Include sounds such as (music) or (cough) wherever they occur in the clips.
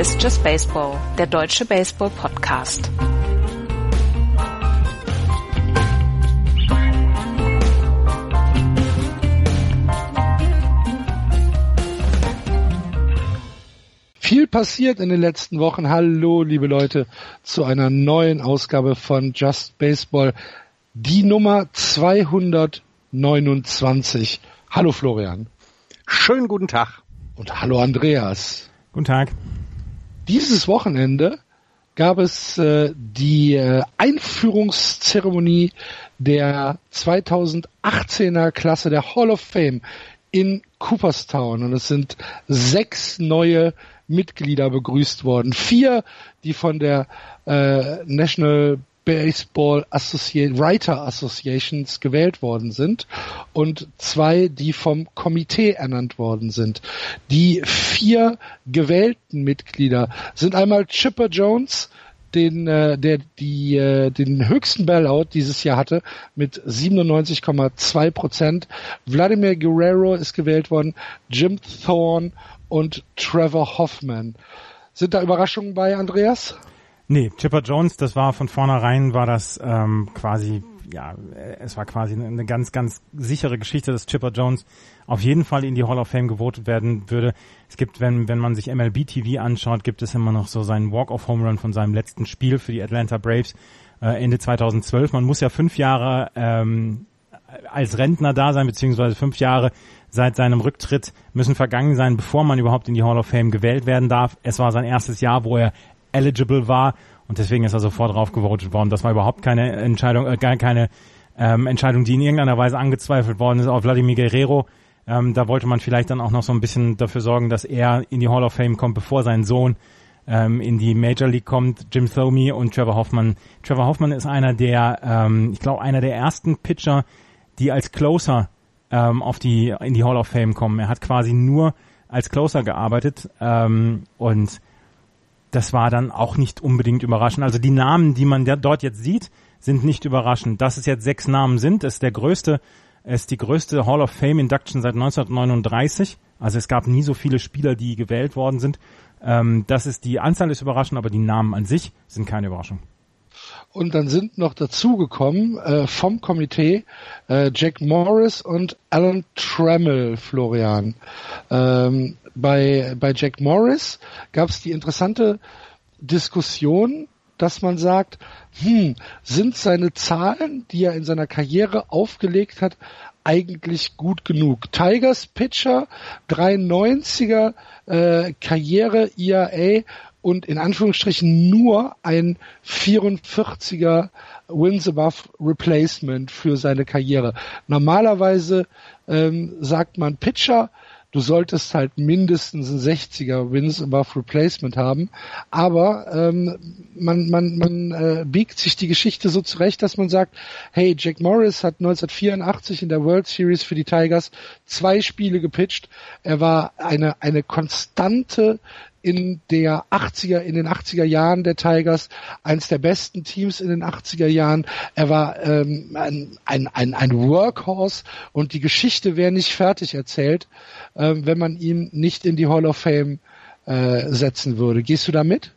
Ist Just Baseball, der deutsche Baseball-Podcast. Viel passiert in den letzten Wochen. Hallo, liebe Leute, zu einer neuen Ausgabe von Just Baseball. Die Nummer 229. Hallo Florian. Schönen guten Tag. Und hallo Andreas. Guten Tag. Dieses Wochenende gab es äh, die äh, Einführungszeremonie der 2018er Klasse der Hall of Fame in Cooperstown und es sind sechs neue Mitglieder begrüßt worden. Vier, die von der äh, National Baseball Association, Writer Associations gewählt worden sind und zwei, die vom Komitee ernannt worden sind. Die vier gewählten Mitglieder sind einmal Chipper Jones, den, äh, der die, äh, den höchsten Bailout dieses Jahr hatte mit 97,2 Prozent. Vladimir Guerrero ist gewählt worden, Jim Thorne und Trevor Hoffman. Sind da Überraschungen bei, Andreas? Nee, Chipper Jones, das war von vornherein, war das ähm, quasi, ja, es war quasi eine ganz, ganz sichere Geschichte, dass Chipper Jones auf jeden Fall in die Hall of Fame gewotet werden würde. Es gibt, wenn, wenn man sich MLB TV anschaut, gibt es immer noch so seinen Walk-of-Home Run von seinem letzten Spiel für die Atlanta Braves äh, Ende 2012. Man muss ja fünf Jahre ähm, als Rentner da sein, beziehungsweise fünf Jahre seit seinem Rücktritt müssen vergangen sein, bevor man überhaupt in die Hall of Fame gewählt werden darf. Es war sein erstes Jahr, wo er eligible war und deswegen ist er sofort drauf gewotet worden. Das war überhaupt keine Entscheidung, äh, gar keine ähm, Entscheidung, die in irgendeiner Weise angezweifelt worden ist auf Vladimir Guerrero. Ähm, da wollte man vielleicht dann auch noch so ein bisschen dafür sorgen, dass er in die Hall of Fame kommt, bevor sein Sohn ähm, in die Major League kommt. Jim Thome und Trevor Hoffman. Trevor Hoffman ist einer der, ähm, ich glaube, einer der ersten Pitcher, die als Closer ähm, auf die in die Hall of Fame kommen. Er hat quasi nur als Closer gearbeitet ähm, und das war dann auch nicht unbedingt überraschend. Also die Namen, die man dort jetzt sieht, sind nicht überraschend. Dass es jetzt sechs Namen sind, ist der größte, ist die größte Hall of Fame Induction seit 1939. Also es gab nie so viele Spieler, die gewählt worden sind. Ähm, das ist die Anzahl ist überraschend, aber die Namen an sich sind keine Überraschung. Und dann sind noch dazugekommen äh, vom Komitee äh, Jack Morris und Alan Trammell, Florian. Ähm, bei, bei Jack Morris gab es die interessante Diskussion, dass man sagt, hm, sind seine Zahlen, die er in seiner Karriere aufgelegt hat, eigentlich gut genug? Tigers Pitcher, 93er äh, Karriere IAA und in Anführungsstrichen nur ein 44er Wins above Replacement für seine Karriere. Normalerweise ähm, sagt man Pitcher, du solltest halt mindestens ein 60er Wins above Replacement haben. Aber ähm, man, man, man äh, biegt sich die Geschichte so zurecht, dass man sagt, hey, Jack Morris hat 1984 in der World Series für die Tigers zwei Spiele gepitcht. Er war eine, eine konstante in der 80er, in den 80er Jahren der Tigers, eines der besten Teams in den 80er Jahren. Er war ähm, ein, ein, ein, ein Workhorse und die Geschichte wäre nicht fertig erzählt, ähm, wenn man ihn nicht in die Hall of Fame äh, setzen würde. Gehst du da mit?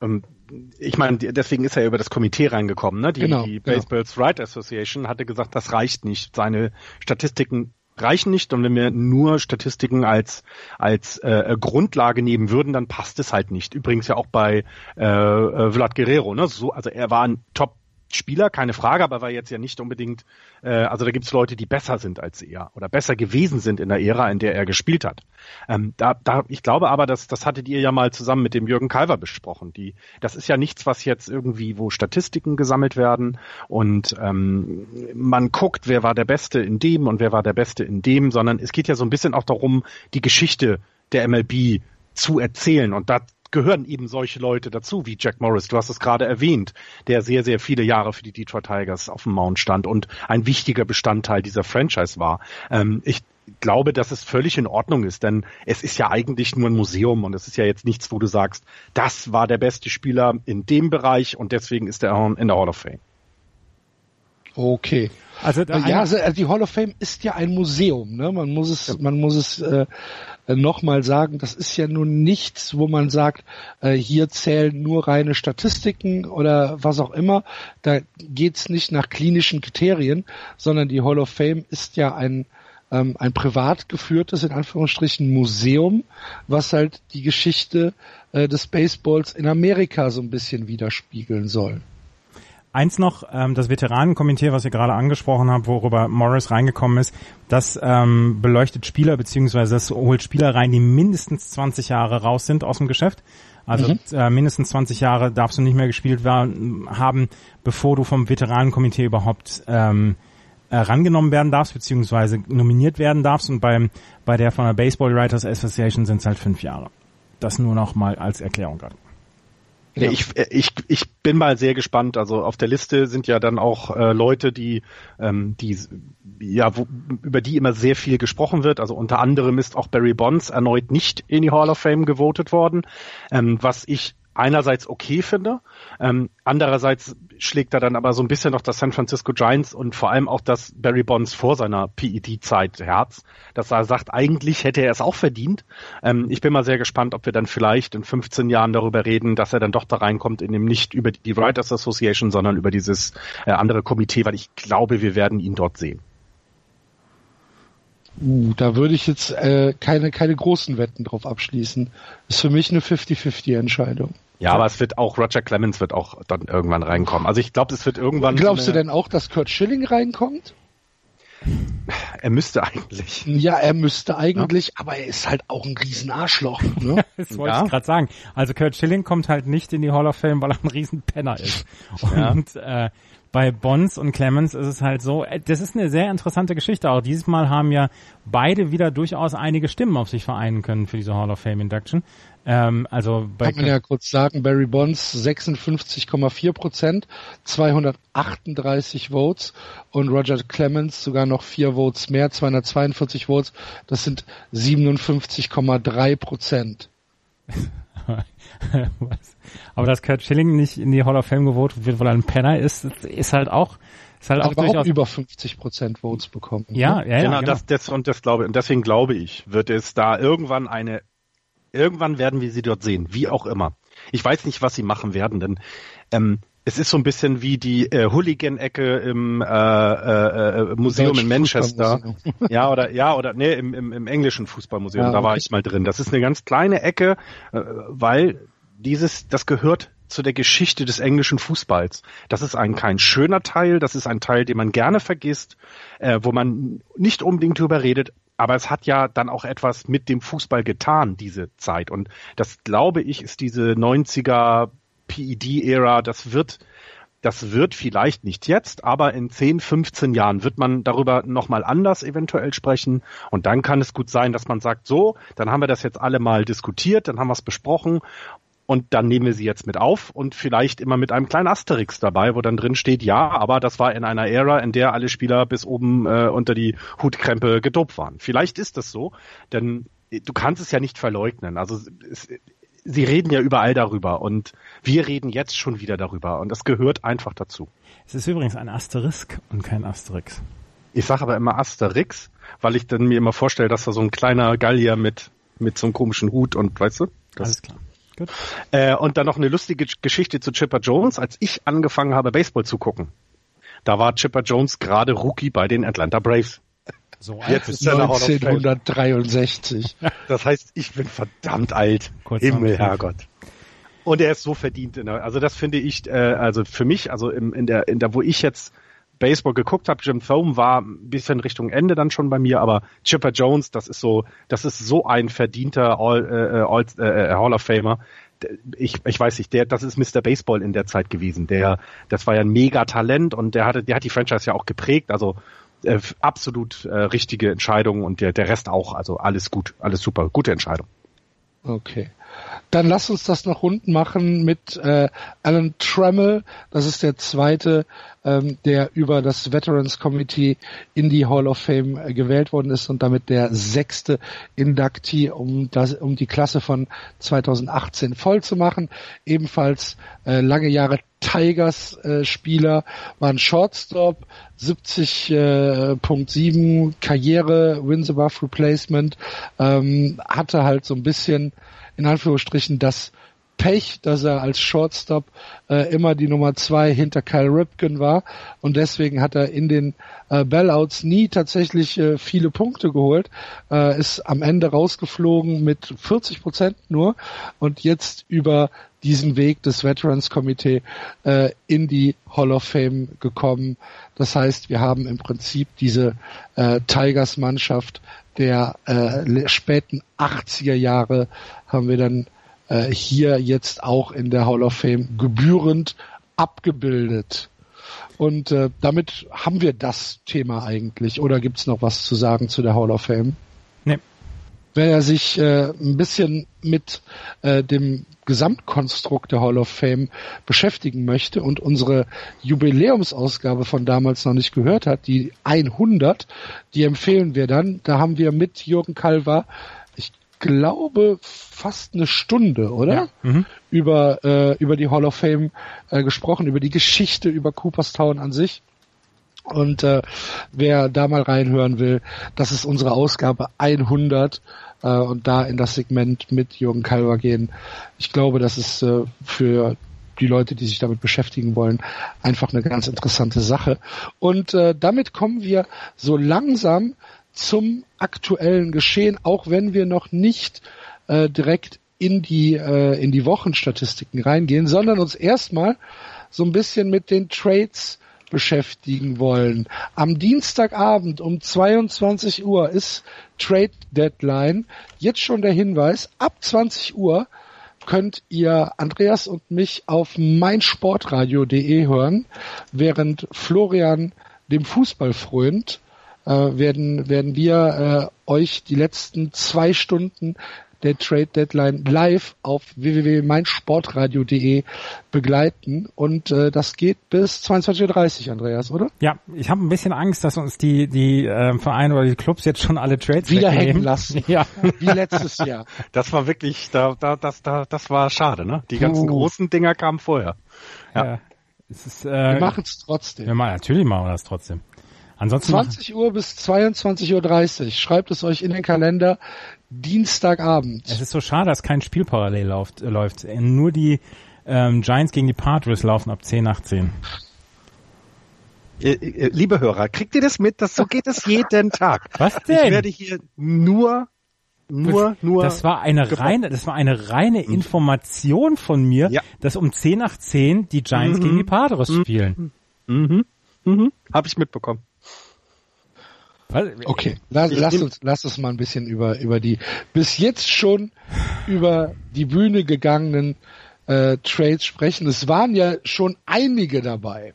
Ähm, ich meine, deswegen ist er über das Komitee reingekommen. Ne? Die, genau, die genau. Baseballs genau. Right Association hatte gesagt, das reicht nicht. Seine Statistiken reichen nicht und wenn wir nur Statistiken als als äh, Grundlage nehmen würden, dann passt es halt nicht. Übrigens ja auch bei äh, äh Vlad Guerrero, ne? So, also er war ein Top Spieler, keine Frage, aber war jetzt ja nicht unbedingt, äh, also da gibt's Leute, die besser sind als er oder besser gewesen sind in der Ära, in der er gespielt hat. Ähm, da, da, ich glaube aber, dass das hattet ihr ja mal zusammen mit dem Jürgen Kalver besprochen. Die, das ist ja nichts, was jetzt irgendwie, wo Statistiken gesammelt werden und ähm, man guckt, wer war der Beste in dem und wer war der Beste in dem, sondern es geht ja so ein bisschen auch darum, die Geschichte der MLB zu erzählen. Und da gehören eben solche Leute dazu, wie Jack Morris. Du hast es gerade erwähnt, der sehr, sehr viele Jahre für die Detroit Tigers auf dem Mount stand und ein wichtiger Bestandteil dieser Franchise war. Ähm, ich glaube, dass es völlig in Ordnung ist, denn es ist ja eigentlich nur ein Museum und es ist ja jetzt nichts, wo du sagst, das war der beste Spieler in dem Bereich und deswegen ist er in der Hall of Fame. Okay. Also ja, also die Hall of Fame ist ja ein Museum. Ne? Man muss es, man muss es äh, nochmal sagen. Das ist ja nun nichts, wo man sagt, äh, hier zählen nur reine Statistiken oder was auch immer. Da geht's nicht nach klinischen Kriterien, sondern die Hall of Fame ist ja ein ähm, ein privat geführtes, in Anführungsstrichen, Museum, was halt die Geschichte äh, des Baseballs in Amerika so ein bisschen widerspiegeln soll. Eins noch, ähm, das Veteranenkomitee, was ihr gerade angesprochen habt, worüber Morris reingekommen ist, das ähm, beleuchtet Spieler beziehungsweise das holt Spieler rein, die mindestens 20 Jahre raus sind aus dem Geschäft. Also mhm. äh, mindestens 20 Jahre darfst du nicht mehr gespielt werden, haben, bevor du vom Veteranenkomitee überhaupt ähm, herangenommen werden darfst, beziehungsweise nominiert werden darfst. Und beim, bei der von der Baseball Writers Association sind es halt fünf Jahre. Das nur noch mal als Erklärung gerade. Ja. Ich, ich, ich bin mal sehr gespannt. Also auf der Liste sind ja dann auch äh, Leute, die, ähm, die ja, wo, über die immer sehr viel gesprochen wird. Also unter anderem ist auch Barry Bonds erneut nicht in die Hall of Fame gewotet worden, ähm, was ich einerseits okay finde, ähm, andererseits schlägt er dann aber so ein bisschen noch das San Francisco Giants und vor allem auch das Barry Bonds vor seiner PED-Zeit Herz, dass er sagt, eigentlich hätte er es auch verdient. Ähm, ich bin mal sehr gespannt, ob wir dann vielleicht in 15 Jahren darüber reden, dass er dann doch da reinkommt, in dem nicht über die Writers Association, sondern über dieses äh, andere Komitee, weil ich glaube, wir werden ihn dort sehen. Uh, da würde ich jetzt äh, keine, keine großen Wetten drauf abschließen. Ist für mich eine 50-50 Entscheidung. Ja, aber es wird auch, Roger Clemens wird auch dann irgendwann reinkommen. Also ich glaube, es wird irgendwann. Glaubst so du denn auch, dass Kurt Schilling reinkommt? Er müsste eigentlich. Ja, er müsste eigentlich, ja. aber er ist halt auch ein Riesenarschloch. Ne? (laughs) das wollte ja. ich gerade sagen. Also Kurt Schilling kommt halt nicht in die Hall of Fame, weil er ein Riesenpenner ist. (laughs) Und ja. äh, bei Bonds und Clemens ist es halt so, äh, das ist eine sehr interessante Geschichte. Auch dieses Mal haben ja beide wieder durchaus einige Stimmen auf sich vereinen können für diese Hall of Fame Induction. Ähm, also bei Kann man ja kurz sagen, Barry Bonds 56,4 Prozent, 238 Votes und Roger Clemens sogar noch vier Votes mehr, 242 Votes. Das sind 57,3 Prozent. (laughs) Aber dass Kurt Schilling nicht in die Hall of Fame gewotet wird, weil er ein Penner ist, ist halt auch ist halt auch, auch über 50 Prozent Votes bekommen. Ja, ja, ja genau, genau. Das, das und das glaube und deswegen glaube ich, wird es da irgendwann eine irgendwann werden wir sie dort sehen, wie auch immer. Ich weiß nicht, was sie machen werden, denn ähm, es ist so ein bisschen wie die äh, Hooligan-Ecke im äh, äh, äh Museum in Manchester. ja, oder ja, oder nee, im, im, im englischen Fußballmuseum, ja, da war ich mal drin. Das ist eine ganz kleine Ecke, äh, weil dieses, das gehört zu der Geschichte des englischen Fußballs. Das ist ein kein schöner Teil, das ist ein Teil, den man gerne vergisst, äh, wo man nicht unbedingt drüber redet, aber es hat ja dann auch etwas mit dem Fußball getan, diese Zeit. Und das, glaube ich, ist diese 90er PED-Ära, das wird, das wird vielleicht nicht jetzt, aber in 10, 15 Jahren wird man darüber nochmal anders eventuell sprechen. Und dann kann es gut sein, dass man sagt, so, dann haben wir das jetzt alle mal diskutiert, dann haben wir es besprochen und dann nehmen wir sie jetzt mit auf und vielleicht immer mit einem kleinen Asterix dabei, wo dann drin steht, ja, aber das war in einer Ära, in der alle Spieler bis oben äh, unter die Hutkrempe gedopt waren. Vielleicht ist das so, denn du kannst es ja nicht verleugnen. Also es, sie reden ja überall darüber und wir reden jetzt schon wieder darüber und das gehört einfach dazu. Es ist übrigens ein Asterisk und kein Asterix. Ich sage aber immer Asterix, weil ich dann mir immer vorstelle, dass da so ein kleiner Gallier mit mit so einem komischen Hut und weißt du? Das, Alles klar. Äh, und dann noch eine lustige Geschichte zu Chipper Jones. Als ich angefangen habe, Baseball zu gucken, da war Chipper Jones gerade Rookie bei den Atlanta Braves. So alt Jetzt ist er 1963. Das heißt, ich bin verdammt alt. Kurz Himmel, Herrgott. Und er ist so verdient. Der, also das finde ich, äh, also für mich, also im, in der, in der, wo ich jetzt Baseball geguckt habe, Jim Thome war ein bisschen Richtung Ende dann schon bei mir, aber Chipper Jones, das ist so, das ist so ein verdienter All, äh, All, äh, Hall of Famer. Ich, ich weiß nicht, der, das ist Mr. Baseball in der Zeit gewesen. Der, das war ja ein mega Talent und der hatte, der hat die Franchise ja auch geprägt. Also äh, absolut äh, richtige Entscheidung und der, der Rest auch. Also alles gut, alles super, gute Entscheidung. Okay. Dann lass uns das noch unten machen mit äh, Alan Trammell. Das ist der zweite, ähm, der über das Veterans Committee in die Hall of Fame äh, gewählt worden ist und damit der sechste Inductee, um, das, um die Klasse von 2018 voll zu machen. Ebenfalls äh, lange Jahre Tigers-Spieler, war ein Shortstop, 70.7 äh, Karriere, Wins above Replacement, ähm, hatte halt so ein bisschen in Anführungsstrichen das Pech, dass er als Shortstop äh, immer die Nummer zwei hinter Kyle Ripken war. Und deswegen hat er in den äh, Bellouts nie tatsächlich äh, viele Punkte geholt, äh, ist am Ende rausgeflogen mit 40 Prozent nur. Und jetzt über diesen Weg des Veterans Komitee äh, in die Hall of Fame gekommen. Das heißt, wir haben im Prinzip diese äh, Tigers Mannschaft der äh, späten 80er Jahre haben wir dann äh, hier jetzt auch in der Hall of Fame gebührend abgebildet. Und äh, damit haben wir das Thema eigentlich. Oder gibt's noch was zu sagen zu der Hall of Fame? Nee. Wer sich äh, ein bisschen mit äh, dem Gesamtkonstrukt der Hall of Fame beschäftigen möchte und unsere Jubiläumsausgabe von damals noch nicht gehört hat, die 100, die empfehlen wir dann. Da haben wir mit Jürgen Kalver glaube, fast eine Stunde, oder? Ja. Mhm. Über, äh, über die Hall of Fame äh, gesprochen, über die Geschichte, über Cooperstown an sich. Und äh, wer da mal reinhören will, das ist unsere Ausgabe 100 äh, und da in das Segment mit Jürgen Kalver gehen. Ich glaube, das ist äh, für die Leute, die sich damit beschäftigen wollen, einfach eine ganz interessante Sache. Und äh, damit kommen wir so langsam zum aktuellen Geschehen, auch wenn wir noch nicht äh, direkt in die äh, in die Wochenstatistiken reingehen, sondern uns erstmal so ein bisschen mit den Trades beschäftigen wollen. Am Dienstagabend um 22 Uhr ist Trade Deadline. Jetzt schon der Hinweis, ab 20 Uhr könnt ihr Andreas und mich auf meinsportradio.de hören, während Florian dem Fußball frönt äh, werden, werden wir äh, euch die letzten zwei Stunden der Trade Deadline live auf www.meinsportradio.de begleiten und äh, das geht bis 22.30 Uhr, Andreas, oder? Ja, ich habe ein bisschen Angst, dass uns die die äh, Vereine oder die Clubs jetzt schon alle Trades wieder wegnehmen. hängen lassen. (laughs) Ja, wie letztes Jahr. Das war wirklich, da, da, das, da, das war schade, ne? Die ganzen uh. großen Dinger kamen vorher. Ja. ja es ist, äh, wir machen es trotzdem. Wir machen, natürlich machen wir das trotzdem. Ansonsten 20 Uhr bis 22.30 Uhr. Schreibt es euch in den Kalender. Dienstagabend. Es ist so schade, dass kein Spiel parallel läuft. Äh, läuft. Nur die ähm, Giants gegen die Padres laufen ab 10 nach 10. Äh, äh, liebe Hörer, kriegt ihr das mit? Das, so geht es jeden Tag. (laughs) Was denn? Ich werde hier nur nur, nur. Das war eine reine, das war eine reine mhm. Information von mir, ja. dass um 10 nach 10 die Giants mhm. gegen die Padres mhm. spielen. Mhm. Mhm. Habe ich mitbekommen. Okay, lass, lass uns lass uns mal ein bisschen über über die bis jetzt schon über die Bühne gegangenen äh, Trades sprechen. Es waren ja schon einige dabei.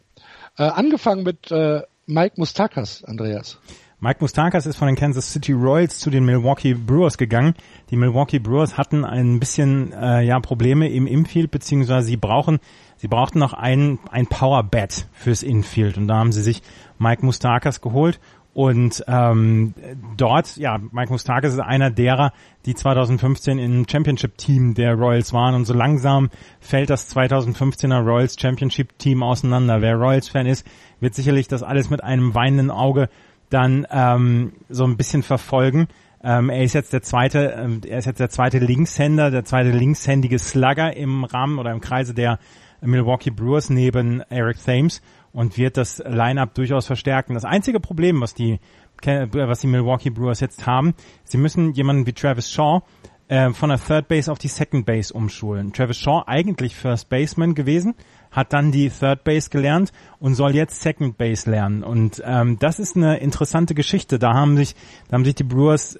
Äh, angefangen mit äh, Mike Mustakas, Andreas. Mike Mustakas ist von den Kansas City Royals zu den Milwaukee Brewers gegangen. Die Milwaukee Brewers hatten ein bisschen äh, ja Probleme im Infield, beziehungsweise sie brauchen sie brauchten noch ein ein Power Bat fürs Infield und da haben sie sich Mike Mustakas geholt und ähm, dort, ja, Mike Mustakas ist einer derer, die 2015 im Championship-Team der Royals waren. Und so langsam fällt das 2015er Royals Championship-Team auseinander. Wer Royals-Fan ist, wird sicherlich das alles mit einem weinenden Auge dann ähm, so ein bisschen verfolgen. Ähm, er ist jetzt der zweite, ähm, er ist jetzt der zweite Linkshänder, der zweite linkshändige Slugger im Rahmen oder im Kreise der Milwaukee Brewers neben Eric Thames und wird das Lineup durchaus verstärken. Das einzige Problem, was die was die Milwaukee Brewers jetzt haben, sie müssen jemanden wie Travis Shaw äh, von der Third Base auf die Second Base umschulen. Travis Shaw eigentlich First Baseman gewesen, hat dann die Third Base gelernt und soll jetzt Second Base lernen. Und ähm, das ist eine interessante Geschichte. Da haben sich, da haben sich die Brewers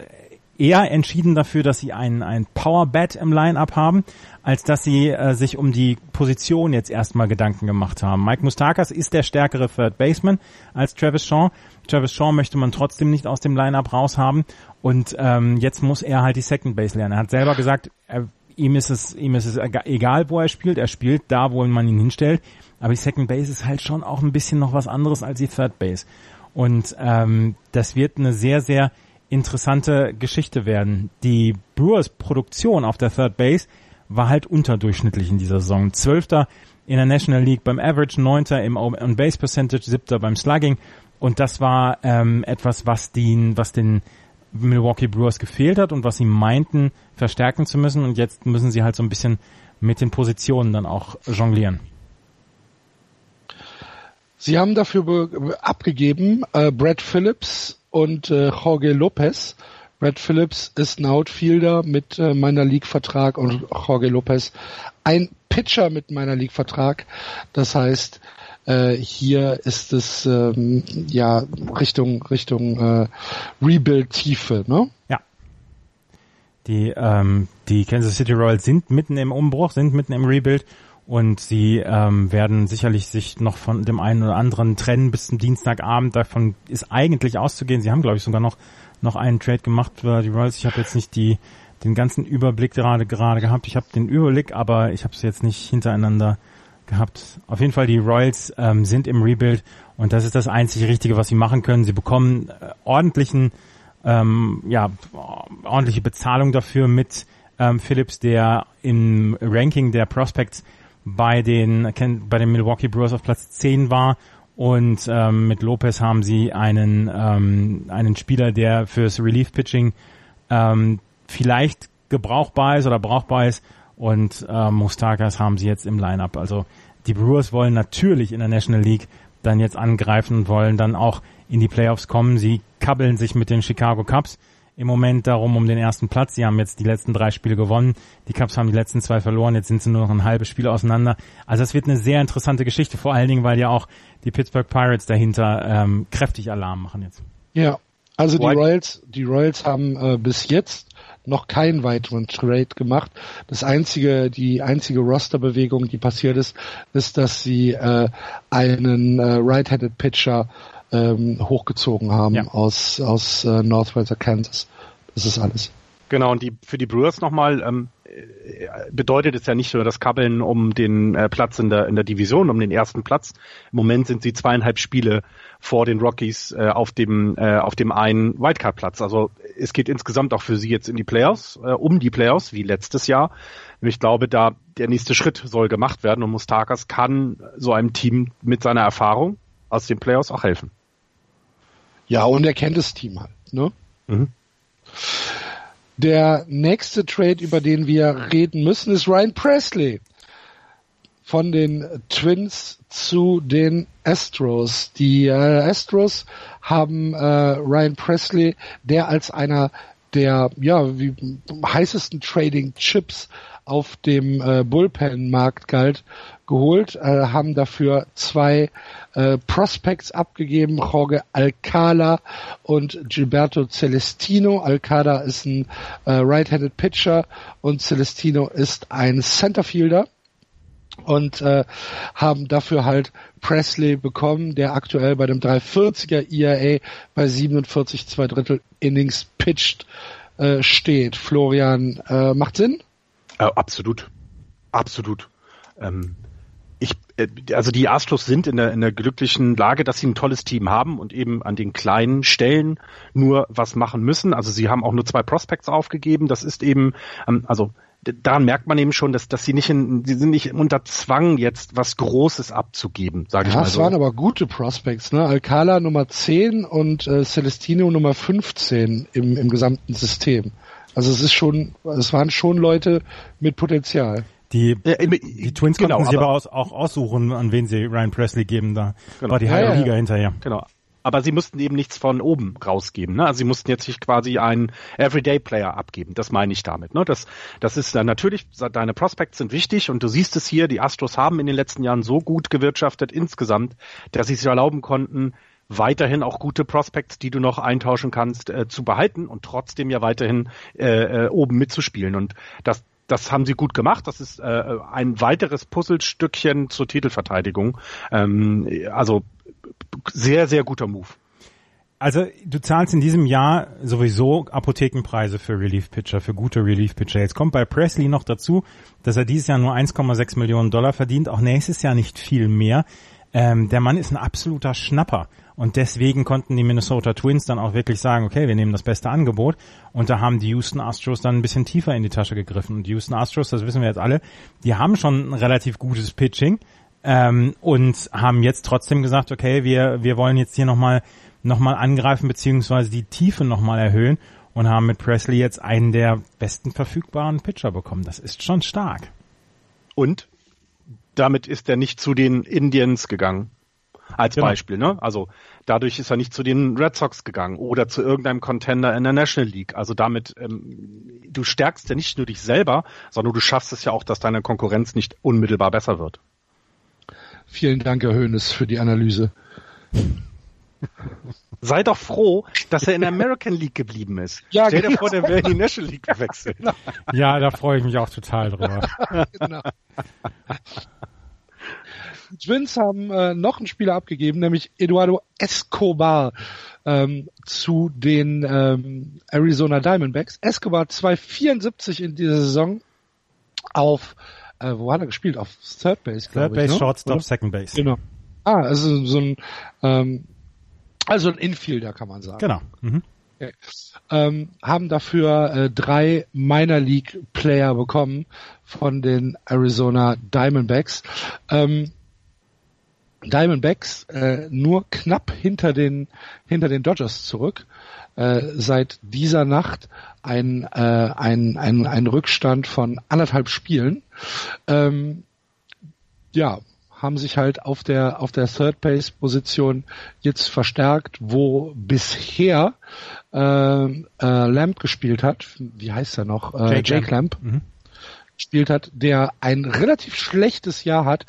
eher entschieden dafür, dass sie einen, einen Power Bat im Line-Up haben, als dass sie äh, sich um die Position jetzt erstmal Gedanken gemacht haben. Mike Mustakas ist der stärkere Third Baseman als Travis Shaw. Travis Shaw möchte man trotzdem nicht aus dem Line-Up raushaben und ähm, jetzt muss er halt die Second Base lernen. Er hat selber gesagt, er, ihm ist es ihm ist es egal, wo er spielt. Er spielt da, wo man ihn hinstellt. Aber die Second Base ist halt schon auch ein bisschen noch was anderes als die Third Base. Und ähm, das wird eine sehr, sehr interessante Geschichte werden. Die Brewers Produktion auf der Third Base war halt unterdurchschnittlich in dieser Saison. Zwölfter in der National League beim Average, neunter im On-Base Percentage, siebter beim Slugging. Und das war ähm, etwas, was den, was den Milwaukee Brewers gefehlt hat und was sie meinten, verstärken zu müssen. Und jetzt müssen sie halt so ein bisschen mit den Positionen dann auch jonglieren. Sie haben dafür abgegeben äh, Brad Phillips und äh, Jorge Lopez. Brad Phillips ist ein Outfielder mit äh, meiner League-Vertrag und Jorge Lopez ein Pitcher mit meiner League-Vertrag. Das heißt, äh, hier ist es ähm, ja Richtung Richtung äh, Rebuild-Tiefe, ne? Ja. Die ähm, die Kansas City Royals sind mitten im Umbruch, sind mitten im Rebuild und sie ähm, werden sicherlich sich noch von dem einen oder anderen trennen bis zum Dienstagabend. Davon ist eigentlich auszugehen. Sie haben, glaube ich, sogar noch noch einen Trade gemacht für die Royals. Ich habe jetzt nicht die den ganzen Überblick gerade gerade gehabt. Ich habe den Überblick, aber ich habe es jetzt nicht hintereinander gehabt. Auf jeden Fall die Royals ähm, sind im Rebuild und das ist das einzige Richtige, was sie machen können. Sie bekommen äh, ordentlichen ähm, ja ordentliche Bezahlung dafür mit ähm, Phillips, der im Ranking der Prospects bei den, bei den Milwaukee Brewers auf Platz 10 war und ähm, mit Lopez haben sie einen, ähm, einen Spieler, der fürs Relief Pitching ähm, vielleicht gebrauchbar ist oder brauchbar ist und äh, Mustakas haben sie jetzt im Lineup. Also die Brewers wollen natürlich in der National League dann jetzt angreifen und wollen dann auch in die Playoffs kommen. Sie kabbeln sich mit den Chicago Cubs im Moment darum um den ersten Platz. Sie haben jetzt die letzten drei Spiele gewonnen. Die Cubs haben die letzten zwei verloren. Jetzt sind sie nur noch ein halbes Spiel auseinander. Also es wird eine sehr interessante Geschichte. Vor allen Dingen, weil ja auch die Pittsburgh Pirates dahinter ähm, kräftig Alarm machen jetzt. Ja, also die Royals, die Royals haben äh, bis jetzt noch keinen weiteren Trade gemacht. Das einzige, die einzige Rosterbewegung, die passiert ist, ist, dass sie äh, einen äh, right-handed Pitcher ähm, hochgezogen haben ja. aus, aus äh, Northwest Kansas. Das ist alles. Genau, und die für die Brewers nochmal, ähm, äh, bedeutet es ja nicht nur das Kabbeln um den äh, Platz in der, in der Division, um den ersten Platz. Im Moment sind sie zweieinhalb Spiele vor den Rockies äh, auf dem äh, auf dem einen Wildcard-Platz. Also es geht insgesamt auch für sie jetzt in die Playoffs, äh, um die Playoffs, wie letztes Jahr. Und ich glaube, da der nächste Schritt soll gemacht werden und Mustakas kann so einem Team mit seiner Erfahrung aus den Playoffs auch helfen. Ja, und er kennt das Team halt, ne? Mhm. Der nächste Trade, über den wir reden müssen, ist Ryan Presley von den Twins zu den Astros. Die äh, Astros haben äh, Ryan Presley, der als einer der ja wie heißesten Trading Chips auf dem äh, Bullpen-Markt galt, geholt, äh, haben dafür zwei äh, Prospects abgegeben, Jorge Alcala und Gilberto Celestino. Alcala ist ein äh, right-handed Pitcher und Celestino ist ein Centerfielder und äh, haben dafür halt Presley bekommen, der aktuell bei dem 340er ERA bei 47 zwei Drittel Innings pitched äh, steht. Florian, äh, macht Sinn? Äh, absolut, absolut. Ähm, ich, äh, also die Astros sind in der, in der glücklichen Lage, dass sie ein tolles Team haben und eben an den kleinen Stellen nur was machen müssen. Also sie haben auch nur zwei Prospects aufgegeben. Das ist eben, ähm, also daran merkt man eben schon, dass, dass sie nicht in, sie sind nicht unter Zwang, jetzt was Großes abzugeben, sage ja, ich mal so. Das waren aber gute Prospects, ne? Alcala Nummer 10 und äh, Celestino Nummer 15 im, im gesamten System. Also es ist schon, es waren schon Leute mit Potenzial. Die, die Twins genau, konnten sich aber, aus, auch aussuchen, an wen sie Ryan Presley geben. Da genau. war die halbe ja, Liga ja. hinterher. Genau. Aber sie mussten eben nichts von oben rausgeben. Ne? Also sie mussten jetzt nicht quasi einen Everyday-Player abgeben. Das meine ich damit. Ne? Das, das ist dann natürlich, deine Prospects sind wichtig und du siehst es hier, die Astros haben in den letzten Jahren so gut gewirtschaftet insgesamt, dass sie sich erlauben konnten, weiterhin auch gute Prospects, die du noch eintauschen kannst, äh, zu behalten und trotzdem ja weiterhin äh, äh, oben mitzuspielen. Und das, das haben sie gut gemacht. Das ist äh, ein weiteres Puzzlestückchen zur Titelverteidigung. Ähm, also sehr, sehr guter Move. Also du zahlst in diesem Jahr sowieso Apothekenpreise für Relief Pitcher, für gute Relief Pitcher. Jetzt kommt bei Presley noch dazu, dass er dieses Jahr nur 1,6 Millionen Dollar verdient, auch nächstes Jahr nicht viel mehr. Ähm, der Mann ist ein absoluter Schnapper. Und deswegen konnten die Minnesota Twins dann auch wirklich sagen, okay, wir nehmen das beste Angebot. Und da haben die Houston Astros dann ein bisschen tiefer in die Tasche gegriffen. Und die Houston Astros, das wissen wir jetzt alle, die haben schon ein relativ gutes Pitching ähm, und haben jetzt trotzdem gesagt, okay, wir, wir wollen jetzt hier nochmal noch mal angreifen, beziehungsweise die Tiefe nochmal erhöhen und haben mit Presley jetzt einen der besten verfügbaren Pitcher bekommen. Das ist schon stark. Und damit ist er nicht zu den Indians gegangen. Als genau. Beispiel, ne? Also dadurch ist er nicht zu den Red Sox gegangen oder zu irgendeinem Contender in der National League. Also damit, ähm, du stärkst ja nicht nur dich selber, sondern du schaffst es ja auch, dass deine Konkurrenz nicht unmittelbar besser wird. Vielen Dank, Herr Höhnes, für die Analyse. (laughs) Sei doch froh, dass er in der American League geblieben ist. Ja, Stell dir genau. vor, der wäre in die National League gewechselt. Ja, da freue ich mich auch total drüber. (laughs) genau. Die Twins haben äh, noch einen Spieler abgegeben, nämlich Eduardo Escobar ähm, zu den ähm, Arizona Diamondbacks. Escobar 2,74 in dieser Saison auf, äh, wo hat er gespielt? Auf Third Base, glaube ich. Third Base, ne? Shortstop, Oder? Second Base. Genau. Ah, also so ein, ähm, also ein Infielder kann man sagen. Genau. Mhm. Okay. Ähm, haben dafür äh, drei Minor League Player bekommen von den Arizona Diamondbacks. Ähm, Diamondbacks äh, nur knapp hinter den hinter den Dodgers zurück. Äh, seit dieser Nacht ein, äh, ein, ein, ein Rückstand von anderthalb Spielen. Ähm, ja, haben sich halt auf der auf der Third Base Position jetzt verstärkt, wo bisher äh, äh, Lamp gespielt hat. Wie heißt er noch? Äh, Jake, Jake Lamp. Lamp. Mhm. gespielt hat, der ein relativ schlechtes Jahr hat,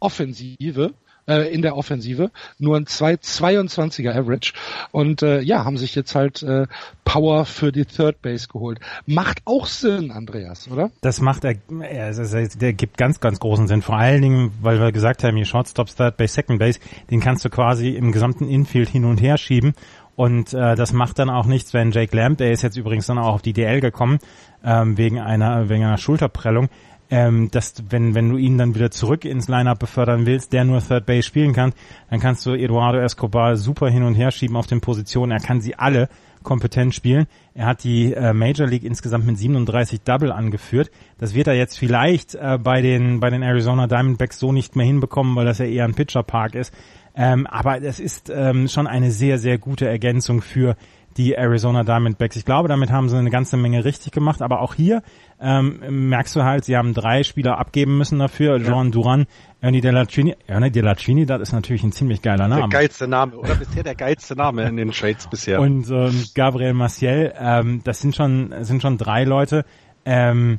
Offensive äh, in der Offensive, nur ein 2,22er Average und äh, ja, haben sich jetzt halt äh, Power für die Third Base geholt. Macht auch Sinn, Andreas, oder? Das macht er, er der gibt ganz, ganz großen Sinn. Vor allen Dingen, weil wir gesagt haben, hier Shortstop, Third Base, Second Base, den kannst du quasi im gesamten Infield hin und her schieben und äh, das macht dann auch nichts, wenn Jake Lamb, der ist jetzt übrigens dann auch auf die DL gekommen, ähm, wegen einer wegen einer Schulterprellung, ähm, dass wenn, wenn du ihn dann wieder zurück ins Lineup befördern willst, der nur Third Base spielen kann, dann kannst du Eduardo Escobar super hin und her schieben auf den Positionen. Er kann sie alle kompetent spielen. Er hat die äh, Major League insgesamt mit 37 Double angeführt. Das wird er jetzt vielleicht äh, bei den bei den Arizona Diamondbacks so nicht mehr hinbekommen, weil das ja eher ein Pitcher Park ist. Ähm, aber es ist ähm, schon eine sehr sehr gute Ergänzung für die Arizona Diamondbacks. Ich glaube, damit haben sie eine ganze Menge richtig gemacht. Aber auch hier ähm, merkst du halt, sie haben drei Spieler abgeben müssen dafür. Ja. John Duran, Ernie Delacini. Ernie Delacini, das ist natürlich ein ziemlich geiler Name. Der geilste Name, oder bisher der geilste Name in den Trades bisher. Und ähm, Gabriel Maciel, ähm, das sind schon, sind schon drei Leute, ähm,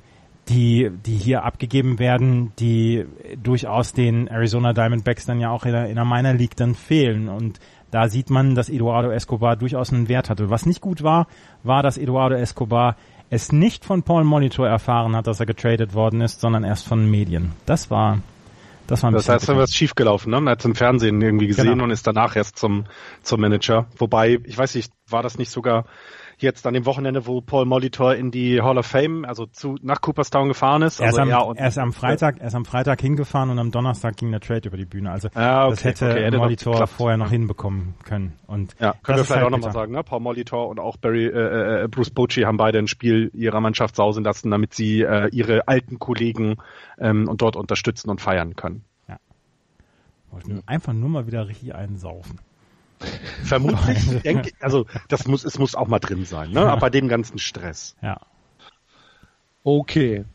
die, die hier abgegeben werden, die durchaus den Arizona Diamondbacks dann ja auch in der, in der Minor League dann fehlen. Und da sieht man, dass Eduardo Escobar durchaus einen Wert hatte. Was nicht gut war, war, dass Eduardo Escobar es nicht von Paul Monitor erfahren hat, dass er getradet worden ist, sondern erst von Medien. Das war das war ein Das heißt, da was schiefgelaufen, ne? Er hat es im Fernsehen irgendwie gesehen genau. und ist danach erst zum, zum Manager. Wobei, ich weiß nicht, war das nicht sogar jetzt an dem Wochenende, wo Paul Molitor in die Hall of Fame, also zu, nach Cooperstown gefahren ist. Er, also, ist am, ja, und, er ist am Freitag, er ist am Freitag hingefahren und am Donnerstag ging der Trade über die Bühne. Also ah, okay, das hätte okay, Molitor vorher noch hinbekommen können. Und ja, können wir vielleicht halt auch nochmal sagen, ne? Paul Molitor und auch Barry, äh, äh, Bruce Bochy haben beide ein Spiel ihrer Mannschaft sausen lassen, damit sie äh, ihre alten Kollegen ähm, und dort unterstützen und feiern können. Ja. Einfach nur mal wieder richtig einsaufen. Vermutlich, (laughs) denke, also das muss, es muss auch mal drin sein, ne? Aber bei dem ganzen Stress. Ja. Okay.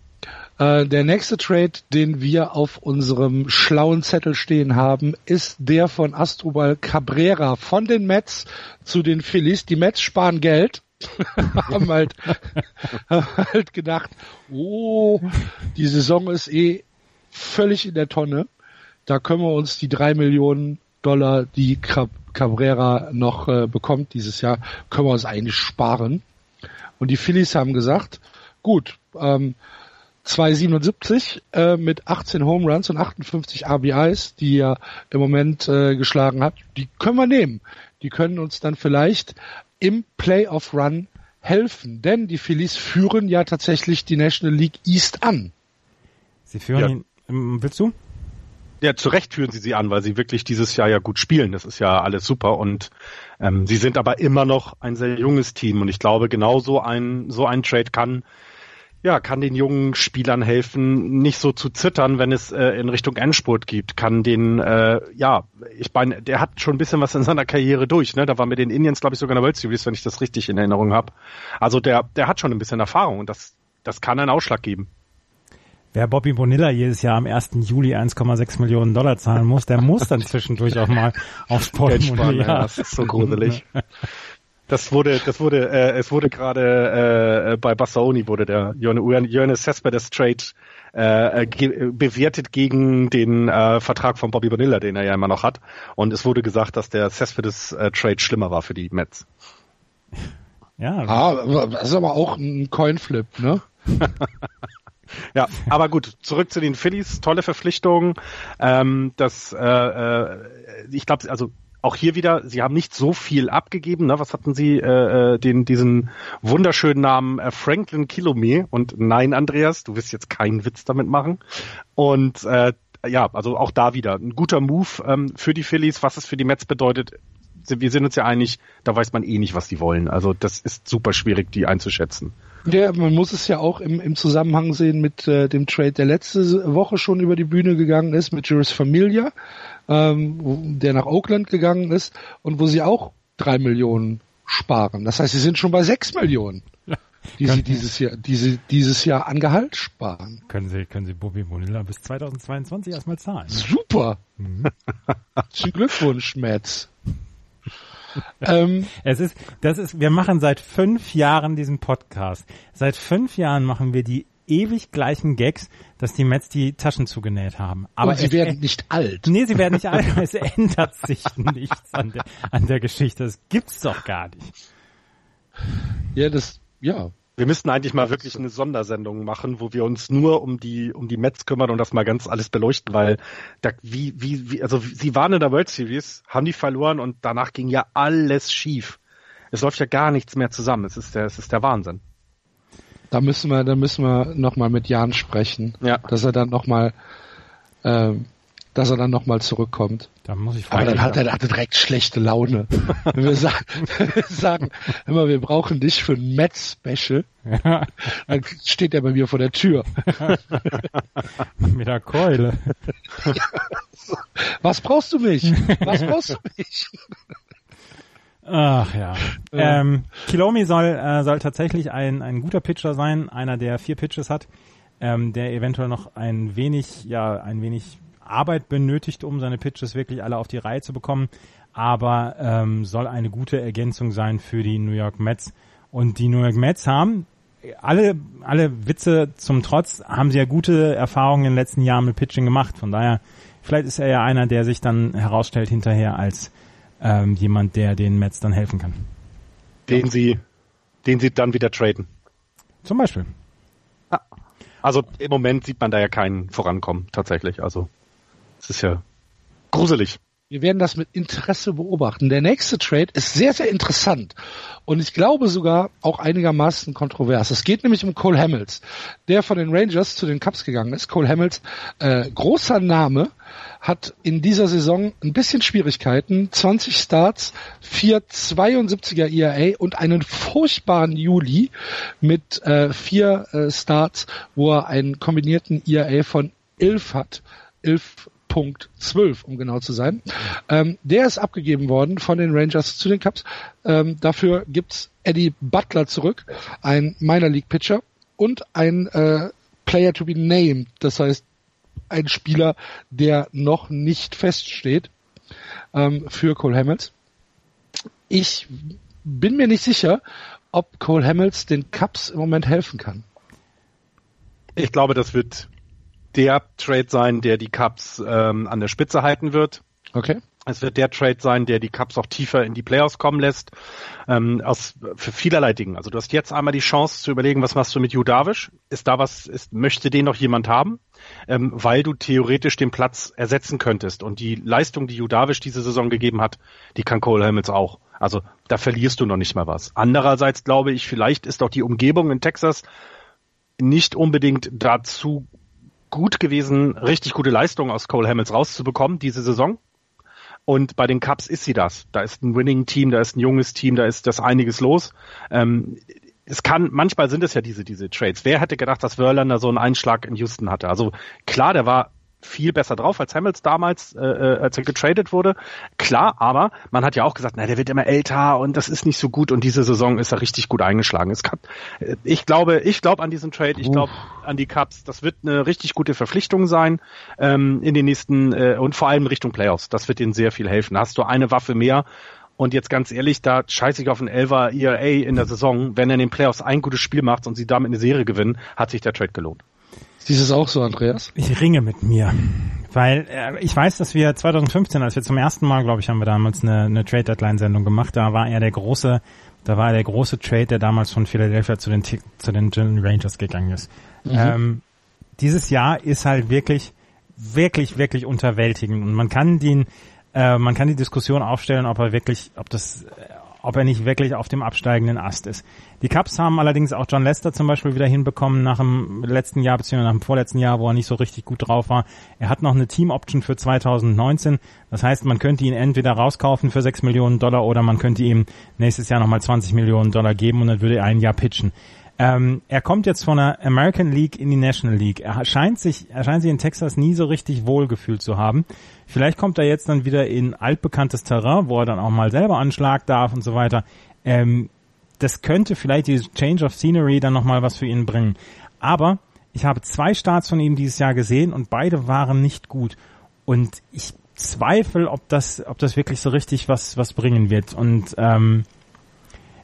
Äh, der nächste Trade, den wir auf unserem schlauen Zettel stehen haben, ist der von Astrobal Cabrera von den Mets zu den Phillies. Die Mets sparen Geld. (laughs) haben halt, (laughs) haben halt gedacht, oh, die Saison ist eh völlig in der Tonne. Da können wir uns die drei Millionen Dollar, die Cabrera noch äh, bekommt dieses Jahr, können wir uns eigentlich sparen. Und die Phillies haben gesagt, gut, ähm, 2,77 äh, mit 18 Home Runs und 58 RBIs, die er im Moment äh, geschlagen hat, die können wir nehmen. Die können uns dann vielleicht im Playoff Run helfen, denn die Phillies führen ja tatsächlich die National League East an. Sie führen ja. ihn, willst du? Ja, zu Recht führen sie sie an, weil sie wirklich dieses Jahr ja gut spielen. Das ist ja alles super und ähm, sie sind aber immer noch ein sehr junges Team und ich glaube, genau so ein so ein Trade kann ja, kann den jungen Spielern helfen, nicht so zu zittern, wenn es äh, in Richtung Endspurt gibt. Kann den, äh, ja, ich meine, der hat schon ein bisschen was in seiner Karriere durch. Ne? Da war mit den Indians, glaube ich, sogar in der World Series, wenn ich das richtig in Erinnerung habe. Also der, der hat schon ein bisschen Erfahrung und das, das kann einen Ausschlag geben. Wer Bobby Bonilla jedes Jahr am 1. Juli 1,6 Millionen Dollar zahlen muss, der muss dann zwischendurch auch mal aufs Portemonnaie. Ja, das ist so gruselig. (laughs) Das wurde, das wurde, äh, es wurde gerade äh, bei Bassaoni wurde der Johannes Cespedes Trade äh, ge bewertet gegen den äh, Vertrag von Bobby Bonilla, den er ja immer noch hat. Und es wurde gesagt, dass der Cespedes äh, Trade schlimmer war für die Mets. Ja. Ah, das ist aber auch ein Coinflip, ne? (laughs) (laughs) Ja, aber gut, zurück zu den Phillies, tolle Verpflichtung. Ähm, das, äh, äh, ich glaube, also auch hier wieder, sie haben nicht so viel abgegeben. Ne? Was hatten sie? Äh, äh, den diesen wunderschönen Namen äh, Franklin Kilome. Und nein, Andreas, du wirst jetzt keinen Witz damit machen. Und äh, ja, also auch da wieder ein guter Move ähm, für die Phillies. Was es für die Mets bedeutet, wir sind uns ja einig, da weiß man eh nicht, was die wollen. Also das ist super schwierig, die einzuschätzen. Ja, man muss es ja auch im, im Zusammenhang sehen mit äh, dem Trade, der letzte Woche schon über die Bühne gegangen ist, mit Juris Familia, ähm, der nach Oakland gegangen ist und wo sie auch drei Millionen sparen. Das heißt, sie sind schon bei sechs Millionen, die sie dieses Jahr, diese, dieses Jahr an Gehalt sparen. Können Sie, können Sie Bobby Bonilla bis 2022 erstmal zahlen? Super! Mhm. (laughs) Glückwunsch, Mets. (laughs) ähm, es ist, das ist, wir machen seit fünf Jahren diesen Podcast. Seit fünf Jahren machen wir die ewig gleichen Gags, dass die Mets die Taschen zugenäht haben. Aber Und sie werden nicht alt. Nee, sie werden nicht alt. (laughs) Es ändert sich nichts an der, an der Geschichte. Das gibt's doch gar nicht. Ja, das, ja, wir müssten eigentlich mal wirklich eine Sondersendung machen, wo wir uns nur um die um die Mets kümmern und das mal ganz alles beleuchten, weil da, wie wie wie also sie waren in der World Series, haben die verloren und danach ging ja alles schief. Es läuft ja gar nichts mehr zusammen. Es ist der es ist der Wahnsinn. Da müssen wir da müssen wir noch mal mit Jan sprechen, ja. dass er dann noch mal ähm, dass er dann nochmal zurückkommt. Da muss ich Aber dann hat er, hat er direkt schlechte Laune. Wenn (laughs) wir sagen, wir sagen immer, wir brauchen dich für ein Met-Special, ja. dann steht er bei mir vor der Tür. (laughs) Mit der Keule. (laughs) Was brauchst du mich? Was brauchst du mich? Ach ja. Ähm, Kilomi soll, äh, soll tatsächlich ein, ein guter Pitcher sein, einer, der vier Pitches hat, ähm, der eventuell noch ein wenig, ja, ein wenig Arbeit benötigt, um seine Pitches wirklich alle auf die Reihe zu bekommen, aber ähm, soll eine gute Ergänzung sein für die New York Mets. Und die New York Mets haben alle, alle Witze zum Trotz, haben sie ja gute Erfahrungen in den letzten Jahren mit Pitching gemacht. Von daher, vielleicht ist er ja einer, der sich dann herausstellt hinterher als ähm, jemand, der den Mets dann helfen kann. Den sie, den sie dann wieder traden. Zum Beispiel. Also im Moment sieht man da ja keinen Vorankommen, tatsächlich. Also das ist ja gruselig. Wir werden das mit Interesse beobachten. Der nächste Trade ist sehr, sehr interessant und ich glaube sogar auch einigermaßen kontrovers. Es geht nämlich um Cole Hamels, der von den Rangers zu den Cubs gegangen ist. Cole Hamels, äh, großer Name, hat in dieser Saison ein bisschen Schwierigkeiten. 20 Starts, 4 72er ERA und einen furchtbaren Juli mit äh, vier äh, Starts, wo er einen kombinierten ERA von 11 hat. 11 Punkt 12, um genau zu sein. Ähm, der ist abgegeben worden von den Rangers zu den Cubs. Ähm, dafür gibt's Eddie Butler zurück, ein Minor League Pitcher und ein äh, Player to be named. Das heißt, ein Spieler, der noch nicht feststeht ähm, für Cole Hamels. Ich bin mir nicht sicher, ob Cole Hamels den Cubs im Moment helfen kann. Ich glaube, das wird der Trade sein, der die Cups ähm, an der Spitze halten wird. Okay. Es wird der Trade sein, der die Cups auch tiefer in die Playoffs kommen lässt. Ähm, aus für vielerlei Dingen. Also du hast jetzt einmal die Chance zu überlegen, was machst du mit Judavish? Ist da was, ist, möchte den noch jemand haben? Ähm, weil du theoretisch den Platz ersetzen könntest. Und die Leistung, die Judavish diese Saison gegeben hat, die kann Cole Hamels auch. Also da verlierst du noch nicht mal was. Andererseits glaube ich, vielleicht ist auch die Umgebung in Texas nicht unbedingt dazu gut gewesen, richtig gute Leistungen aus Cole Hamels rauszubekommen diese Saison. Und bei den Cups ist sie das. Da ist ein Winning-Team, da ist ein junges Team, da ist das einiges los. Ähm, es kann, manchmal sind es ja diese, diese Trades. Wer hätte gedacht, dass Verlander so einen Einschlag in Houston hatte? Also klar, der war viel besser drauf als Hamilton damals, äh, äh, als er getradet wurde. Klar, aber man hat ja auch gesagt, na, der wird immer älter und das ist nicht so gut und diese Saison ist er richtig gut eingeschlagen. Es kann, äh, ich glaube, ich glaube an diesen Trade, ich glaube an die Cups. Das wird eine richtig gute Verpflichtung sein ähm, in den nächsten äh, und vor allem Richtung Playoffs. Das wird ihnen sehr viel helfen. Da hast du eine Waffe mehr. Und jetzt ganz ehrlich, da scheiße ich auf einen Elver ERA in der Saison. Wenn er in den Playoffs ein gutes Spiel macht und sie damit eine Serie gewinnen, hat sich der Trade gelohnt. Siehst du es auch so, Andreas? Ich ringe mit mir. Weil äh, ich weiß, dass wir 2015, als wir zum ersten Mal, glaube ich, haben wir damals eine, eine Trade-Deadline-Sendung gemacht, da war er der große, da war er der große Trade, der damals von Philadelphia zu den, zu den Rangers gegangen ist. Mhm. Ähm, dieses Jahr ist halt wirklich, wirklich, wirklich unterwältigend und man kann den, äh, man kann die Diskussion aufstellen, ob er wirklich, ob das, ob er nicht wirklich auf dem absteigenden Ast ist. Die Cubs haben allerdings auch John Lester zum Beispiel wieder hinbekommen nach dem letzten Jahr beziehungsweise nach dem vorletzten Jahr, wo er nicht so richtig gut drauf war. Er hat noch eine Team-Option für 2019. Das heißt, man könnte ihn entweder rauskaufen für 6 Millionen Dollar oder man könnte ihm nächstes Jahr nochmal 20 Millionen Dollar geben und dann würde er ein Jahr pitchen. Ähm, er kommt jetzt von der American League in die National League. Er scheint sich, er scheint sich in Texas nie so richtig wohlgefühlt zu haben. Vielleicht kommt er jetzt dann wieder in altbekanntes Terrain, wo er dann auch mal selber anschlagen darf und so weiter. Ähm, das könnte vielleicht dieses Change of Scenery dann nochmal was für ihn bringen. Aber ich habe zwei Starts von ihm dieses Jahr gesehen und beide waren nicht gut. Und ich zweifle, ob das, ob das wirklich so richtig was, was bringen wird. Und ähm,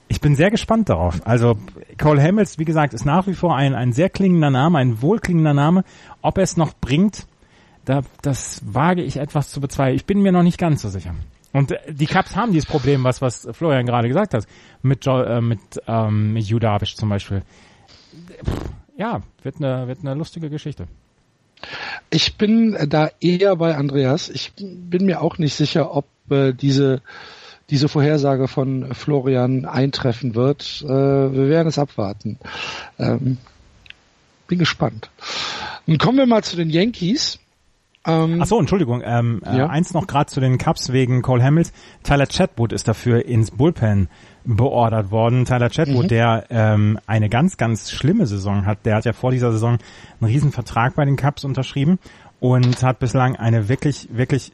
ich bin sehr gespannt darauf. Also Cole Hamels, wie gesagt, ist nach wie vor ein, ein sehr klingender Name, ein wohlklingender Name. Ob er es noch bringt, da, das wage ich etwas zu bezweifeln. Ich bin mir noch nicht ganz so sicher. Und äh, die Cups haben dieses Problem, was, was Florian gerade gesagt hat, mit, jo, äh, mit, ähm, mit Judavic zum Beispiel. Ja, wird eine, wird eine lustige Geschichte. Ich bin da eher bei Andreas. Ich bin mir auch nicht sicher, ob äh, diese, diese Vorhersage von Florian eintreffen wird. Äh, wir werden es abwarten. Ähm, bin gespannt. Nun kommen wir mal zu den Yankees. Ähm, Ach so, Entschuldigung. Ähm, äh, ja. äh, eins noch gerade zu den Cups wegen Cole Hamels. Tyler Chatwood ist dafür ins Bullpen beordert worden. Tyler Chatwood, mhm. der ähm, eine ganz, ganz schlimme Saison hat. Der hat ja vor dieser Saison einen riesen Vertrag bei den Cups unterschrieben und hat bislang eine wirklich, wirklich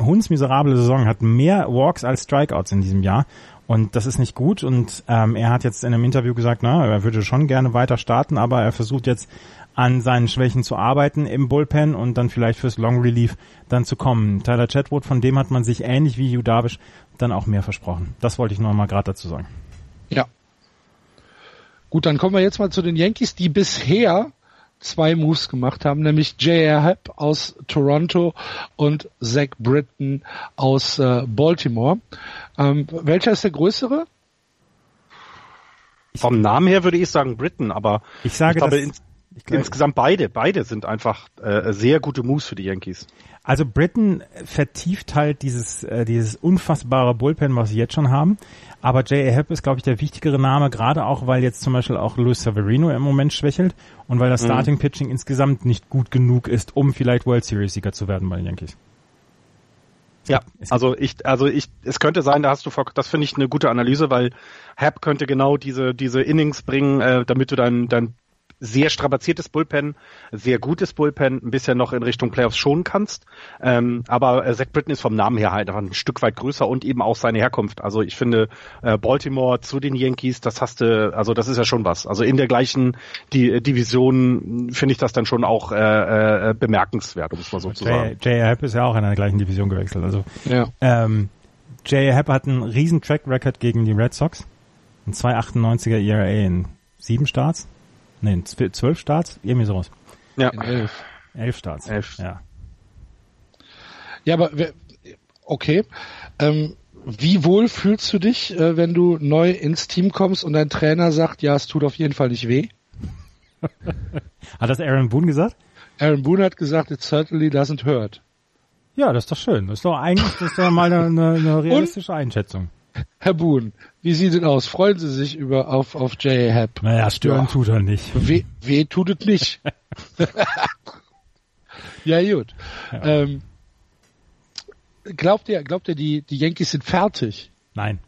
hundsmiserable Saison, hat mehr Walks als Strikeouts in diesem Jahr. Und das ist nicht gut. Und ähm, er hat jetzt in einem Interview gesagt, na, er würde schon gerne weiter starten, aber er versucht jetzt an seinen Schwächen zu arbeiten im Bullpen und dann vielleicht fürs Long Relief dann zu kommen. Tyler Chatwood, von dem hat man sich ähnlich wie Hugh Darvish dann auch mehr versprochen. Das wollte ich nur mal gerade dazu sagen. Ja. Gut, dann kommen wir jetzt mal zu den Yankees, die bisher zwei Moves gemacht haben, nämlich J.R. Happ aus Toronto und Zach Britton aus äh, Baltimore. Ähm, welcher ist der größere? Vom Namen her würde ich sagen Britton, aber ich sage, ich glaube, Glaub, Insgesamt beide, beide sind einfach äh, sehr gute Moves für die Yankees. Also Britain vertieft halt dieses, äh, dieses unfassbare Bullpen, was sie jetzt schon haben. Aber J.A. Happ ist, glaube ich, der wichtigere Name, gerade auch, weil jetzt zum Beispiel auch Luis Severino im Moment schwächelt und weil das mhm. Starting Pitching insgesamt nicht gut genug ist, um vielleicht World Series Sieger zu werden bei den Yankees. Ja, also ich, also ich, es könnte sein, da hast du, das finde ich eine gute Analyse, weil Hap könnte genau diese diese Innings bringen, äh, damit du dein dein sehr strapaziertes Bullpen, sehr gutes Bullpen, ein bisschen noch in Richtung Playoffs schonen kannst. Ähm, aber äh, Zach Britton ist vom Namen her halt einfach ein Stück weit größer und eben auch seine Herkunft. Also ich finde äh, Baltimore zu den Yankees, das hast du, also das ist ja schon was. Also in der gleichen die, äh, Division finde ich das dann schon auch äh, äh, bemerkenswert, um es mal so zu sagen. Jay Happ ist ja auch in der gleichen Division gewechselt. Also ja. ähm, Jay Happ hat einen riesen Track Record gegen die Red Sox. Ein 2,98er ERA in sieben Starts. Nee, zwölf Starts? Irgendwie sowas. Ja. In elf. Elf Starts. Elf. Ja. Ja, aber okay. Ähm, wie wohl fühlst du dich, äh, wenn du neu ins Team kommst und dein Trainer sagt, ja, es tut auf jeden Fall nicht weh? (laughs) hat das Aaron Boone gesagt? Aaron Boone hat gesagt, it certainly doesn't hurt. Ja, das ist doch schön. Das ist doch eigentlich das ist doch mal eine, eine realistische und, Einschätzung. Herr Boone, wie sieht es aus? Freuen Sie sich über auf auf J. Happ? Naja, stören ja. tut er nicht. Weh, weh tut es nicht. (laughs) ja, gut. Ja. Ähm, glaubt ihr, glaubt ihr, die, die Yankees sind fertig? Nein.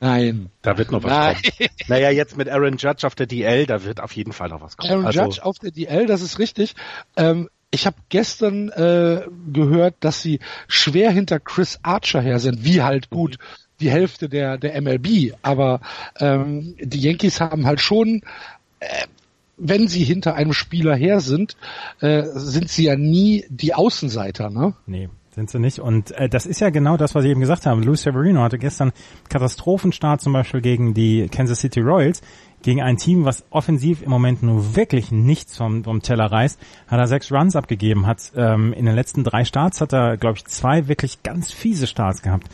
Nein. Da wird noch was Nein. kommen. Naja, jetzt mit Aaron Judge auf der DL, da wird auf jeden Fall noch was kommen. Aaron also, Judge auf der DL, das ist richtig. Ähm, ich habe gestern äh, gehört, dass sie schwer hinter Chris Archer her sind, wie halt gut die Hälfte der, der MLB. Aber ähm, die Yankees haben halt schon, äh, wenn sie hinter einem Spieler her sind, äh, sind sie ja nie die Außenseiter, ne? Nee. Sind sie nicht. Und äh, das ist ja genau das, was ich eben gesagt habe. Luis Severino hatte gestern Katastrophenstart zum Beispiel gegen die Kansas City Royals, gegen ein Team, was offensiv im Moment nur wirklich nichts vom, vom Teller reißt, hat er sechs Runs abgegeben, hat ähm, in den letzten drei Starts hat er, glaube ich, zwei wirklich ganz fiese Starts gehabt.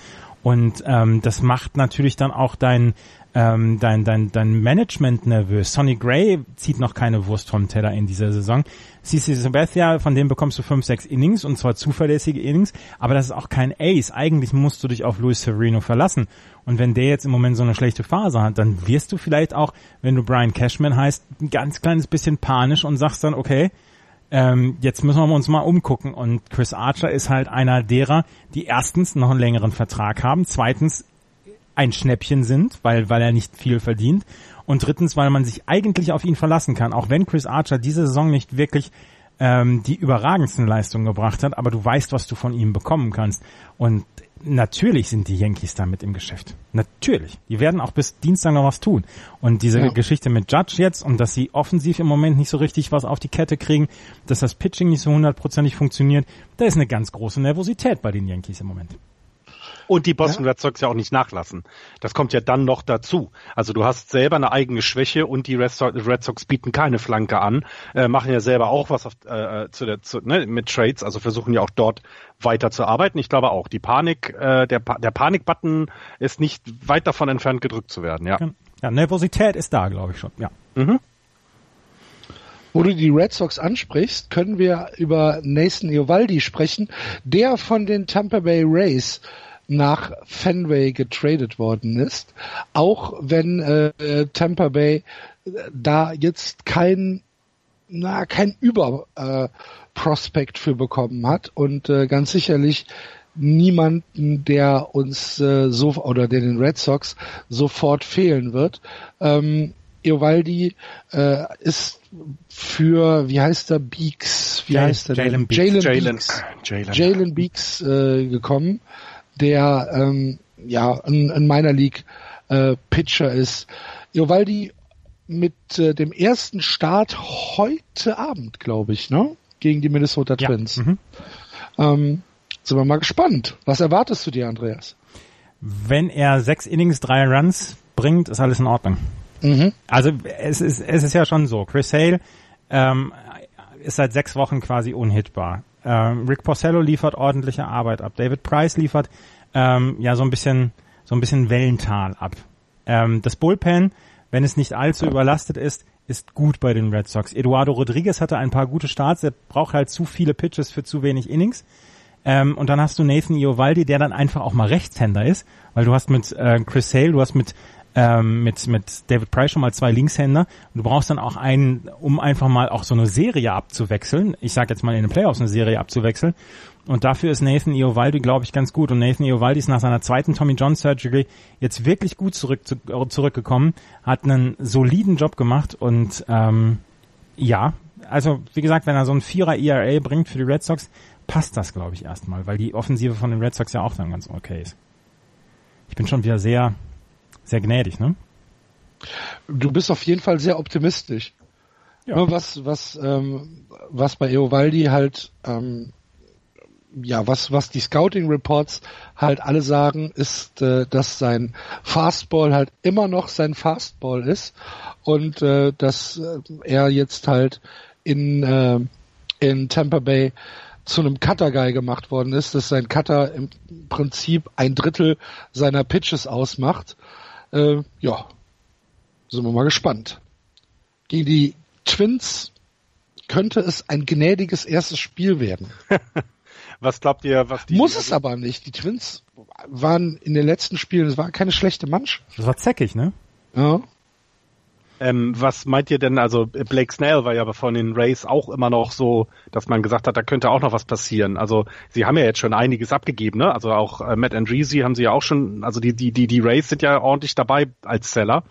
Und ähm, das macht natürlich dann auch dein ähm, dein, dein, dein Management nervös. Sonny Gray zieht noch keine Wurst vom Teller in dieser Saison. CC Sabathia, von dem bekommst du fünf, sechs Innings und zwar zuverlässige Innings, aber das ist auch kein Ace. Eigentlich musst du dich auf Luis Severino verlassen. Und wenn der jetzt im Moment so eine schlechte Phase hat, dann wirst du vielleicht auch, wenn du Brian Cashman heißt, ein ganz kleines bisschen panisch und sagst dann, okay, ähm, jetzt müssen wir uns mal umgucken. Und Chris Archer ist halt einer derer, die erstens noch einen längeren Vertrag haben, zweitens ein Schnäppchen sind, weil, weil er nicht viel verdient. Und drittens, weil man sich eigentlich auf ihn verlassen kann, auch wenn Chris Archer diese Saison nicht wirklich ähm, die überragendsten Leistungen gebracht hat, aber du weißt, was du von ihm bekommen kannst. Und natürlich sind die Yankees damit im Geschäft. Natürlich. Die werden auch bis Dienstag noch was tun. Und diese ja. Geschichte mit Judge jetzt und dass sie offensiv im Moment nicht so richtig was auf die Kette kriegen, dass das Pitching nicht so hundertprozentig funktioniert, da ist eine ganz große Nervosität bei den Yankees im Moment. Und die Boston ja. Red Sox ja auch nicht nachlassen. Das kommt ja dann noch dazu. Also du hast selber eine eigene Schwäche und die Red Sox, Red Sox bieten keine Flanke an, äh, machen ja selber auch was auf, äh, zu der, zu, ne, mit Trades, also versuchen ja auch dort weiter zu arbeiten. Ich glaube auch, die Panik, äh, der, der Panikbutton ist nicht weit davon entfernt gedrückt zu werden. Ja, ja Nervosität ist da, glaube ich schon. Ja. Mhm. Wo du die Red Sox ansprichst, können wir über Nathan Iovaldi sprechen, der von den Tampa Bay Rays nach Fenway getradet worden ist. Auch wenn äh, Tampa Bay äh, da jetzt kein na, kein Überprospekt äh, für bekommen hat und äh, ganz sicherlich niemanden, der uns äh, so oder der den Red Sox sofort fehlen wird. Ähm, Eovaldi äh, ist für, wie heißt er, Beeks, wie Jay, heißt er? Jalen Beeks. Jalen Beeks, Jalen Beeks äh, gekommen der ähm, ja in, in meiner League äh, Pitcher ist. Iovaldi mit äh, dem ersten Start heute Abend, glaube ich, ne? Gegen die Minnesota Twins. Ja. Mhm. Ähm, sind wir mal gespannt. Was erwartest du dir, Andreas? Wenn er sechs Innings, drei Runs bringt, ist alles in Ordnung. Mhm. Also es ist, es ist ja schon so. Chris Hale ähm, ist seit sechs Wochen quasi unhittbar. Ähm, Rick Porcello liefert ordentliche Arbeit ab. David Price liefert ähm, ja so ein bisschen so ein bisschen Wellental ab. Ähm, das Bullpen, wenn es nicht allzu überlastet ist, ist gut bei den Red Sox. Eduardo Rodriguez hatte ein paar gute Starts, er braucht halt zu viele Pitches für zu wenig Innings. Ähm, und dann hast du Nathan Iovaldi, der dann einfach auch mal Rechtshänder ist, weil du hast mit äh, Chris Hale, du hast mit ähm, mit, mit David Price schon mal zwei Linkshänder. Du brauchst dann auch einen, um einfach mal auch so eine Serie abzuwechseln. Ich sag jetzt mal in den Playoffs eine Serie abzuwechseln. Und dafür ist Nathan Iovaldi, glaube ich, ganz gut. Und Nathan Iovaldi ist nach seiner zweiten Tommy John Surgery jetzt wirklich gut zurück, zu, zurückgekommen, hat einen soliden Job gemacht und ähm, ja, also wie gesagt, wenn er so ein Vierer ERA bringt für die Red Sox, passt das, glaube ich, erstmal, weil die Offensive von den Red Sox ja auch dann ganz okay ist. Ich bin schon wieder sehr sehr gnädig, ne? Du bist auf jeden Fall sehr optimistisch. Ja. Ne, was, was, ähm, was bei Eovaldi halt, ähm, ja, was, was die Scouting Reports halt alle sagen, ist, äh, dass sein Fastball halt immer noch sein Fastball ist und äh, dass äh, er jetzt halt in, äh, in Tampa Bay zu einem Cutter Guy gemacht worden ist, dass sein Cutter im Prinzip ein Drittel seiner Pitches ausmacht äh, ja, sind wir mal gespannt. Gegen die Twins könnte es ein gnädiges erstes Spiel werden. (laughs) was glaubt ihr, was die... Muss es aber nicht. Die Twins waren in den letzten Spielen, es war keine schlechte Mannschaft. Das war zäckig, ne? Ja. Ähm, was meint ihr denn, also Blake Snell war ja von den Rays auch immer noch so, dass man gesagt hat, da könnte auch noch was passieren. Also sie haben ja jetzt schon einiges abgegeben, ne? Also auch äh, Matt Andreessi haben sie ja auch schon, also die, die, die, die Rays sind ja ordentlich dabei als Seller.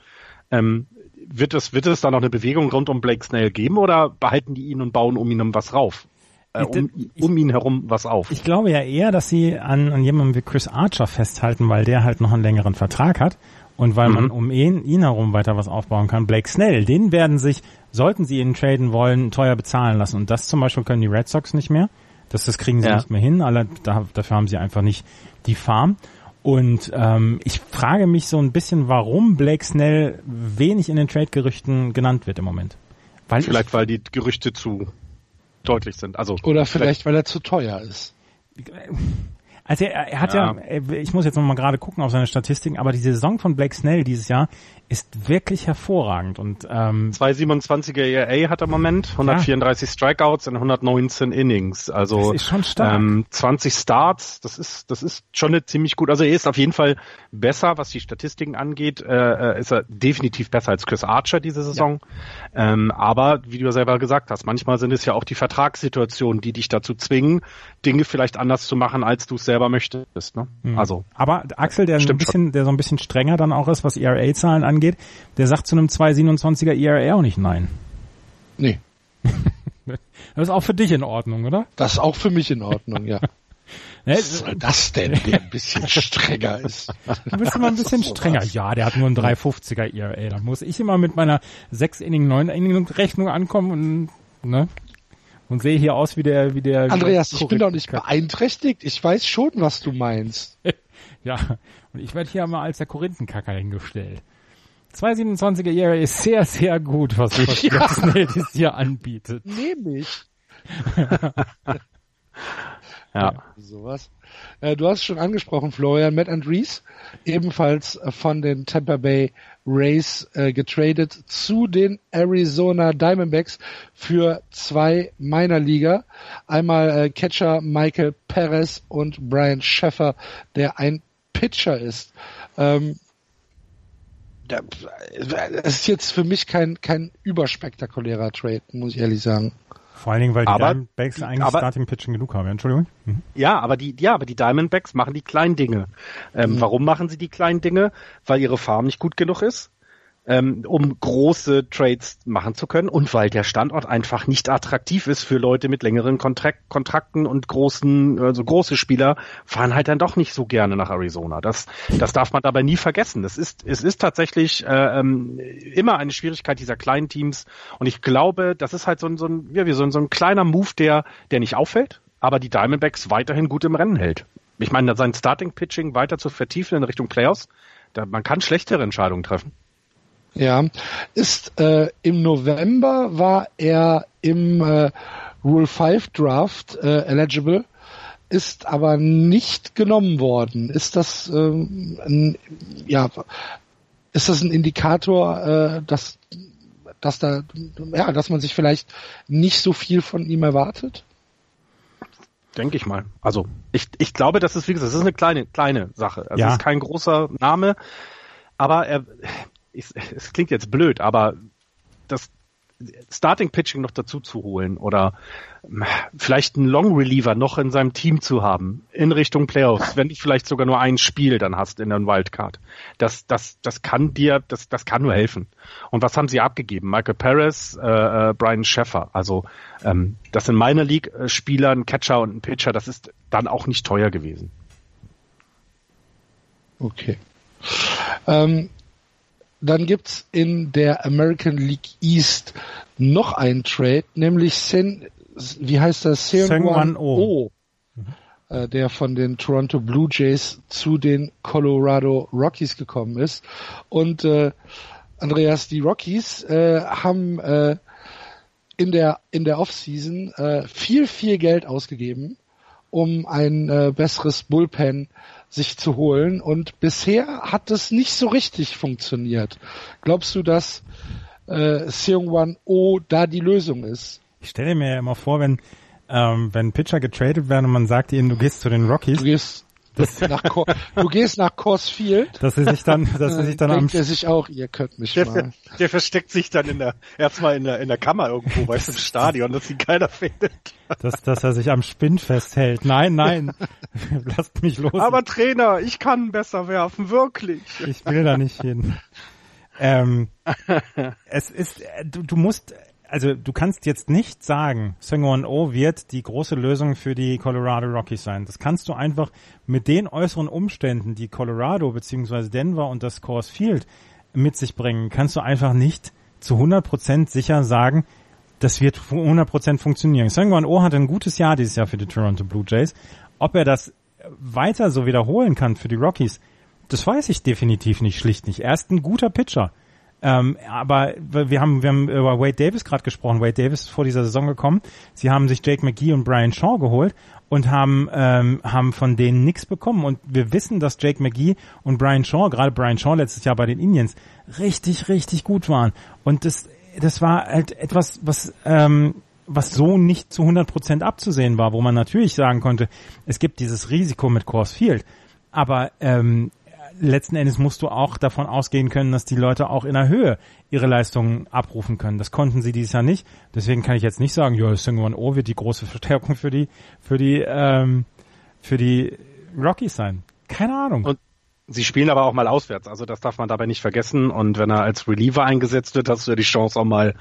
Ähm, wird es, wird es da noch eine Bewegung rund um Blake Snell geben oder behalten die ihn und bauen um ihn was rauf? Äh, um, um ihn herum was auf? Ich glaube ja eher, dass sie an, an jemandem wie Chris Archer festhalten, weil der halt noch einen längeren Vertrag hat und weil mhm. man um ihn, ihn herum weiter was aufbauen kann. Blake Snell, den werden sich, sollten sie ihn traden wollen, teuer bezahlen lassen. Und das zum Beispiel können die Red Sox nicht mehr. Das, das kriegen sie ja. nicht mehr hin. Alle, da, dafür haben sie einfach nicht die Farm. Und ähm, ich frage mich so ein bisschen, warum Blake Snell wenig in den Trade-Gerüchten genannt wird im Moment. Weil vielleicht, ich, weil die Gerüchte zu deutlich sind. Also oder vielleicht, vielleicht weil er zu teuer ist. Also er, er hat ja. ja, ich muss jetzt noch mal gerade gucken auf seine Statistiken, aber die Saison von Blake Snell dieses Jahr ist wirklich hervorragend und ähm, 227er ERA hat er im Moment, 134 ja. Strikeouts in 119 Innings, also das ist schon stark. Ähm, 20 Starts, das ist das ist schon eine ziemlich gut. Also er ist auf jeden Fall besser, was die Statistiken angeht, äh, äh ist er definitiv besser als Chris Archer diese Saison. Ähm, aber wie du ja selber gesagt hast, manchmal sind es ja auch die Vertragssituationen, die dich dazu zwingen, Dinge vielleicht anders zu machen, als du es selber möchtest. Ne? Mhm. Also aber Axel, der so ein bisschen, schon. der so ein bisschen strenger dann auch ist, was ERA-Zahlen angeht angeht, der sagt zu einem 2,27er ERA auch nicht nein. Nee. (laughs) das ist auch für dich in Ordnung, oder? Das ist auch für mich in Ordnung, ja. (laughs) Was soll das denn, der ein bisschen strenger ist? (laughs) Du bist immer ein bisschen strenger. Ja, der hat nur einen 350er ERA. Da muss ich immer mit meiner 6 Inning, 9 Inning Rechnung ankommen und, ne? Und sehe hier aus wie der, wie der. Andreas, ich bin doch nicht beeinträchtigt. Ich weiß schon, was du meinst. (laughs) ja. Und ich werde hier mal als der Korinthenkacker hingestellt. 227er ERA ist sehr, sehr gut, was, (laughs) was ja. Snell das hier anbietet. Nämlich. Ja. Sowas. Äh, du hast schon angesprochen, Florian, Matt Andrees, ebenfalls äh, von den Tampa Bay Rays äh, getradet zu den Arizona Diamondbacks für zwei Minor-Liga. Einmal äh, Catcher Michael Perez und Brian Scheffer, der ein Pitcher ist. Ähm, es ist jetzt für mich kein, kein überspektakulärer Trade, muss ich ehrlich sagen. Vor allen Dingen, weil die aber, Diamondbacks eigentlich aber, Starting Pitching genug haben. Entschuldigung. Mhm. Ja, aber die, ja, aber die Diamondbacks machen die kleinen Dinge. Ähm, mhm. Warum machen sie die kleinen Dinge? Weil ihre Farm nicht gut genug ist ähm, um große Trades machen zu können und weil der Standort einfach nicht attraktiv ist für Leute mit längeren Kontrakt Kontrakten und großen, also große Spieler fahren halt dann doch nicht so gerne nach Arizona. Das, das darf man dabei nie vergessen. Das ist, es ist tatsächlich äh, ähm, immer eine Schwierigkeit dieser kleinen Teams und ich glaube, das ist halt so ein, so ein, ja, wie so ein, so ein kleiner Move, der, der nicht auffällt, aber die Diamondbacks weiterhin gut im Rennen hält. Ich meine, sein Starting Pitching weiter zu vertiefen in Richtung Playoffs, da, man kann schlechtere Entscheidungen treffen. Ja, ist äh, im November war er im äh, Rule 5 Draft äh, eligible, ist aber nicht genommen worden. Ist das ähm, ein, ja, ist das ein Indikator, äh, dass dass da ja, dass man sich vielleicht nicht so viel von ihm erwartet? Denke ich mal. Also ich, ich glaube, das ist wie gesagt, das ist eine kleine kleine Sache. Also ja. ist kein großer Name, aber er ich, es klingt jetzt blöd, aber das Starting Pitching noch dazu zu holen oder vielleicht einen Long Reliever noch in seinem Team zu haben in Richtung Playoffs, wenn du vielleicht sogar nur ein Spiel dann hast in der Wildcard. Das, das, das kann dir, das, das kann nur helfen. Und was haben sie abgegeben? Michael Perez, äh, äh, Brian Sheffer. Also ähm, das sind meine League Spieler, ein Catcher und ein Pitcher. Das ist dann auch nicht teuer gewesen. Okay. Ähm, dann gibt's in der American League East noch einen Trade, nämlich Sen, wie heißt das? Seung O. Äh, der von den Toronto Blue Jays zu den Colorado Rockies gekommen ist. Und äh, Andreas, die Rockies äh, haben äh, in der in der Offseason äh, viel viel Geld ausgegeben, um ein äh, besseres Bullpen sich zu holen. Und bisher hat es nicht so richtig funktioniert. Glaubst du, dass äh, Seung-Wan Oh da die Lösung ist? Ich stelle mir ja immer vor, wenn ähm, wenn Pitcher getradet werden und man sagt ihnen, du gehst zu den Rockies, du gehst Das, nach, du gehst nach Coors Field. Dass er sich dann, dass er sich dann am, er sich auch, ihr könnt mich der, mal. Der versteckt sich dann in der, erstmal in der, in der Kammer irgendwo, (laughs) weißt du, im Stadion, dass ihn keiner findet. Dass, dass er sich am Spinn festhält. Nein, nein. (laughs) Lasst mich los. Aber Trainer, ich kann besser werfen, wirklich. Ich will da nicht hin. Ähm, (laughs) es ist, du, du musst, also du kannst jetzt nicht sagen, Seungwon O wird die große Lösung für die Colorado Rockies sein. Das kannst du einfach mit den äußeren Umständen, die Colorado bzw. Denver und das Coors Field mit sich bringen, kannst du einfach nicht zu 100% sicher sagen, das wird 100% funktionieren. Seungwon O hatte ein gutes Jahr dieses Jahr für die Toronto Blue Jays. Ob er das weiter so wiederholen kann für die Rockies, das weiß ich definitiv nicht, schlicht nicht. Er ist ein guter Pitcher. Ähm, aber wir haben, wir haben über Wade Davis gerade gesprochen. Wade Davis ist vor dieser Saison gekommen. Sie haben sich Jake McGee und Brian Shaw geholt und haben, ähm, haben von denen nichts bekommen. Und wir wissen, dass Jake McGee und Brian Shaw, gerade Brian Shaw letztes Jahr bei den Indians, richtig, richtig gut waren. Und das, das war halt etwas, was, ähm, was so nicht zu 100 Prozent abzusehen war, wo man natürlich sagen konnte, es gibt dieses Risiko mit Coors Field. Aber ähm, letzten Endes musst du auch davon ausgehen können, dass die Leute auch in der Höhe ihre Leistungen abrufen können. Das konnten sie dieses Jahr nicht. Deswegen kann ich jetzt nicht sagen, ja, Singwon O wird die große Verstärkung für die, für die, ähm, für die Rockies sein. Keine Ahnung. Und Sie spielen aber auch mal auswärts, also das darf man dabei nicht vergessen. Und wenn er als Reliever eingesetzt wird, hast du ja die Chance auch mal,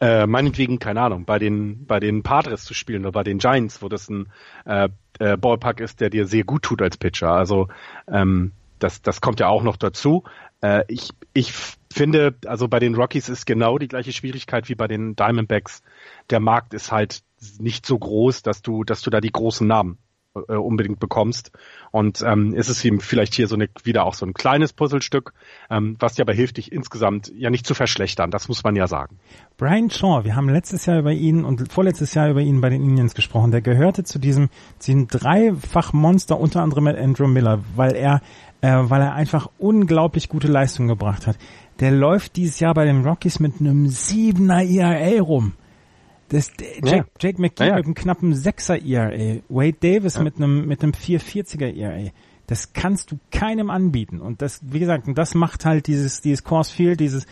äh, meinetwegen, keine Ahnung, bei den bei den Padres zu spielen oder bei den Giants, wo das ein äh, äh, Ballpark ist, der dir sehr gut tut als Pitcher. Also ähm, das, das kommt ja auch noch dazu. Äh, ich, ich finde, also bei den Rockies ist genau die gleiche Schwierigkeit wie bei den Diamondbacks. Der Markt ist halt nicht so groß, dass du, dass du da die großen Namen äh, unbedingt bekommst. Und ähm, ist es ihm vielleicht hier so eine, wieder auch so ein kleines Puzzlestück, ähm, was dir aber hilft, dich insgesamt ja nicht zu verschlechtern. Das muss man ja sagen. Brian Shaw, wir haben letztes Jahr über ihn und vorletztes Jahr über ihn bei den Indians gesprochen. Der gehörte zu diesem, diesem Dreifach-Monster, unter anderem mit Andrew Miller, weil er, äh, weil er einfach unglaublich gute Leistungen gebracht hat. Der läuft dieses Jahr bei den Rockies mit einem siebener ERA rum. Das, Jake, ja. Jake McGee ja, mit einem knappen 6er ERA, Wade Davis mit einem mit einem 440er ERA. Das kannst du keinem anbieten. Und das, wie gesagt, das macht halt dieses dieses Course Field, dieses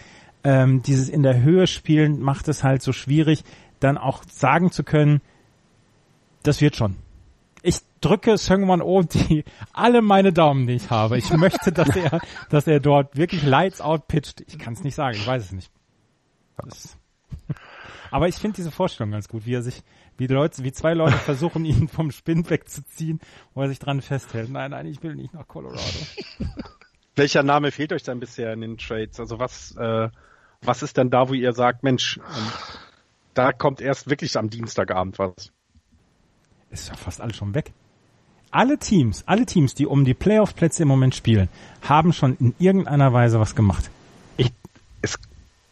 ähm, dieses in der Höhe spielen, macht es halt so schwierig, dann auch sagen zu können, das wird schon. Drücke Seungwon Oh die alle meine Daumen, die ich habe. Ich möchte, dass er, dass er dort wirklich lights out pitcht. Ich kann es nicht sagen, ich weiß es nicht. Das aber ich finde diese Vorstellung ganz gut, wie er sich, wie Leute, wie zwei Leute versuchen, ihn vom Spinn wegzuziehen, wo er sich dran festhält. Nein, nein, ich will nicht nach Colorado. Welcher Name fehlt euch dann bisher in den Trades? Also was, äh, was ist denn da, wo ihr sagt, Mensch, ähm, da kommt erst wirklich am Dienstagabend was? Ist ja fast alles schon weg. Alle Teams, alle Teams, die um die Playoff-Plätze im Moment spielen, haben schon in irgendeiner Weise was gemacht. Ich, es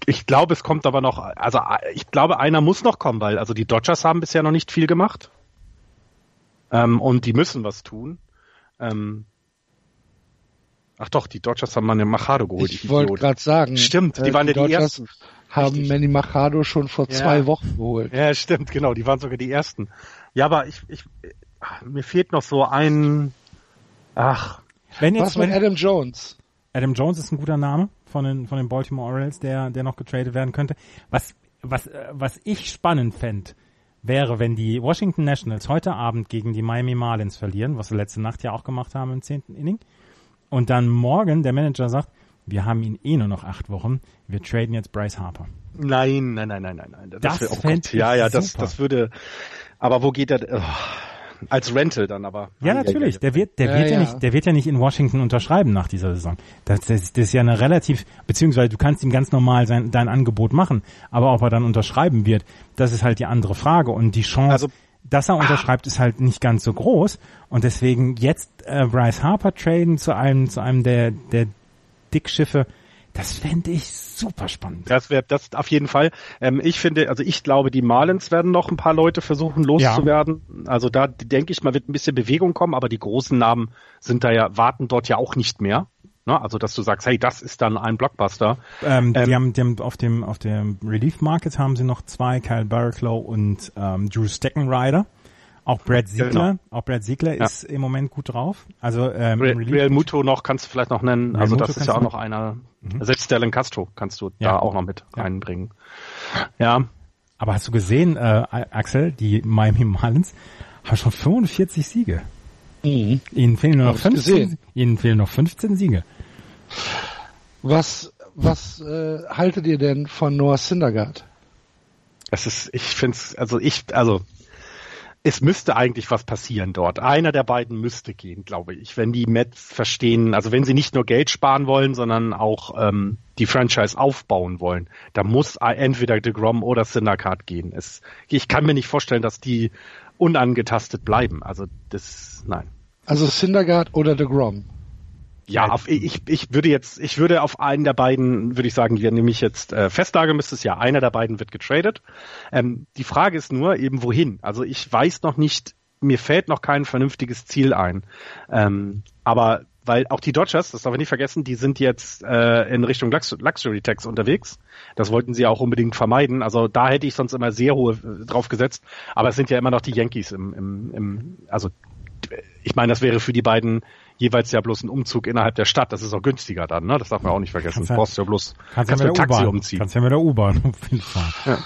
ich glaube, es kommt aber noch, also ich glaube, einer muss noch kommen, weil also die Dodgers haben bisher noch nicht viel gemacht. Ähm, und die müssen was tun. Ähm, ach doch, die Dodgers haben Manny Machado geholt. Ich wollte gerade sagen. Stimmt, die äh, waren die ja die Dodgers ersten. Haben Richtig. Manny Machado schon vor ja. zwei Wochen geholt. Ja, stimmt, genau, die waren sogar die ersten. Ja, aber ich, ich mir fehlt noch so ein, ach. Wenn jetzt, was mit Adam Jones? Adam Jones ist ein guter Name von den, von den Baltimore Orioles, der, der noch getradet werden könnte. Was, was, was ich spannend fände, wäre, wenn die Washington Nationals heute Abend gegen die Miami Marlins verlieren, was sie letzte Nacht ja auch gemacht haben im zehnten Inning, und dann morgen der Manager sagt, wir haben ihn eh nur noch acht Wochen, wir traden jetzt Bryce Harper. Nein, nein, nein, nein, nein, nein. Das, das wäre oh Ja, ja, das, das würde, aber wo geht der, oh, als Rental dann aber. Ja, natürlich. Der wird, der ja, wird ja, ja, nicht, der wird ja nicht in Washington unterschreiben nach dieser Saison. Das, das, das ist ja eine relativ, beziehungsweise du kannst ihm ganz normal sein, dein Angebot machen, aber ob er dann unterschreiben wird, das ist halt die andere Frage und die Chance, also, dass er unterschreibt, ist halt nicht ganz so groß und deswegen jetzt äh, Bryce Harper traden zu einem, zu einem der, der Dickschiffe, das fände ich super spannend. Das wäre das auf jeden Fall. Ähm, ich finde, also ich glaube, die Marlins werden noch ein paar Leute versuchen loszuwerden. Ja. Also da denke ich mal, wird ein bisschen Bewegung kommen, aber die großen Namen sind da ja, warten dort ja auch nicht mehr. Ne? Also dass du sagst, hey, das ist dann ein Blockbuster. Ähm, ähm, die, haben, die haben auf dem auf dem Relief Market haben sie noch zwei, Kyle Barraclough und ähm, Drew Steckenrider Auch Brad Ziegler, genau. auch Brad Ziegler ja. ist im Moment gut drauf. Also ähm, Real, Real Muto noch kannst du vielleicht noch nennen. Real also Muto das ist ja auch noch einer. Mhm. Selbst Sterling Castro kannst du ja. da auch noch mit ja. einbringen. Ja. Aber hast du gesehen, äh, Axel, die Miami Marlins haben schon 45 Siege. Mhm. Ihnen fehlen nur noch 15. Ihnen fehlen noch 15 Siege. Was was äh, haltet ihr denn von Noah Syndergaard? Es ist, ich finde es, also ich, also es müsste eigentlich was passieren dort. Einer der beiden müsste gehen, glaube ich, wenn die Mets verstehen, also wenn sie nicht nur Geld sparen wollen, sondern auch ähm, die Franchise aufbauen wollen, da muss entweder DeGrom oder Syndergaard gehen. Es, ich kann mir nicht vorstellen, dass die unangetastet bleiben. Also das, nein. Also Syndergaard oder DeGrom? Ja, auf, ich, ich würde jetzt, ich würde auf einen der beiden, würde ich sagen, wir nämlich jetzt äh, festlage müsste es ja, einer der beiden wird getradet. Ähm, die Frage ist nur eben wohin. Also ich weiß noch nicht, mir fällt noch kein vernünftiges Ziel ein. Ähm, aber weil auch die Dodgers, das darf ich nicht vergessen, die sind jetzt äh, in Richtung Lux Luxury Tax unterwegs. Das wollten sie auch unbedingt vermeiden. Also da hätte ich sonst immer sehr hohe äh, drauf gesetzt. Aber es sind ja immer noch die Yankees im, im, im also ich meine, das wäre für die beiden jeweils ja bloß ein Umzug innerhalb der Stadt. Das ist auch günstiger dann, ne? Das darf man auch nicht vergessen. Kannst du brauchst ja bloß kannst, kannst ja mit Taxi umziehen. Kannst ja mit der U-Bahn (laughs) fahren. Ja.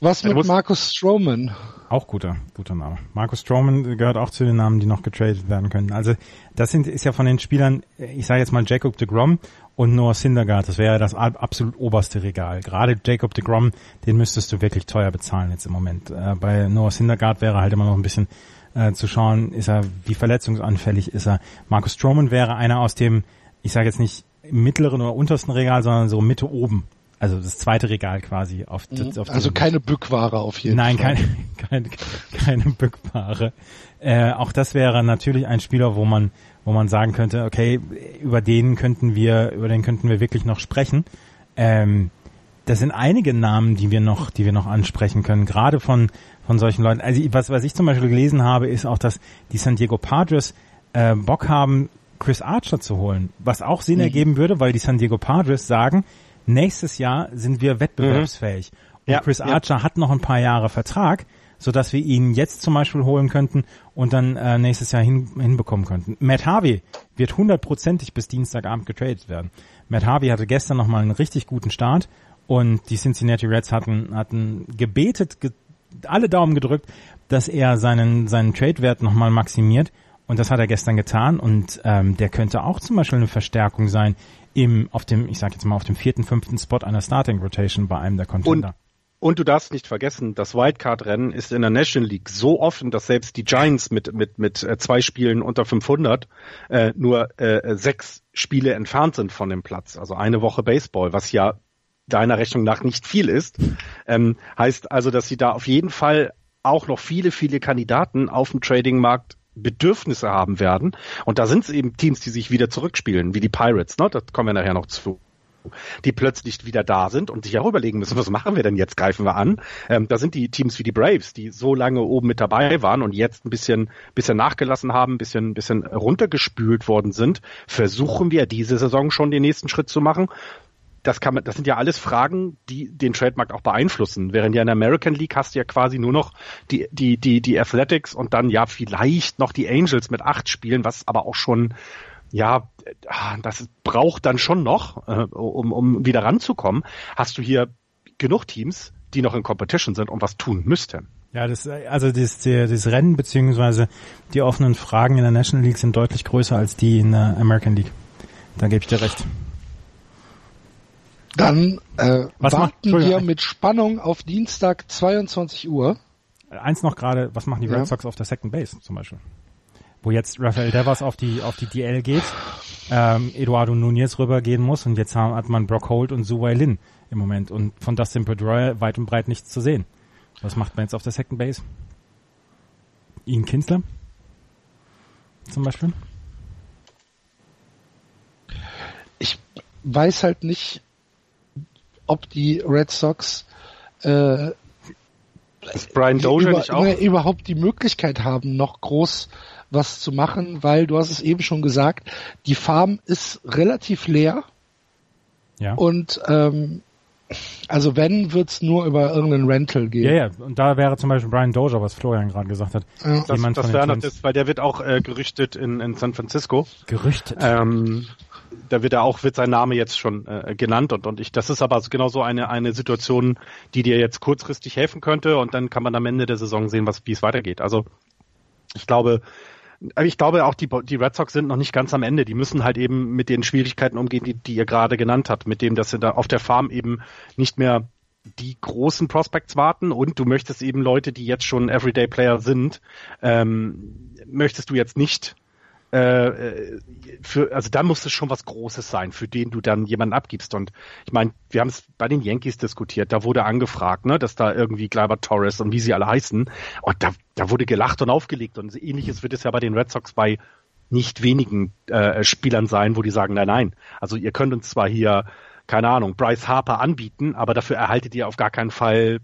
Was mit Markus Stroman? Auch guter, guter Name. Markus Stroman gehört auch zu den Namen, die noch getradet werden können. Also das sind ist ja von den Spielern, ich sage jetzt mal Jacob de Grom und Noah Syndergaard. Das wäre ja das absolut oberste Regal. Gerade Jacob de Grom, den müsstest du wirklich teuer bezahlen jetzt im Moment. Äh, bei Noah Syndergaard wäre halt immer noch ein bisschen äh, zu schauen, ist er, wie verletzungsanfällig ist er. Markus Stroman wäre einer aus dem, ich sage jetzt nicht mittleren oder untersten Regal, sondern so Mitte oben. Also das zweite Regal quasi. Auf, mhm. auf also keine Bückware auf jeden Nein, Fall. Nein, (laughs) keine, keine, keine Bückware. Äh, auch das wäre natürlich ein Spieler, wo man, wo man sagen könnte, okay, über den könnten wir, über den könnten wir wirklich noch sprechen. Ähm, das sind einige Namen, die wir noch, die wir noch ansprechen können, gerade von von solchen Leuten. Also was, was ich zum Beispiel gelesen habe, ist auch, dass die San Diego Padres äh, Bock haben, Chris Archer zu holen, was auch Sinn mhm. ergeben würde, weil die San Diego Padres sagen, nächstes Jahr sind wir wettbewerbsfähig. Mhm. Und ja, Chris Archer ja. hat noch ein paar Jahre Vertrag, so dass wir ihn jetzt zum Beispiel holen könnten und dann äh, nächstes Jahr hin, hinbekommen könnten. Matt Harvey wird hundertprozentig bis Dienstagabend getradet werden. Matt Harvey hatte gestern nochmal einen richtig guten Start und die Cincinnati Reds hatten, hatten gebetet, ge alle Daumen gedrückt, dass er seinen, seinen Trade-Wert nochmal maximiert. Und das hat er gestern getan. Und ähm, der könnte auch zum Beispiel eine Verstärkung sein im, auf dem, ich sag jetzt mal, auf dem vierten, fünften Spot einer Starting Rotation bei einem der Contender. Und und du darfst nicht vergessen, das Wildcard-Rennen ist in der National League so offen, dass selbst die Giants mit mit mit äh, zwei Spielen unter 500 äh, nur äh, sechs Spiele entfernt sind von dem Platz. Also eine Woche Baseball, was ja deiner Rechnung nach nicht viel ist. Ähm, heißt also, dass sie da auf jeden Fall auch noch viele, viele Kandidaten auf dem Trading-Markt Bedürfnisse haben werden. Und da sind es eben Teams, die sich wieder zurückspielen, wie die Pirates, ne? Das kommen wir nachher noch zu die plötzlich wieder da sind und sich auch überlegen müssen, was machen wir denn jetzt, greifen wir an. Ähm, da sind die Teams wie die Braves, die so lange oben mit dabei waren und jetzt ein bisschen, bisschen nachgelassen haben, ein bisschen, bisschen runtergespült worden sind. Versuchen wir diese Saison schon den nächsten Schritt zu machen das kann man, das sind ja alles Fragen, die den Trademarkt auch beeinflussen. Während ja in der American League hast du ja quasi nur noch die, die, die, die Athletics und dann ja vielleicht noch die Angels mit acht Spielen, was aber auch schon, ja, das braucht dann schon noch, äh, um, um wieder ranzukommen. Hast du hier genug Teams, die noch in Competition sind und was tun müssten? Ja, das, also das, das Rennen beziehungsweise die offenen Fragen in der National League sind deutlich größer als die in der American League. Da gebe ich dir recht. Dann äh, was warten macht, wir mit Spannung auf Dienstag 22 Uhr. Eins noch gerade, was machen die Red Sox auf der Second Base zum Beispiel? Wo jetzt Rafael Devers auf die auf die DL geht, ähm, Eduardo Nunez rübergehen muss und jetzt hat man Brock Holt und Su Wei Lin im Moment und von Dustin Pedroia weit und breit nichts zu sehen. Was macht man jetzt auf der Second Base? Ian Kinsler zum Beispiel? Ich weiß halt nicht, ob die Red Sox äh, ist Brian Dozier über, nicht auch? überhaupt die Möglichkeit haben, noch groß was zu machen, weil du hast es eben schon gesagt, die Farm ist relativ leer. Ja. Und ähm, Also wenn, wird's nur über irgendeinen Rental gehen. Ja, ja, und da wäre zum Beispiel Brian Dozier, was Florian gerade gesagt hat. Ja. Das, das wäre noch das, weil der wird auch äh, gerüchtet in, in San Francisco. Gerüchtet? Ähm, da wird er auch, wird sein Name jetzt schon äh, genannt und, und ich, das ist aber genau so eine, eine Situation, die dir jetzt kurzfristig helfen könnte und dann kann man am Ende der Saison sehen, was, wie es weitergeht. Also, ich glaube, ich glaube auch die, die Red Sox sind noch nicht ganz am Ende. Die müssen halt eben mit den Schwierigkeiten umgehen, die, die ihr gerade genannt habt, mit dem, dass sie da auf der Farm eben nicht mehr die großen Prospects warten und du möchtest eben Leute, die jetzt schon Everyday Player sind, ähm, möchtest du jetzt nicht äh, für, also da muss es schon was Großes sein, für den du dann jemanden abgibst. Und ich meine, wir haben es bei den Yankees diskutiert, da wurde angefragt, ne, dass da irgendwie Gleiber Torres und wie sie alle heißen. Und da, da wurde gelacht und aufgelegt. Und ähnliches wird es ja bei den Red Sox bei nicht wenigen äh, Spielern sein, wo die sagen, nein, nein. Also ihr könnt uns zwar hier, keine Ahnung, Bryce Harper anbieten, aber dafür erhaltet ihr auf gar keinen Fall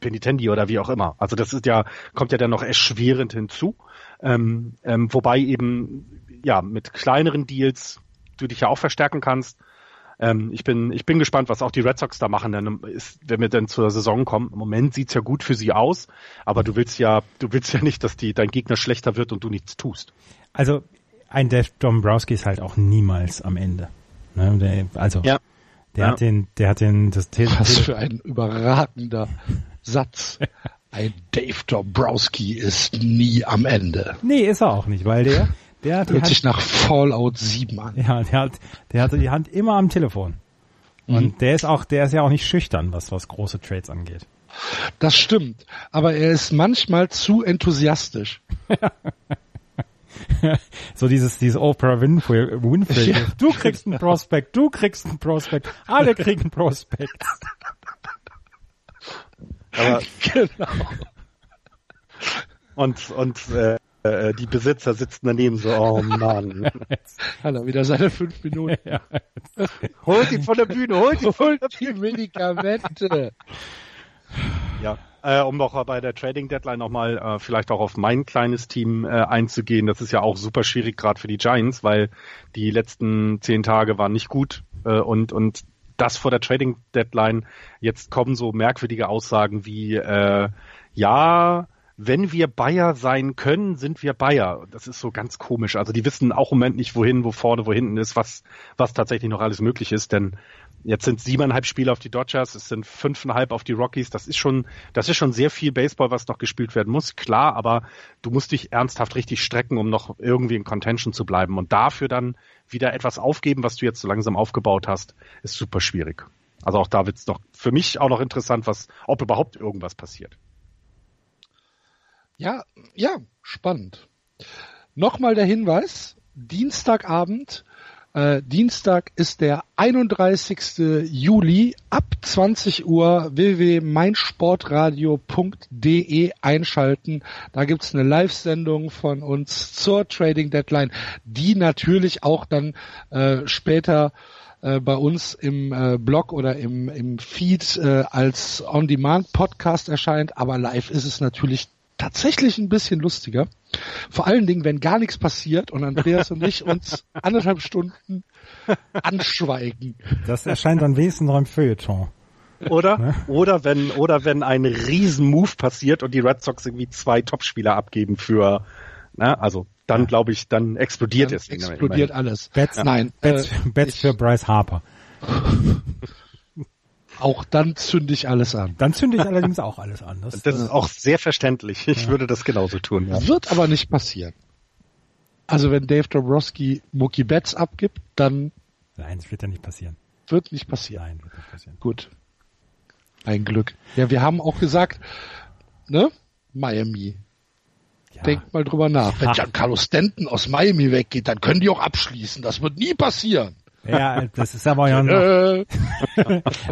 Penitendi oder wie auch immer. Also das ist ja, kommt ja dann noch erschwerend hinzu. Ähm, ähm, wobei eben ja mit kleineren Deals du dich ja auch verstärken kannst. Ähm, ich bin ich bin gespannt, was auch die Red Sox da machen, denn ist, wenn wir dann zur Saison kommen. Im Moment sieht's ja gut für sie aus, aber du willst ja du willst ja nicht, dass die dein Gegner schlechter wird und du nichts tust. Also ein Dave Dombrowski ist halt auch niemals am Ende. Ne? Der, also ja. der ja. hat den der hat den das Was für ein überragender Satz. (laughs) Ein Dave Dombrowski ist nie am Ende. Nee, ist er auch nicht, weil der, der hat (laughs) Hört Hand, sich nach Fallout 7 an. Ja, der hat, der hatte die Hand immer am Telefon. Und mhm. der ist auch, der ist ja auch nicht schüchtern, was, was große Trades angeht. Das stimmt. Aber er ist manchmal zu enthusiastisch. (laughs) so dieses, dieses Oprah Winfrey, Winfrey. Ja. Du kriegst einen Prospect, du kriegst einen Prospect, alle kriegen Prospect. Aber (laughs) genau. Und, und äh, äh, die Besitzer sitzen daneben so, oh Mann. (laughs) Hat er wieder seine fünf Minuten. Ja. holt ihn von der Bühne, holt ihn holt die Medikamente. Ja, äh, um noch bei der Trading Deadline nochmal äh, vielleicht auch auf mein kleines Team äh, einzugehen. Das ist ja auch super schwierig gerade für die Giants, weil die letzten zehn Tage waren nicht gut äh, und und das vor der Trading Deadline. Jetzt kommen so merkwürdige Aussagen wie, äh, ja, wenn wir Bayer sein können, sind wir Bayer. Das ist so ganz komisch. Also die wissen auch im Moment nicht, wohin, wo vorne, wo hinten ist, was, was tatsächlich noch alles möglich ist. Denn jetzt sind siebeneinhalb Spiele auf die Dodgers, es sind fünfeinhalb auf die Rockies. Das ist schon, das ist schon sehr viel Baseball, was noch gespielt werden muss. Klar, aber du musst dich ernsthaft richtig strecken, um noch irgendwie in Contention zu bleiben. Und dafür dann wieder etwas aufgeben, was du jetzt so langsam aufgebaut hast, ist super schwierig. Also auch da wird es noch für mich auch noch interessant, was, ob überhaupt irgendwas passiert. Ja, ja, spannend. Nochmal der Hinweis, Dienstagabend, äh, Dienstag ist der 31. Juli ab 20 Uhr www.meinsportradio.de einschalten. Da gibt's eine Live-Sendung von uns zur Trading Deadline, die natürlich auch dann äh, später äh, bei uns im äh, Blog oder im, im Feed äh, als On-Demand-Podcast erscheint, aber live ist es natürlich tatsächlich ein bisschen lustiger. Vor allen Dingen, wenn gar nichts passiert und Andreas und ich uns (laughs) anderthalb Stunden anschweigen. Das erscheint dann wenigstens noch im Feuilleton. Oder, ne? oder wenn, oder wenn ein Riesen-Move passiert und die Red Sox irgendwie zwei Topspieler abgeben für, ne, also dann ja. glaube ich, dann explodiert dann es. Explodiert alles. Bets, ja. Nein, Bets, äh, Bets für Bryce Harper. (laughs) Auch dann zünde ich alles an. Dann zünde ich allerdings auch alles an. Das, das ist auch sehr verständlich. Ich ja. würde das genauso tun. Ja. Wird aber nicht passieren. Also wenn Dave Dobrowski Mookie Betts abgibt, dann... Nein, das wird ja nicht passieren. Wird nicht passieren. Nein, wird nicht passieren. Gut. Ein Glück. Ja, wir haben auch gesagt, ne? Miami. Ja. Denkt mal drüber nach. Wenn Giancarlo Stanton aus Miami weggeht, dann können die auch abschließen. Das wird nie passieren. Ja, das ist aber ja noch, (laughs)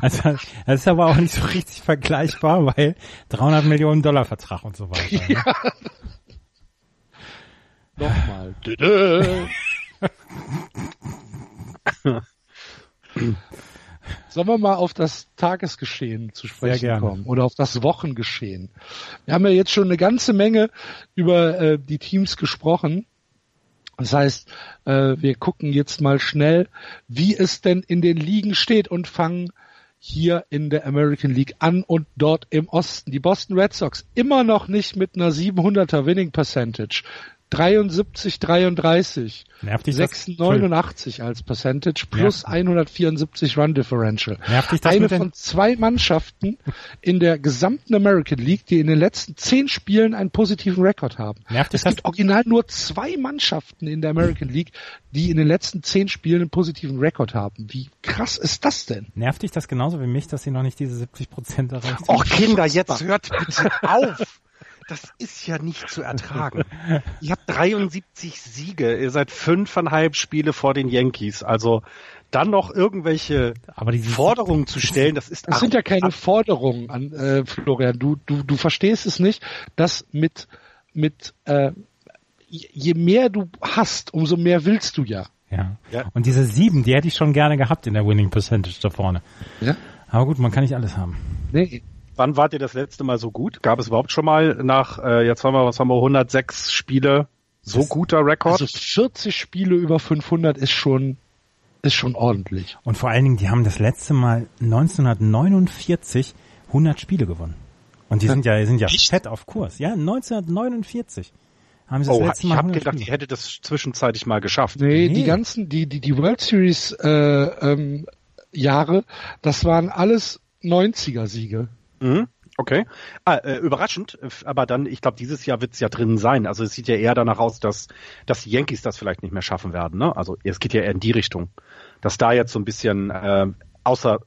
also, das ist aber auch nicht so richtig vergleichbar, weil 300 Millionen Dollar Vertrag und so weiter. Ne? Ja. Nochmal. Sollen wir mal auf das Tagesgeschehen zu sprechen kommen oder auf das Wochengeschehen? Wir haben ja jetzt schon eine ganze Menge über äh, die Teams gesprochen. Das heißt, äh, wir gucken jetzt mal schnell, wie es denn in den Ligen steht und fangen hier in der American League an und dort im Osten. Die Boston Red Sox immer noch nicht mit einer 700er Winning Percentage. 73, 33. Nervt dich 689 als Percentage plus Nervt. 174 Run Differential. Nervt dich das Eine von zwei Mannschaften in der gesamten American League, die in den letzten zehn Spielen einen positiven Rekord haben. Nervt es gibt original nur zwei Mannschaften in der American League, die in den letzten zehn Spielen einen positiven Rekord haben. Wie krass ist das denn? Nervt dich das genauso wie mich, dass sie noch nicht diese 70 Prozent erreicht haben? Och Kinder, jetzt hört bitte auf! Das ist ja nicht zu ertragen. ihr habt 73 Siege, ihr seid fünfeinhalb Spiele vor den Yankees. Also dann noch irgendwelche Forderungen zu stellen, das ist Das sind ja keine Forderungen an äh, Florian. Du, du, du verstehst es nicht, dass mit mit äh, je mehr du hast, umso mehr willst du ja. Ja. ja. Und diese sieben, die hätte ich schon gerne gehabt in der Winning Percentage da vorne. Ja. Aber gut, man kann nicht alles haben. Nee, Wann wart ihr das letzte Mal so gut? Gab es überhaupt schon mal nach, äh, jetzt haben wir, was haben wir, 106 Spiele, so das, guter Rekord? Also 40 Spiele über 500 ist schon, ist schon ordentlich. Und vor allen Dingen, die haben das letzte Mal 1949 100 Spiele gewonnen. Und die sind ja, sind ja Echt? fett auf Kurs. Ja, 1949 haben sie das oh, letzte Mal. Ich habe gedacht, die hätte das zwischenzeitlich mal geschafft. Nee, nee. die ganzen, die, die, die World Series äh, ähm, Jahre, das waren alles 90er-Siege. Mhm. Okay. Ah, äh, überraschend, aber dann, ich glaube, dieses Jahr wird es ja drin sein. Also es sieht ja eher danach aus, dass, dass die Yankees das vielleicht nicht mehr schaffen werden. Ne? Also es geht ja eher in die Richtung. Dass da jetzt so ein bisschen, äh, außer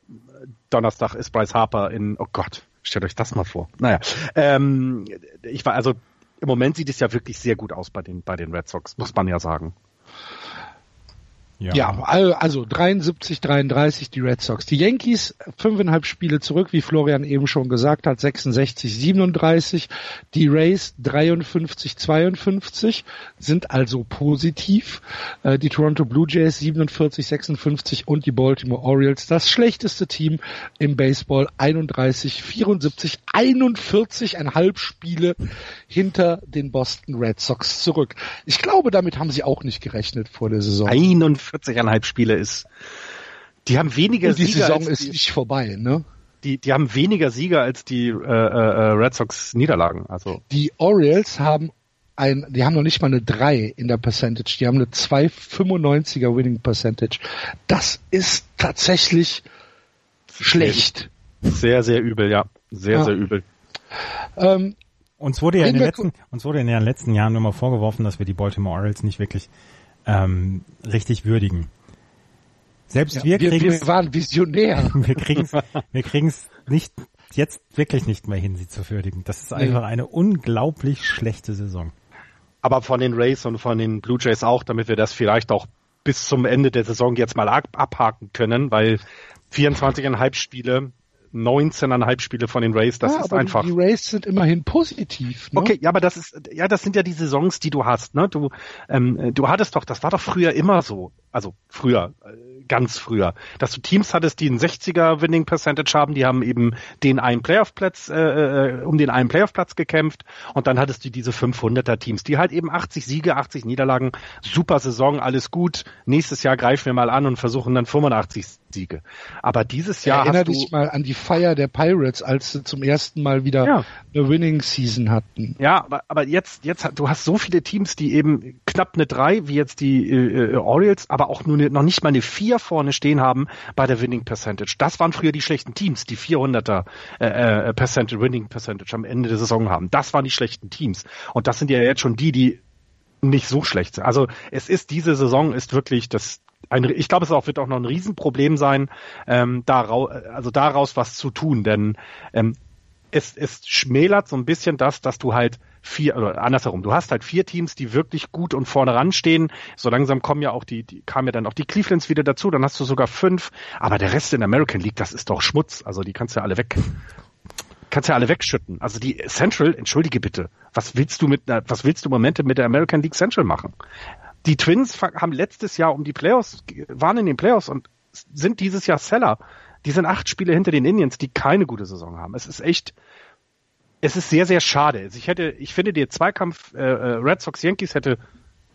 Donnerstag ist Bryce Harper in, oh Gott, stellt euch das mal vor. Naja, ähm, ich war, also im Moment sieht es ja wirklich sehr gut aus bei den, bei den Red Sox, muss man ja sagen. Ja. ja, also 73, 33 die Red Sox. Die Yankees fünfeinhalb Spiele zurück, wie Florian eben schon gesagt hat, 66, 37. Die Rays 53, 52 sind also positiv. Äh, die Toronto Blue Jays 47, 56 und die Baltimore Orioles das schlechteste Team im Baseball 31, 74, 41 einhalb Spiele hinter den Boston Red Sox zurück. Ich glaube, damit haben sie auch nicht gerechnet vor der Saison. 41,5 Spiele ist. Die haben weniger Und die Sieger Saison ist die, nicht vorbei, ne? Die, die haben weniger Sieger als die äh, äh, Red Sox Niederlagen. Also die Orioles haben ein, die haben noch nicht mal eine 3 in der Percentage, die haben eine 2,95er Winning Percentage. Das ist tatsächlich schlecht. Sehr, sehr übel, ja. Sehr, ja. sehr übel. Ähm, uns wurde ja in den letzten, uns wurde in den letzten Jahren nur mal vorgeworfen, dass wir die Baltimore Orioles nicht wirklich ähm, richtig würdigen. Selbst ja, wir, kriegen wir waren visionär. (laughs) Wir kriegen wir kriegen's nicht jetzt wirklich nicht mehr hin, sie zu würdigen. Das ist einfach nee. eine unglaublich schlechte Saison. Aber von den Rays und von den Blue Jays auch, damit wir das vielleicht auch bis zum Ende der Saison jetzt mal abhaken können, weil 24,5 Spiele 19,5 Spiele von den Rays, das ja, ist einfach. Die Rays sind immerhin positiv. Ne? Okay, ja, aber das ist, ja, das sind ja die Saisons, die du hast, ne? Du, ähm, du hattest doch, das war doch früher immer so, also früher, äh, ganz früher, dass du Teams hattest, die einen 60er Winning Percentage haben, die haben eben den einen Playoff-Platz, äh, äh, um den einen Playoff-Platz gekämpft und dann hattest du diese 500er Teams, die halt eben 80 Siege, 80 Niederlagen, super Saison, alles gut, nächstes Jahr greifen wir mal an und versuchen dann 85 Siege. Aber dieses Jahr Erinner hast du... dich mal an die Feier der Pirates, als sie zum ersten Mal wieder ja. eine Winning Season hatten. Ja, aber, aber jetzt, jetzt, du hast so viele Teams, die eben knapp eine 3, wie jetzt die äh, äh, Orioles, aber auch nur eine, noch nicht mal eine 4 vorne stehen haben bei der Winning Percentage. Das waren früher die schlechten Teams, die 400er äh, äh, Percentage, Winning Percentage am Ende der Saison haben. Das waren die schlechten Teams. Und das sind ja jetzt schon die, die nicht so schlecht sind. Also es ist, diese Saison ist wirklich das, ein, ich glaube, es auch, wird auch noch ein Riesenproblem sein, ähm, daraus, also daraus was zu tun, denn ähm, es, es schmälert so ein bisschen das, dass du halt vier, oder andersherum, du hast halt vier Teams, die wirklich gut und vorne ranstehen. So langsam kommen ja auch die, die kamen ja dann auch die Clevelands wieder dazu, dann hast du sogar fünf, aber der Rest in der American League, das ist doch Schmutz. Also die kannst du ja alle weg. Kannst ja alle wegschütten. Also die Central, entschuldige bitte, was willst du mit, was willst du Momente mit der American League Central machen? Die Twins haben letztes Jahr um die Playoffs, waren in den Playoffs und sind dieses Jahr Seller. Die sind acht Spiele hinter den Indians, die keine gute Saison haben. Es ist echt, es ist sehr, sehr schade. Also ich hätte, ich finde, der Zweikampf äh, äh, Red Sox Yankees hätte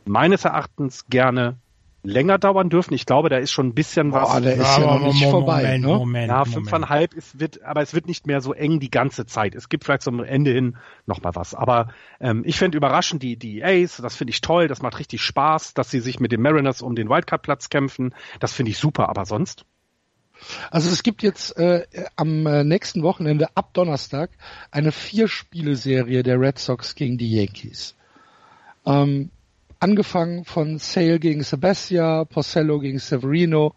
meines Erachtens gerne länger dauern dürfen. Ich glaube, da ist schon ein bisschen was. Oh, der ist ja, ja noch nicht Moment, vorbei. Moment, ne? Moment, ja, fünfeinhalb ist, wird, aber es wird nicht mehr so eng die ganze Zeit. Es gibt vielleicht zum Ende hin noch mal was. Aber ähm, ich finde überraschend die die Ace, das finde ich toll, das macht richtig Spaß, dass sie sich mit den Mariners um den Wildcard-Platz kämpfen. Das finde ich super. Aber sonst? Also es gibt jetzt äh, am äh, nächsten Wochenende ab Donnerstag eine Vier-Spiele-Serie der Red Sox gegen die Yankees. Ähm, angefangen von Sale gegen Sebastia, Porcello gegen Severino,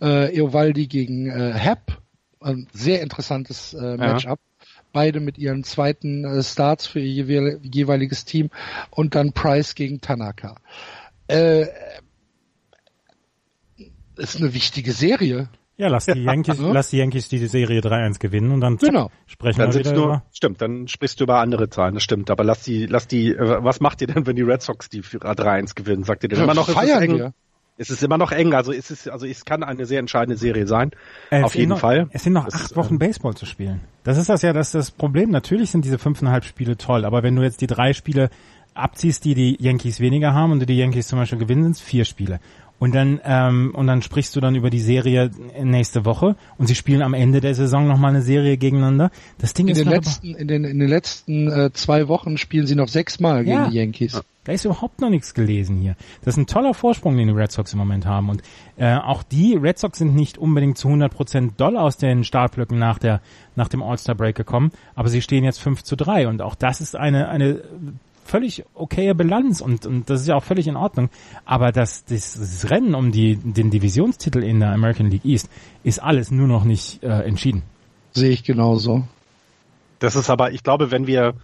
äh, Eovaldi gegen äh, Happ. Ein sehr interessantes äh, Matchup. Ja. Beide mit ihren zweiten äh, Starts für ihr jeweiliges Team und dann Price gegen Tanaka. Äh, ist eine wichtige Serie. Ja, lass die Yankees, ja. lass die Yankees diese Serie 3-1 gewinnen und dann genau. sprechen dann wir wieder nur, über. Stimmt, dann sprichst du über andere Zahlen, das stimmt. Aber lass die, lass die, äh, was macht ihr denn, wenn die Red Sox die 3-1 gewinnen? Sagt ihr denn ja, immer noch, feiern ist es eng? Es ist immer noch eng, also es ist, also es kann eine sehr entscheidende Serie sein. Äh, auf jeden noch, Fall. Es sind noch das acht Wochen äh, Baseball zu spielen. Das ist das ja, das, das Problem. Natürlich sind diese fünfeinhalb Spiele toll, aber wenn du jetzt die drei Spiele abziehst, die die Yankees weniger haben und die Yankees zum Beispiel gewinnen, sind es vier Spiele. Und dann, ähm, und dann sprichst du dann über die Serie nächste Woche und sie spielen am Ende der Saison nochmal eine Serie gegeneinander. Das Ding in ist den letzten, in den, in den letzten äh, zwei Wochen spielen sie noch sechsmal gegen ja. die Yankees. Da ist überhaupt noch nichts gelesen hier. Das ist ein toller Vorsprung, den die Red Sox im Moment haben. Und äh, auch die Red Sox sind nicht unbedingt zu 100% doll aus den Startblöcken nach, der, nach dem All-Star-Break gekommen, aber sie stehen jetzt 5 zu 3. Und auch das ist eine, eine völlig okaye Bilanz und, und das ist ja auch völlig in Ordnung. Aber das, das, das Rennen um die, den Divisionstitel in der American League East ist alles nur noch nicht äh, entschieden. Sehe ich genauso. Das ist aber, ich glaube, wenn wir,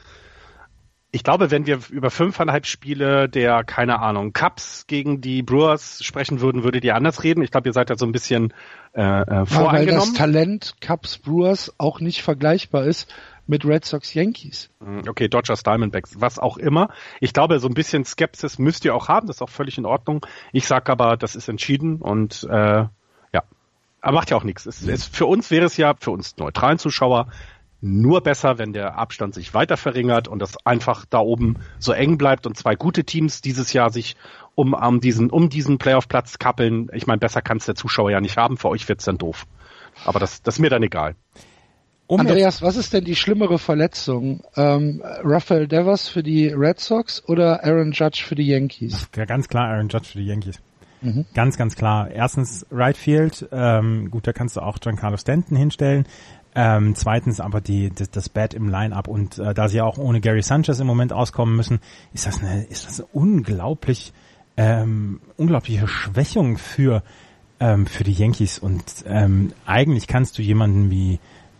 ich glaube, wenn wir über fünfeinhalb Spiele der, keine Ahnung, Cups gegen die Brewers sprechen würden, würdet ihr anders reden. Ich glaube, ihr seid da so ein bisschen äh, äh, voreingenommen. Ja, weil das Talent Cups Brewers auch nicht vergleichbar ist mit Red Sox Yankees. Mhm, okay, Dodgers Diamondbacks, was auch immer. Ich glaube, so ein bisschen Skepsis müsst ihr auch haben, das ist auch völlig in Ordnung. Ich sag aber, das ist entschieden und äh, ja, aber macht ja auch nichts. Es, es, für uns wäre es ja, für uns neutralen Zuschauer, nur besser, wenn der Abstand sich weiter verringert und das einfach da oben so eng bleibt und zwei gute Teams dieses Jahr sich um, um diesen, um diesen Playoff-Platz kappeln. Ich meine, besser kann es der Zuschauer ja nicht haben. Für euch wird's dann doof. Aber das, das ist mir dann egal. Um Andreas, was ist denn die schlimmere Verletzung? Ähm, Rafael Devers für die Red Sox oder Aaron Judge für die Yankees? Ja, ganz klar Aaron Judge für die Yankees. Mhm. Ganz, ganz klar. Erstens Right Field, ähm, gut, da kannst du auch Giancarlo Stanton hinstellen. Ähm, zweitens aber die, das, das Bad im Line-Up und äh, da sie auch ohne Gary Sanchez im Moment auskommen müssen, ist das eine, ist das eine unglaublich, ähm, unglaubliche Schwächung für, ähm, für die Yankees und ähm, eigentlich kannst du jemanden wie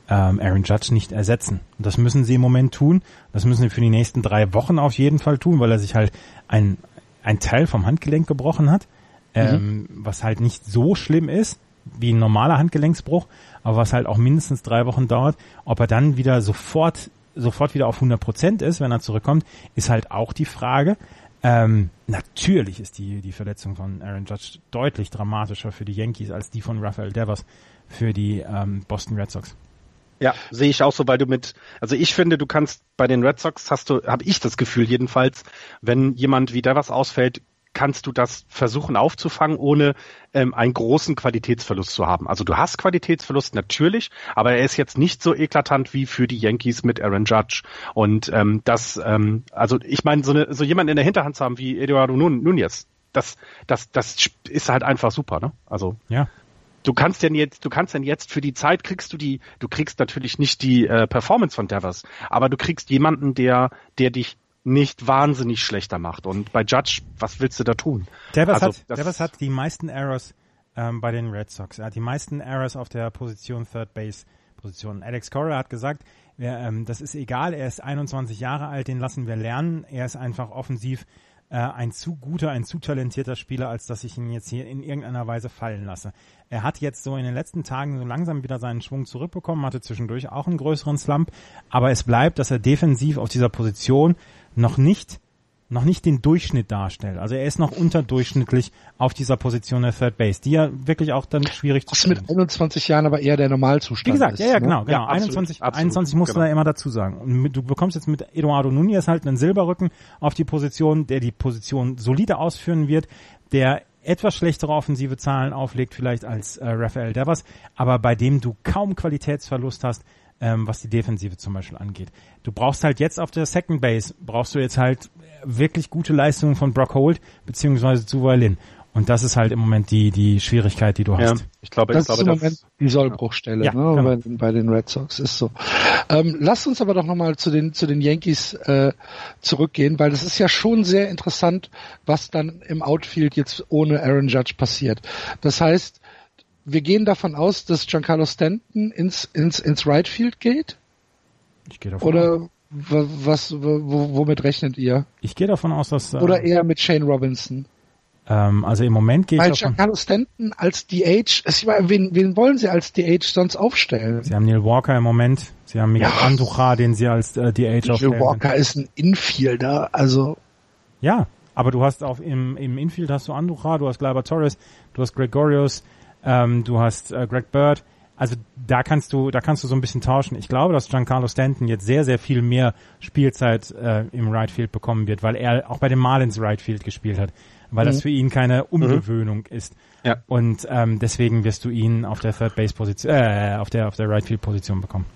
ähm, Aaron Judge nicht ersetzen. Und das müssen sie im Moment tun. Das müssen sie für die nächsten drei Wochen auf jeden Fall tun, weil er sich halt ein, ein Teil vom Handgelenk gebrochen hat, ähm, mhm. was halt nicht so schlimm ist wie ein normaler Handgelenksbruch, aber was halt auch mindestens drei Wochen dauert. Ob er dann wieder sofort sofort wieder auf 100 Prozent ist, wenn er zurückkommt, ist halt auch die Frage. Ähm, natürlich ist die, die Verletzung von Aaron Judge deutlich dramatischer für die Yankees als die von Rafael Devers für die ähm, Boston Red Sox. Ja, sehe ich auch so, weil du mit, also ich finde, du kannst bei den Red Sox hast du, habe ich das Gefühl jedenfalls, wenn jemand wie was ausfällt, kannst du das versuchen aufzufangen, ohne ähm, einen großen Qualitätsverlust zu haben. Also du hast Qualitätsverlust natürlich, aber er ist jetzt nicht so eklatant wie für die Yankees mit Aaron Judge. Und ähm, das, ähm, also ich meine, so, eine, so jemanden in der Hinterhand zu haben wie Eduardo Nunez, das, das, das ist halt einfach super, ne? Also ja du kannst denn jetzt, du kannst denn jetzt für die Zeit kriegst du die, du kriegst natürlich nicht die äh, Performance von Devers, aber du kriegst jemanden, der, der dich nicht wahnsinnig schlechter macht. Und bei Judge, was willst du da tun? Devers, also, hat, Devers hat die meisten Errors ähm, bei den Red Sox. Er hat die meisten Errors auf der Position Third Base Position. Alex Cora hat gesagt, wir, ähm, das ist egal, er ist 21 Jahre alt, den lassen wir lernen. Er ist einfach offensiv äh, ein zu guter, ein zu talentierter Spieler, als dass ich ihn jetzt hier in irgendeiner Weise fallen lasse. Er hat jetzt so in den letzten Tagen so langsam wieder seinen Schwung zurückbekommen, hatte zwischendurch auch einen größeren Slump, aber es bleibt, dass er defensiv auf dieser Position noch nicht noch nicht den Durchschnitt darstellt. Also er ist noch unterdurchschnittlich auf dieser Position der Third Base, die ja wirklich auch dann schwierig zu spielen. mit 21 Jahren aber eher der Normalzustand Wie gesagt, ist, ja, ja, ne? genau, genau. Ja, 21, absolut, 21 musst genau. du da immer dazu sagen. Und du bekommst jetzt mit Eduardo Nunez halt einen Silberrücken auf die Position, der die Position solide ausführen wird, der etwas schlechtere offensive Zahlen auflegt vielleicht als äh, Rafael Devers, aber bei dem du kaum Qualitätsverlust hast, ähm, was die Defensive zum Beispiel angeht. Du brauchst halt jetzt auf der Second Base, brauchst du jetzt halt wirklich gute Leistungen von Brock Holt beziehungsweise Zuwai Lin. Und das ist halt im Moment die, die Schwierigkeit, die du hast. Ja, ich glaube, das ich glaube, ist im Moment die Sollbruchstelle ja, ne, genau. bei, bei, den Red Sox. Ist so. Ähm, lasst uns aber doch nochmal zu den, zu den Yankees äh, zurückgehen, weil das ist ja schon sehr interessant, was dann im Outfield jetzt ohne Aaron Judge passiert. Das heißt, wir gehen davon aus, dass Giancarlo Stanton ins, ins, ins Right Field geht? Ich gehe davon Oder aus. was, womit rechnet ihr? Ich gehe davon aus, dass... Oder äh, eher mit Shane Robinson? Ähm, also im Moment geht Weil Giancarlo Stanton als DH, ich meine, wen, wen wollen sie als DH sonst aufstellen? Sie haben Neil Walker im Moment, sie haben Miguel ja. Andujar, den sie als äh, DH aufstellen. Neil Walker ist ein Infielder, also... Ja, aber du hast auf im, im Infield hast du Andujar, du hast Gleyber Torres, du hast Gregorius, ähm, du hast äh, Greg Bird. Also da kannst du, da kannst du so ein bisschen tauschen. Ich glaube, dass Giancarlo Stanton jetzt sehr, sehr viel mehr Spielzeit äh, im Right Field bekommen wird, weil er auch bei den Marlins Right Field gespielt hat weil mhm. das für ihn keine Umgewöhnung mhm. ist. Ja. Und ähm, deswegen wirst du ihn auf der Third Base Position, äh, auf der auf der Right Field Position bekommen.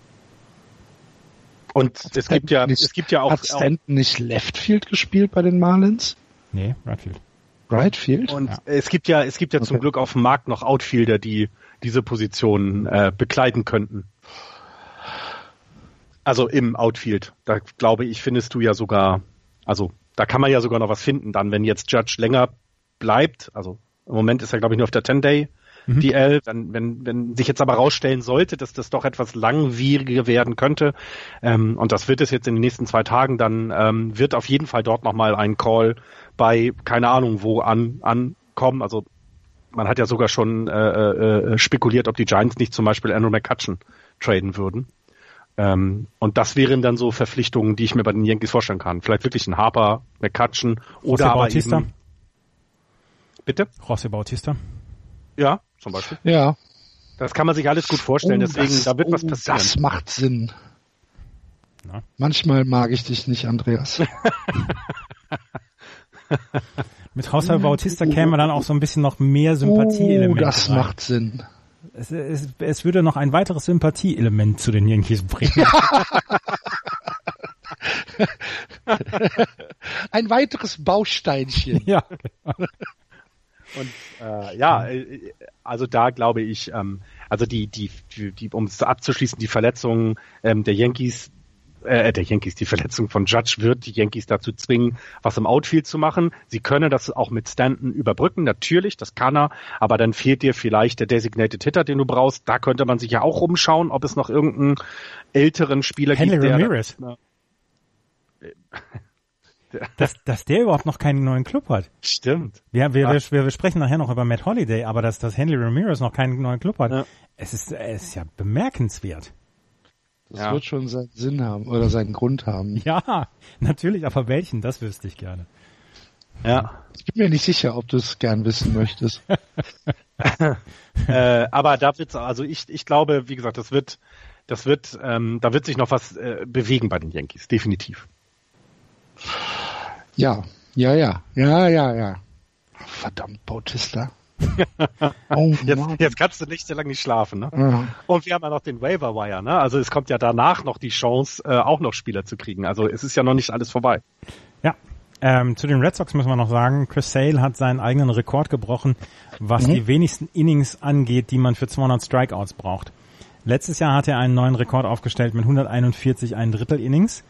Und es gibt ja, nicht, es gibt ja auch. Hat Stanton nicht Left Field gespielt bei den Marlins? Nee, Right Field. Right Field? Und ja. es gibt ja, es gibt ja okay. zum Glück auf dem Markt noch Outfielder, die diese Position äh, bekleiden könnten. Also im Outfield. Da glaube ich, findest du ja sogar, also da kann man ja sogar noch was finden dann, wenn jetzt Judge länger bleibt. Also im Moment ist er, glaube ich, nur auf der 10-Day. Mhm. DL, dann, wenn, wenn sich jetzt aber rausstellen sollte, dass das doch etwas langwieriger werden könnte, ähm, und das wird es jetzt in den nächsten zwei Tagen, dann ähm, wird auf jeden Fall dort nochmal ein Call bei, keine Ahnung wo, an, ankommen. Also man hat ja sogar schon äh, äh, spekuliert, ob die Giants nicht zum Beispiel Andrew McCutcheon traden würden. Ähm, und das wären dann so Verpflichtungen, die ich mir bei den Yankees vorstellen kann. Vielleicht wirklich ein Harper, McCutcheon oder José aber Bautista. Eben, bitte? José Bautista. Ja, zum Beispiel. Ja. Das kann man sich alles gut vorstellen, oh, deswegen, das, da wird oh, was passieren. Das macht Sinn. Na? Manchmal mag ich dich nicht, Andreas. (laughs) (laughs) Mit José Bautista käme dann auch so ein bisschen noch mehr Sympathieelemente. Oh, das rein. macht Sinn. Es, es, es würde noch ein weiteres Sympathieelement zu den Yankees bringen. (laughs) (laughs) ein weiteres Bausteinchen. Ja. Und äh, ja, äh, also da glaube ich, ähm, also die, die, die, die um es abzuschließen, die Verletzungen ähm, der Yankees, äh, der Yankees, die Verletzung von Judge wird die Yankees dazu zwingen, was im Outfield zu machen. Sie können das auch mit Stanton überbrücken, natürlich, das kann er, aber dann fehlt dir vielleicht der Designated Hitter, den du brauchst. Da könnte man sich ja auch umschauen, ob es noch irgendeinen älteren Spieler Henry gibt, der Ramirez. (laughs) dass, dass der überhaupt noch keinen neuen Club hat. Stimmt. Ja, wir, wir, wir, wir sprechen nachher noch über Matt Holiday, aber dass, dass Henry Ramirez noch keinen neuen Club hat, ja. es, ist, es ist ja bemerkenswert. Das ja. wird schon seinen Sinn haben oder seinen Grund haben. (laughs) Ja, natürlich, aber welchen, das wüsste ich gerne. Ja. Ich bin mir nicht sicher, ob du es gern wissen möchtest. (laughs) (laughs) äh, aber da wird's, also ich, ich glaube, wie gesagt, das wird, das wird, ähm, da wird sich noch was äh, bewegen bei den Yankees, definitiv. Ja, ja, ja, ja, ja, ja. Verdammt, Bautista. Oh, (laughs) jetzt, jetzt, kannst du nicht so lange nicht schlafen. Ne? Ja. Und wir haben ja noch den Waiver Wire. Ne? Also es kommt ja danach noch die Chance, äh, auch noch Spieler zu kriegen. Also es ist ja noch nicht alles vorbei. Ja. Ähm, zu den Red Sox müssen wir noch sagen, Chris Sale hat seinen eigenen Rekord gebrochen, was mhm. die wenigsten Innings angeht, die man für 200 Strikeouts braucht. Letztes Jahr hat er einen neuen Rekord aufgestellt mit 141 ein Drittel Innings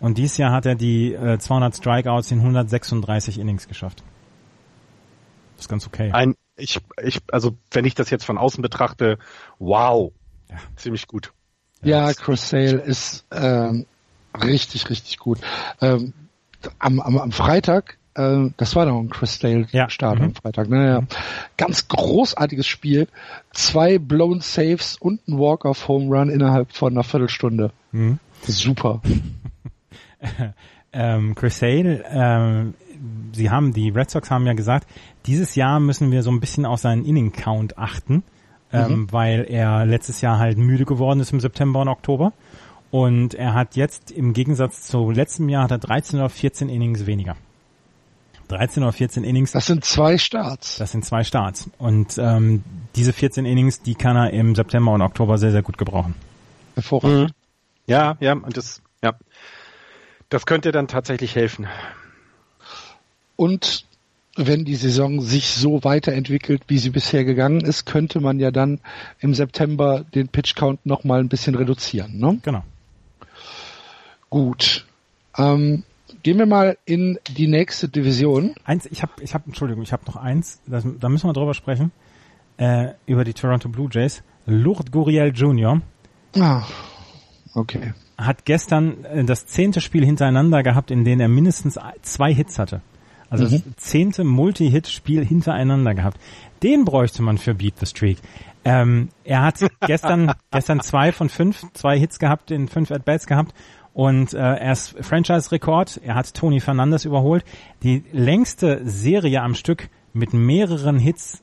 und dieses Jahr hat er die äh, 200 Strikeouts in 136 Innings geschafft. Das ist ganz okay. Ein ich, ich, also wenn ich das jetzt von außen betrachte, wow, ja. ziemlich gut. Ja, Chris Sale ist ähm, richtig, richtig gut. Ähm, am, am, am Freitag, äh, das war doch ein Chris Sale ja. Start mhm. am Freitag, naja, mhm. ganz großartiges Spiel, zwei blown Saves und ein Walk of Home Run innerhalb von einer Viertelstunde. Mhm. Super. (laughs) ähm, Chris Sale, ähm, sie haben, die Red Sox haben ja gesagt, dieses Jahr müssen wir so ein bisschen auf seinen Inning-Count achten, ähm, mhm. weil er letztes Jahr halt müde geworden ist im September und Oktober. Und er hat jetzt im Gegensatz zu letztem Jahr hat er 13 oder 14 Innings weniger. 13 oder 14 Innings. Das sind zwei Starts. Das sind zwei Starts. Und ähm, diese 14 Innings, die kann er im September und Oktober sehr, sehr gut gebrauchen. Hervorragend. Mhm. Ja, ja, und das, ja. Das könnte dann tatsächlich helfen. Und wenn die Saison sich so weiterentwickelt, wie sie bisher gegangen ist, könnte man ja dann im September den Pitch Count noch mal ein bisschen reduzieren. Ne? Genau. Gut. Ähm, gehen wir mal in die nächste Division. Eins, ich habe, ich habe, Entschuldigung, ich habe noch eins. Das, da müssen wir drüber sprechen äh, über die Toronto Blue Jays. Lourdes Gurriel Jr. Ah, okay. Hat gestern äh, das zehnte Spiel hintereinander gehabt, in dem er mindestens zwei Hits hatte. Also mhm. das zehnte Multi-Hit-Spiel hintereinander gehabt. Den bräuchte man für Beat the Streak. Ähm, er hat (laughs) gestern, gestern zwei von fünf, zwei Hits gehabt, in fünf At-Bats gehabt und äh, er ist Franchise-Rekord. Er hat Tony Fernandes überholt. Die längste Serie am Stück mit mehreren Hits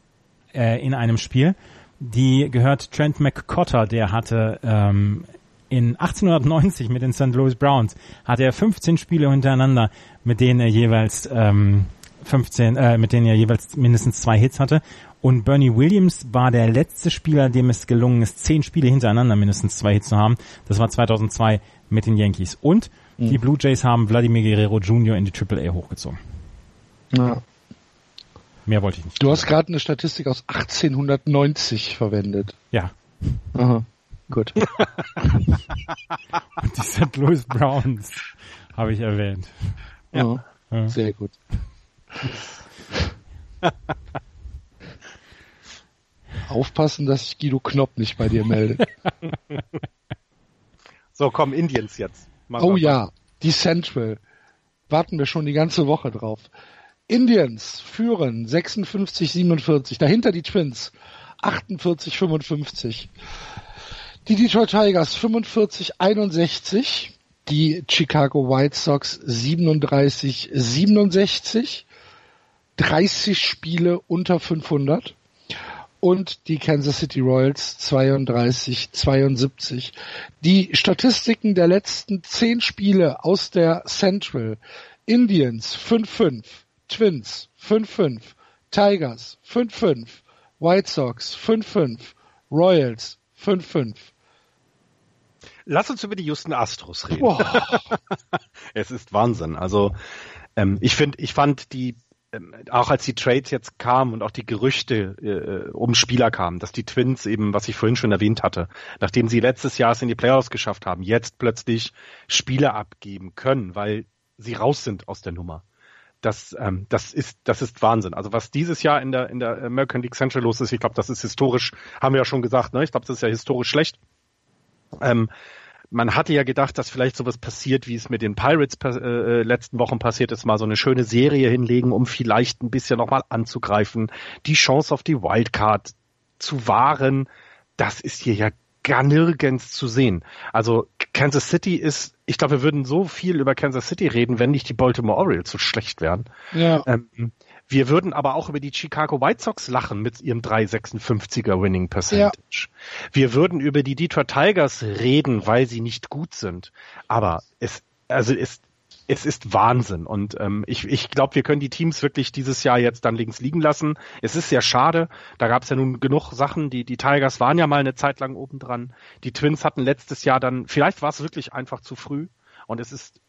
äh, in einem Spiel, die gehört Trent McCotter, der hatte ähm, in 1890 mit den St. Louis Browns hatte er 15 Spiele hintereinander, mit denen er jeweils ähm, 15, äh, mit denen er jeweils mindestens zwei Hits hatte. Und Bernie Williams war der letzte Spieler, dem es gelungen ist, zehn Spiele hintereinander mindestens zwei Hits zu haben. Das war 2002 mit den Yankees. Und mhm. die Blue Jays haben Vladimir Guerrero Jr. in die AAA hochgezogen. Ja. Mehr wollte ich nicht. Du hast gerade eine Statistik aus 1890 verwendet. Ja. Aha. Gut. (laughs) Und die St. Louis Browns habe ich erwähnt. Ja. ja. Sehr gut. (laughs) Aufpassen, dass sich Guido Knopp nicht bei dir meldet. (laughs) So, komm, Indians jetzt. Mal oh ja, die Central. Warten wir schon die ganze Woche drauf. Indians führen 56-47. Dahinter die Twins 48-55. Die Detroit Tigers 45-61. Die Chicago White Sox 37-67. 30 Spiele unter 500 und die Kansas City Royals 32-72. Die Statistiken der letzten zehn Spiele aus der Central Indians 5-5, Twins 5-5, Tigers 5-5, White Sox 5-5, Royals 5-5. Lass uns über die Houston Astros reden. (laughs) es ist Wahnsinn. Also ähm, ich finde, ich fand die ähm, auch als die Trades jetzt kamen und auch die Gerüchte äh, um Spieler kamen, dass die Twins eben, was ich vorhin schon erwähnt hatte, nachdem sie letztes Jahr es in die Playoffs geschafft haben, jetzt plötzlich Spieler abgeben können, weil sie raus sind aus der Nummer das, ähm, das ist, das ist Wahnsinn. Also was dieses Jahr in der, in der American League Central los ist, ich glaube, das ist historisch, haben wir ja schon gesagt, ne? Ich glaube, das ist ja historisch schlecht. Ähm, man hatte ja gedacht, dass vielleicht sowas passiert, wie es mit den Pirates äh, äh, letzten Wochen passiert ist, mal so eine schöne Serie hinlegen, um vielleicht ein bisschen nochmal anzugreifen, die Chance auf die Wildcard zu wahren. Das ist hier ja gar nirgends zu sehen. Also Kansas City ist, ich glaube, wir würden so viel über Kansas City reden, wenn nicht die Baltimore Orioles so schlecht wären. Ja. Ähm, wir würden aber auch über die Chicago White Sox lachen mit ihrem 356er Winning Percentage. Ja. Wir würden über die Detroit Tigers reden, weil sie nicht gut sind. Aber es, also es, es ist Wahnsinn. Und ähm, ich, ich glaube, wir können die Teams wirklich dieses Jahr jetzt dann links liegen lassen. Es ist sehr schade. Da gab es ja nun genug Sachen. Die, die Tigers waren ja mal eine Zeit lang oben dran. Die Twins hatten letztes Jahr dann, vielleicht war es wirklich einfach zu früh. Und es ist,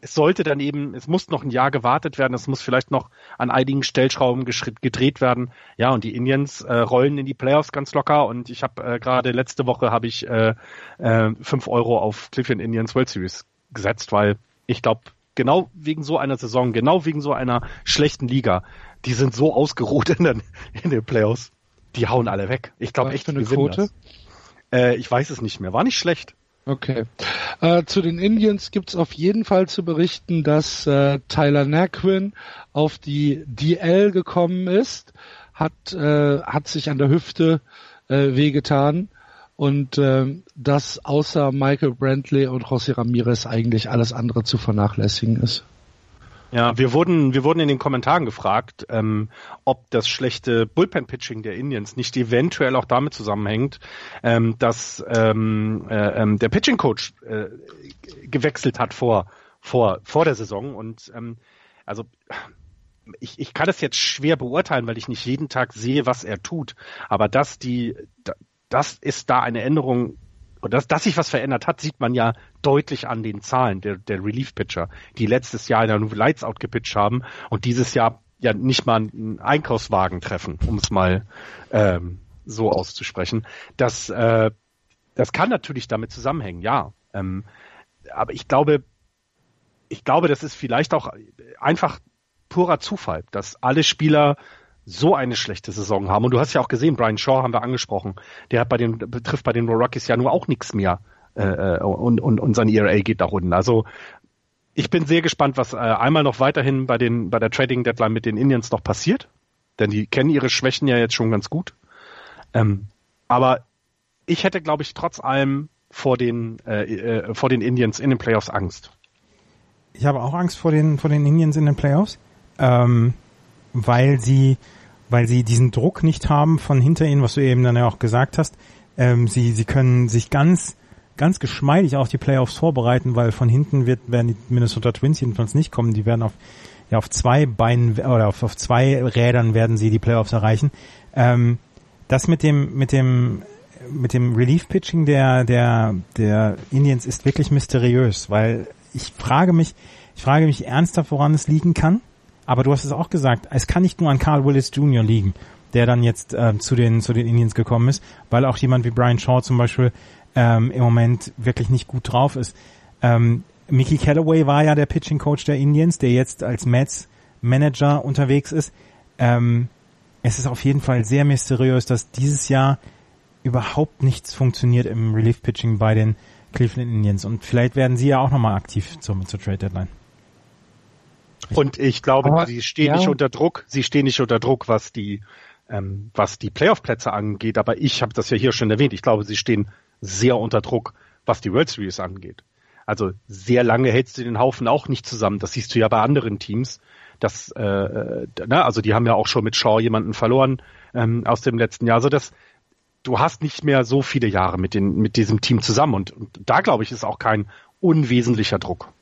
es sollte dann eben, es muss noch ein Jahr gewartet werden. Es muss vielleicht noch an einigen Stellschrauben gedreht werden. Ja, und die Indians äh, rollen in die Playoffs ganz locker. Und ich habe äh, gerade letzte Woche habe ich äh, äh, 5 Euro auf Cleveland Indians World Series gesetzt, weil ich glaube, genau wegen so einer Saison, genau wegen so einer schlechten Liga, die sind so ausgeruht in den, in den Playoffs, die hauen alle weg. Ich glaube echt, für eine Quote? Äh, ich weiß es nicht mehr. War nicht schlecht. Okay. Äh, zu den Indians gibt es auf jeden Fall zu berichten, dass äh, Tyler Naquin auf die DL gekommen ist, hat, äh, hat sich an der Hüfte äh, wehgetan und äh, dass außer Michael Brantley und José Ramirez eigentlich alles andere zu vernachlässigen ist. Ja, wir wurden, wir wurden in den Kommentaren gefragt, ähm, ob das schlechte Bullpen-Pitching der Indians nicht eventuell auch damit zusammenhängt, ähm, dass ähm, äh, ähm, der Pitching-Coach äh, gewechselt hat vor, vor, vor der Saison. Und ähm, also ich, ich kann es jetzt schwer beurteilen, weil ich nicht jeden Tag sehe, was er tut. Aber dass die, das ist da eine Änderung und dass, dass sich was verändert hat, sieht man ja deutlich an den Zahlen der, der Relief-Pitcher, die letztes Jahr in der Lights Out gepitcht haben und dieses Jahr ja nicht mal einen Einkaufswagen treffen, um es mal ähm, so auszusprechen. Das, äh, das kann natürlich damit zusammenhängen, ja. Ähm, aber ich glaube, ich glaube, das ist vielleicht auch einfach purer Zufall, dass alle Spieler so eine schlechte Saison haben. Und du hast ja auch gesehen, Brian Shaw haben wir angesprochen, der hat bei den, betrifft bei den Rockies ja nur auch nichts mehr. Äh, äh, und, und, und sein ERA geht nach unten. Also ich bin sehr gespannt, was äh, einmal noch weiterhin bei den bei der Trading Deadline mit den Indians noch passiert, denn die kennen ihre Schwächen ja jetzt schon ganz gut. Ähm, aber ich hätte, glaube ich, trotz allem vor den äh, äh, vor den Indians in den Playoffs Angst. Ich habe auch Angst vor den vor den Indians in den Playoffs, ähm, weil sie weil sie diesen Druck nicht haben von hinter ihnen, was du eben dann ja auch gesagt hast. Ähm, sie, sie können sich ganz, ganz geschmeidig auf die Playoffs vorbereiten, weil von hinten wird, werden die Minnesota Twins jedenfalls nicht kommen. Die werden auf, ja, auf zwei Beinen oder auf, auf zwei Rädern werden sie die Playoffs erreichen. Ähm, das mit dem, mit dem, mit dem Relief Pitching der, der, der Indians ist wirklich mysteriös, weil ich frage mich, ich frage mich ernsthaft, woran es liegen kann. Aber du hast es auch gesagt, es kann nicht nur an Carl Willis Jr. liegen, der dann jetzt äh, zu den zu den Indians gekommen ist, weil auch jemand wie Brian Shaw zum Beispiel ähm, im Moment wirklich nicht gut drauf ist. Ähm, Mickey Callaway war ja der Pitching Coach der Indians, der jetzt als Mets Manager unterwegs ist. Ähm, es ist auf jeden Fall sehr mysteriös, dass dieses Jahr überhaupt nichts funktioniert im Relief Pitching bei den Cleveland Indians und vielleicht werden sie ja auch nochmal aktiv zum, zur Trade Deadline. Und ich glaube, Aber, sie stehen ja. nicht unter Druck. Sie stehen nicht unter Druck, was die ähm, was die Playoff-Plätze angeht. Aber ich habe das ja hier schon erwähnt. Ich glaube, sie stehen sehr unter Druck, was die World Series angeht. Also sehr lange hältst du den Haufen auch nicht zusammen. Das siehst du ja bei anderen Teams. Das, äh, na, also die haben ja auch schon mit Shaw jemanden verloren ähm, aus dem letzten Jahr. Also das, du hast nicht mehr so viele Jahre mit den mit diesem Team zusammen und, und da glaube ich ist auch kein unwesentlicher Druck.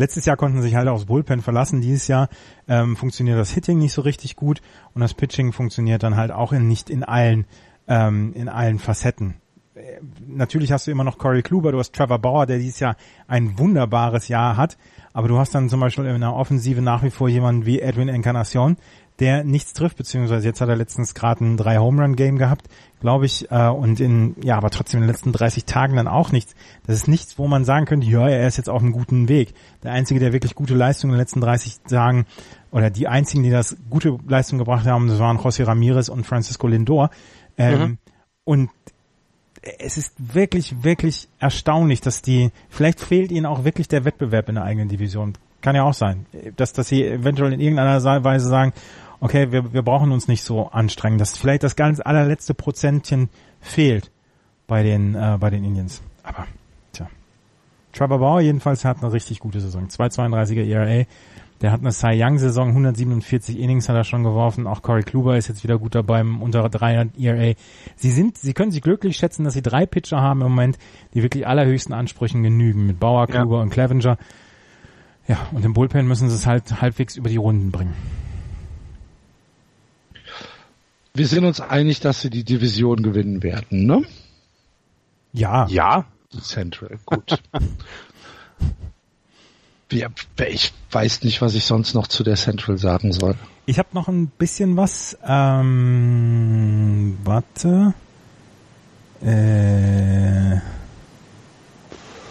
Letztes Jahr konnten sich halt aufs Bullpen verlassen. Dieses Jahr ähm, funktioniert das Hitting nicht so richtig gut und das Pitching funktioniert dann halt auch in, nicht in allen ähm, in allen Facetten. Äh, natürlich hast du immer noch Corey Kluber, du hast Trevor Bauer, der dieses Jahr ein wunderbares Jahr hat, aber du hast dann zum Beispiel in der Offensive nach wie vor jemanden wie Edwin Encarnacion, der nichts trifft, beziehungsweise jetzt hat er letztens gerade ein drei Home Run Game gehabt, glaube ich, äh, und in ja, aber trotzdem in den letzten 30 Tagen dann auch nichts. Das ist nichts, wo man sagen könnte, ja, er ist jetzt auf einem guten Weg. Der einzige, der wirklich gute Leistung in den letzten 30 Tagen oder die einzigen, die das gute Leistung gebracht haben, das waren José Ramirez und Francisco Lindor. Ähm, mhm. Und es ist wirklich, wirklich erstaunlich, dass die, vielleicht fehlt ihnen auch wirklich der Wettbewerb in der eigenen Division. Kann ja auch sein, dass, dass sie eventuell in irgendeiner Weise sagen, okay, wir, wir brauchen uns nicht so anstrengen, dass vielleicht das ganz allerletzte Prozentchen fehlt bei den, äh, bei den Indians. Aber, tja. Trevor Bauer jedenfalls hat eine richtig gute Saison. 2,32er ERA. Der hat eine Cy Young Saison, 147 Innings hat er schon geworfen. Auch Corey Kluber ist jetzt wieder gut dabei im unter 300 ERA. Sie sind, sie können sich glücklich schätzen, dass sie drei Pitcher haben im Moment, die wirklich allerhöchsten Ansprüchen genügen. Mit Bauer, Kluber ja. und Clevenger. Ja, und im Bullpen müssen sie es halt halbwegs über die Runden bringen. Wir sind uns einig, dass sie die Division gewinnen werden, ne? Ja. Ja. Central, gut. (laughs) ja, ich weiß nicht, was ich sonst noch zu der Central sagen soll. Ich habe noch ein bisschen was. Ähm, warte. Äh,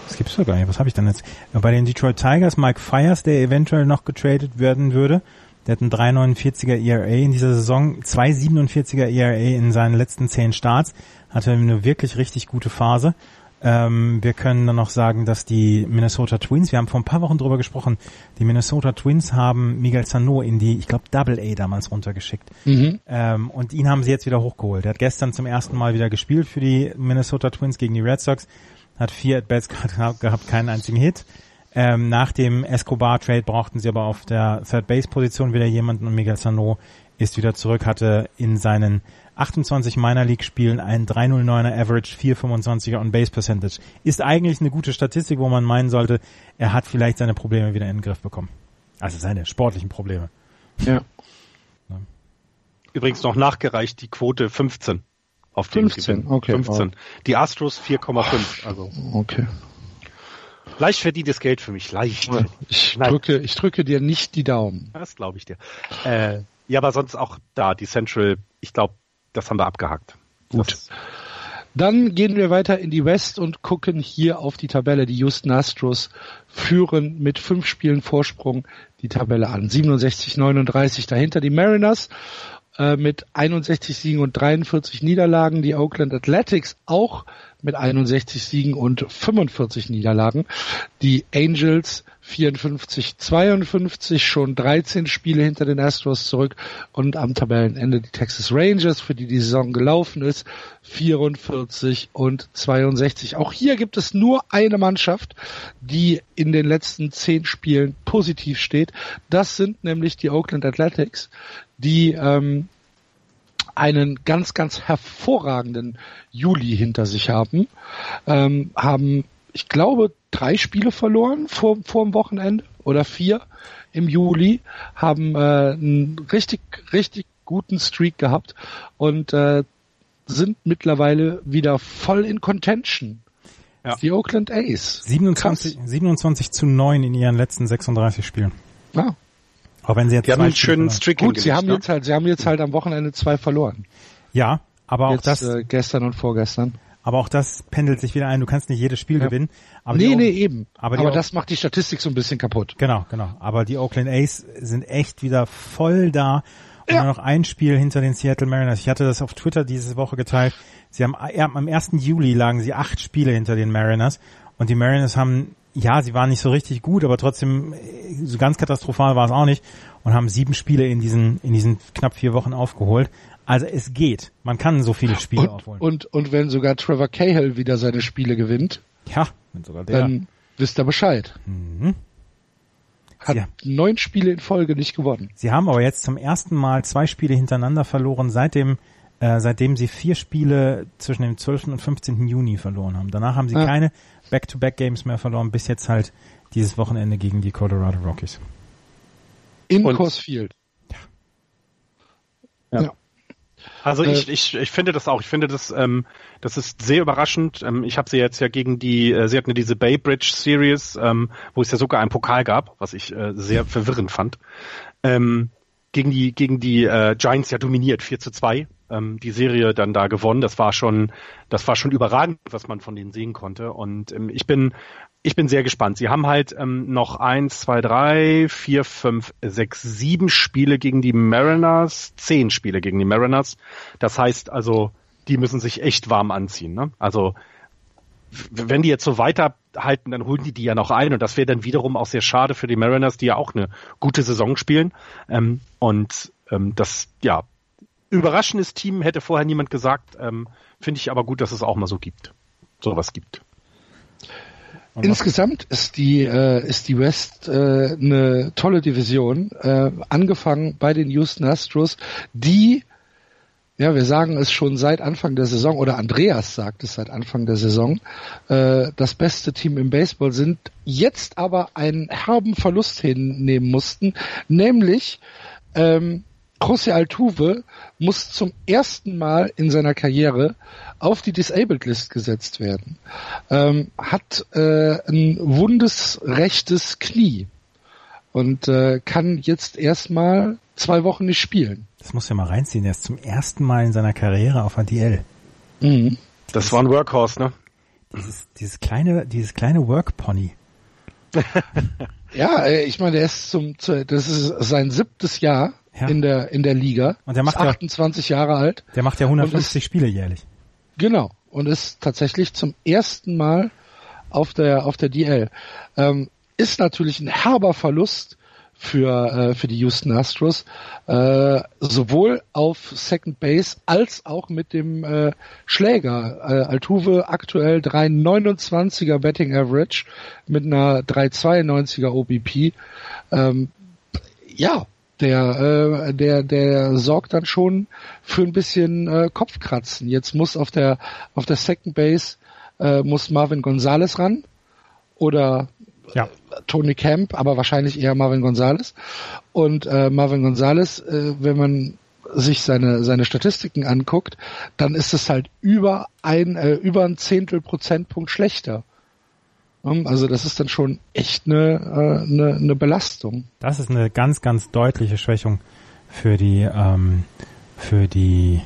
das gibt's doch gar nicht. Was habe ich denn jetzt? Bei den Detroit Tigers, Mike Fires, der eventuell noch getradet werden würde. Der hat einen 3,49er ERA in dieser Saison, 2,47er ERA in seinen letzten zehn Starts, hatte eine wirklich richtig gute Phase. Ähm, wir können dann noch sagen, dass die Minnesota Twins, wir haben vor ein paar Wochen drüber gesprochen, die Minnesota Twins haben Miguel Sano in die, ich glaube, Double A damals runtergeschickt. Mhm. Ähm, und ihn haben sie jetzt wieder hochgeholt. Er hat gestern zum ersten Mal wieder gespielt für die Minnesota Twins gegen die Red Sox, hat vier At-Bats (laughs) gehabt, keinen einzigen Hit. Ähm, nach dem Escobar-Trade brauchten sie aber auf der Third-Base-Position wieder jemanden und Miguel Sano ist wieder zurück, hatte in seinen 28 Minor League Spielen einen 309er Average, 425er on Base Percentage. Ist eigentlich eine gute Statistik, wo man meinen sollte, er hat vielleicht seine Probleme wieder in den Griff bekommen. Also seine sportlichen Probleme. Ja. Übrigens noch nachgereicht die Quote 15 auf 15, okay. 15. Die Astros 4,5. Also. Okay. Leicht verdientes Geld für mich, leicht. Ich drücke, ich drücke dir nicht die Daumen. Das glaube ich dir. Äh, ja, aber sonst auch da, die Central, ich glaube, das haben wir abgehakt. Gut. Das dann gehen wir weiter in die West und gucken hier auf die Tabelle. Die Houston Astros führen mit fünf Spielen Vorsprung die Tabelle an. 67, 39 dahinter die Mariners äh, mit 61 Siegen und 43 Niederlagen. Die Oakland Athletics auch mit 61 Siegen und 45 Niederlagen. Die Angels 54, 52, schon 13 Spiele hinter den Astros zurück und am Tabellenende die Texas Rangers, für die die Saison gelaufen ist, 44 und 62. Auch hier gibt es nur eine Mannschaft, die in den letzten zehn Spielen positiv steht. Das sind nämlich die Oakland Athletics, die ähm, einen ganz, ganz hervorragenden Juli hinter sich haben, ähm, haben, ich glaube, drei Spiele verloren vor, vor dem Wochenende oder vier im Juli, haben äh, einen richtig, richtig guten Streak gehabt und äh, sind mittlerweile wieder voll in Contention. Ja. Die Oakland A's. 27, 27 zu 9 in ihren letzten 36 Spielen. Ja. Auch wenn sie jetzt die haben einen schönen Streak Gut, sie haben ne? jetzt halt, sie haben jetzt halt am Wochenende zwei verloren. Ja, aber jetzt, auch das. Äh, gestern und vorgestern. Aber auch das pendelt sich wieder ein. Du kannst nicht jedes Spiel ja. gewinnen. Aber nee, nee, eben. Aber, aber das macht die Statistik so ein bisschen kaputt. Genau, genau. Aber die Oakland A's sind echt wieder voll da. Und ja. nur noch ein Spiel hinter den Seattle Mariners. Ich hatte das auf Twitter diese Woche geteilt. Sie haben am 1. Juli lagen sie acht Spiele hinter den Mariners. Und die Mariners haben, ja, sie waren nicht so richtig gut, aber trotzdem, so ganz katastrophal war es auch nicht. Und haben sieben Spiele in diesen, in diesen knapp vier Wochen aufgeholt. Also es geht. Man kann so viele Spiele und, aufholen. Und, und wenn sogar Trevor Cahill wieder seine Spiele gewinnt, ja, wenn sogar der. dann wisst ihr Bescheid. Mhm. Hat ja. neun Spiele in Folge nicht gewonnen. Sie haben aber jetzt zum ersten Mal zwei Spiele hintereinander verloren, seitdem, äh, seitdem sie vier Spiele zwischen dem 12. und 15. Juni verloren haben. Danach haben sie ja. keine Back-to-Back-Games mehr verloren, bis jetzt halt dieses Wochenende gegen die Colorado Rockies. In Coors Field. Ja. ja. Also äh, ich, ich, ich finde das auch. Ich finde das, ähm, das ist sehr überraschend. Ähm, ich habe sie jetzt ja gegen die, äh, sie hatten ja diese Bay Bridge Series, ähm, wo es ja sogar einen Pokal gab, was ich äh, sehr verwirrend fand. Ähm, gegen die, gegen die äh, Giants ja dominiert, 4 zu 2. Ähm, die Serie dann da gewonnen. Das war schon, das war schon überragend, was man von denen sehen konnte. Und ähm, ich bin ich bin sehr gespannt. Sie haben halt ähm, noch eins, zwei, drei, vier, fünf, sechs, sieben Spiele gegen die Mariners, zehn Spiele gegen die Mariners. Das heißt also, die müssen sich echt warm anziehen. Ne? Also wenn die jetzt so weiterhalten, dann holen die die ja noch ein und das wäre dann wiederum auch sehr schade für die Mariners, die ja auch eine gute Saison spielen. Ähm, und ähm, das, ja, überraschendes Team hätte vorher niemand gesagt. Ähm, Finde ich aber gut, dass es auch mal so gibt. Sowas gibt. Insgesamt ist die äh, ist die West äh, eine tolle Division, äh, angefangen bei den Houston Astros, die ja, wir sagen es schon seit Anfang der Saison, oder Andreas sagt es seit Anfang der Saison, äh, das beste Team im Baseball sind, jetzt aber einen herben Verlust hinnehmen mussten, nämlich ähm, José Altuve muss zum ersten Mal in seiner Karriere auf die Disabled List gesetzt werden. Ähm, hat äh, ein wundes rechtes Knie und äh, kann jetzt erstmal zwei Wochen nicht spielen. Das muss ja mal reinziehen. Er ist zum ersten Mal in seiner Karriere auf ADL. Mhm. Das war ein Workhorse, ne? Dieses, dieses kleine, dieses kleine Workpony. (laughs) ja, äh, ich meine, der ist zum, das ist sein siebtes Jahr ja. in der in der Liga. Und der macht ist 28 ja, Jahre alt. Der macht ja 150 ist, Spiele jährlich. Genau und ist tatsächlich zum ersten Mal auf der auf der DL. Ähm, ist natürlich ein herber Verlust für äh, für die Houston Astros äh, sowohl auf Second Base als auch mit dem äh, Schläger äh, Altuve aktuell 3,29er Betting Average mit einer 3,92er OBP ähm, ja der, äh, der, der sorgt dann schon für ein bisschen äh, Kopfkratzen. Jetzt muss auf der auf der Second Base äh, muss Marvin Gonzalez ran oder ja. Tony Camp, aber wahrscheinlich eher Marvin Gonzalez. Und äh, Marvin Gonzalez, äh, wenn man sich seine seine Statistiken anguckt, dann ist es halt über ein äh, über ein Zehntel Prozentpunkt schlechter. Also das ist dann schon echt eine, äh, eine, eine Belastung. Das ist eine ganz, ganz deutliche Schwächung für die ähm, für die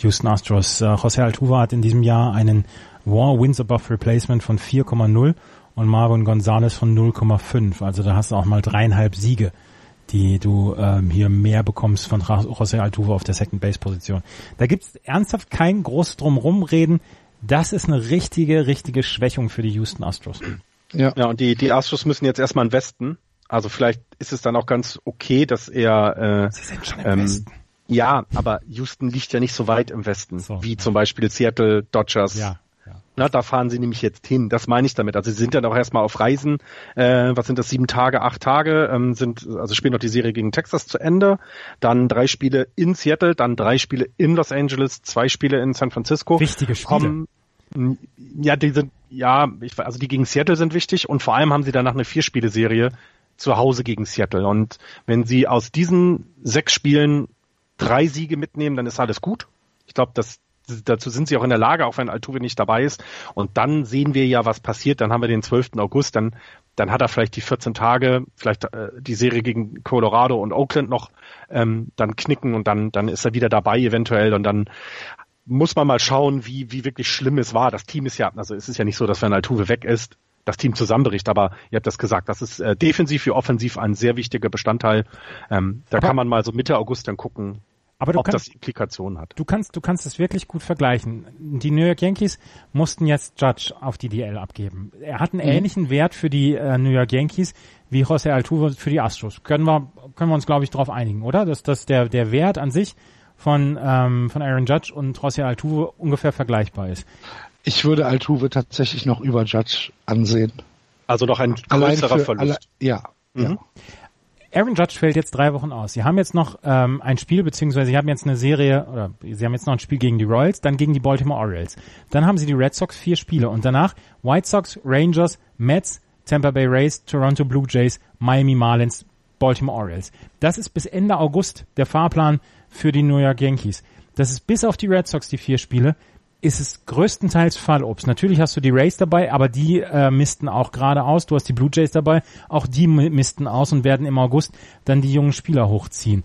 Houston Astros. Äh, José Altuve hat in diesem Jahr einen War Wins Above Replacement von 4,0 und Marvin Gonzalez von 0,5. Also da hast du auch mal dreieinhalb Siege, die du ähm, hier mehr bekommst von José Altuve auf der Second Base Position. Da gibt's ernsthaft kein groß drumrum reden. Das ist eine richtige, richtige Schwächung für die Houston Astros. Ja, ja und die, die Astros müssen jetzt erstmal in Westen. Also vielleicht ist es dann auch ganz okay, dass er äh, Sie sind schon im ähm, Westen. Ja, aber Houston liegt ja nicht so weit im Westen, so, wie ja. zum Beispiel Seattle Dodgers. Ja, ja. Na, da fahren sie nämlich jetzt hin. Das meine ich damit. Also sie sind dann auch erstmal auf Reisen. Äh, was sind das? Sieben Tage, acht Tage. Ähm, sind also spielen noch die Serie gegen Texas zu Ende. Dann drei Spiele in Seattle, dann drei Spiele in Los Angeles, zwei Spiele in San Francisco. Wichtige Spiele. Kommen, ja, die sind ja, ich, also die gegen Seattle sind wichtig und vor allem haben sie danach eine Vierspiele-Serie zu Hause gegen Seattle. Und wenn sie aus diesen sechs Spielen drei Siege mitnehmen, dann ist alles gut. Ich glaube, das dazu sind sie auch in der Lage, auch wenn Altuve nicht dabei ist. Und dann sehen wir ja, was passiert. Dann haben wir den 12. August, dann, dann hat er vielleicht die 14 Tage, vielleicht äh, die Serie gegen Colorado und Oakland noch ähm, dann knicken und dann, dann ist er wieder dabei eventuell und dann muss man mal schauen, wie, wie wirklich schlimm es war. Das Team ist ja, also es ist ja nicht so, dass wenn Altuve weg ist, das Team zusammenbricht, aber ihr habt das gesagt, das ist äh, defensiv wie offensiv ein sehr wichtiger Bestandteil. Ähm, da aber kann man mal so Mitte August dann gucken, aber ob kannst, das Implikationen hat. Du kannst, du kannst es wirklich gut vergleichen. Die New York Yankees mussten jetzt Judge auf die DL abgeben. Er hat einen mhm. ähnlichen Wert für die äh, New York Yankees wie José Altuve für die Astros. Können wir, können wir uns, glaube ich, darauf einigen, oder? Dass, dass der, der Wert an sich von, ähm, von Aaron Judge und José Altuve ungefähr vergleichbar ist. Ich würde Altuve tatsächlich noch über Judge ansehen. Also noch ein größerer Verlust. Alle, ja, mhm. ja. Aaron Judge fällt jetzt drei Wochen aus. Sie haben jetzt noch ähm, ein Spiel, beziehungsweise sie haben jetzt eine Serie, oder sie haben jetzt noch ein Spiel gegen die Royals, dann gegen die Baltimore Orioles. Dann haben sie die Red Sox vier Spiele und danach White Sox, Rangers, Mets, Tampa Bay Rays, Toronto Blue Jays, Miami Marlins, Baltimore Orioles. Das ist bis Ende August der Fahrplan für die New York Yankees. Das ist bis auf die Red Sox die vier Spiele ist es größtenteils Fallobst. Natürlich hast du die Rays dabei, aber die äh, missten auch gerade aus. Du hast die Blue Jays dabei, auch die missten aus und werden im August dann die jungen Spieler hochziehen.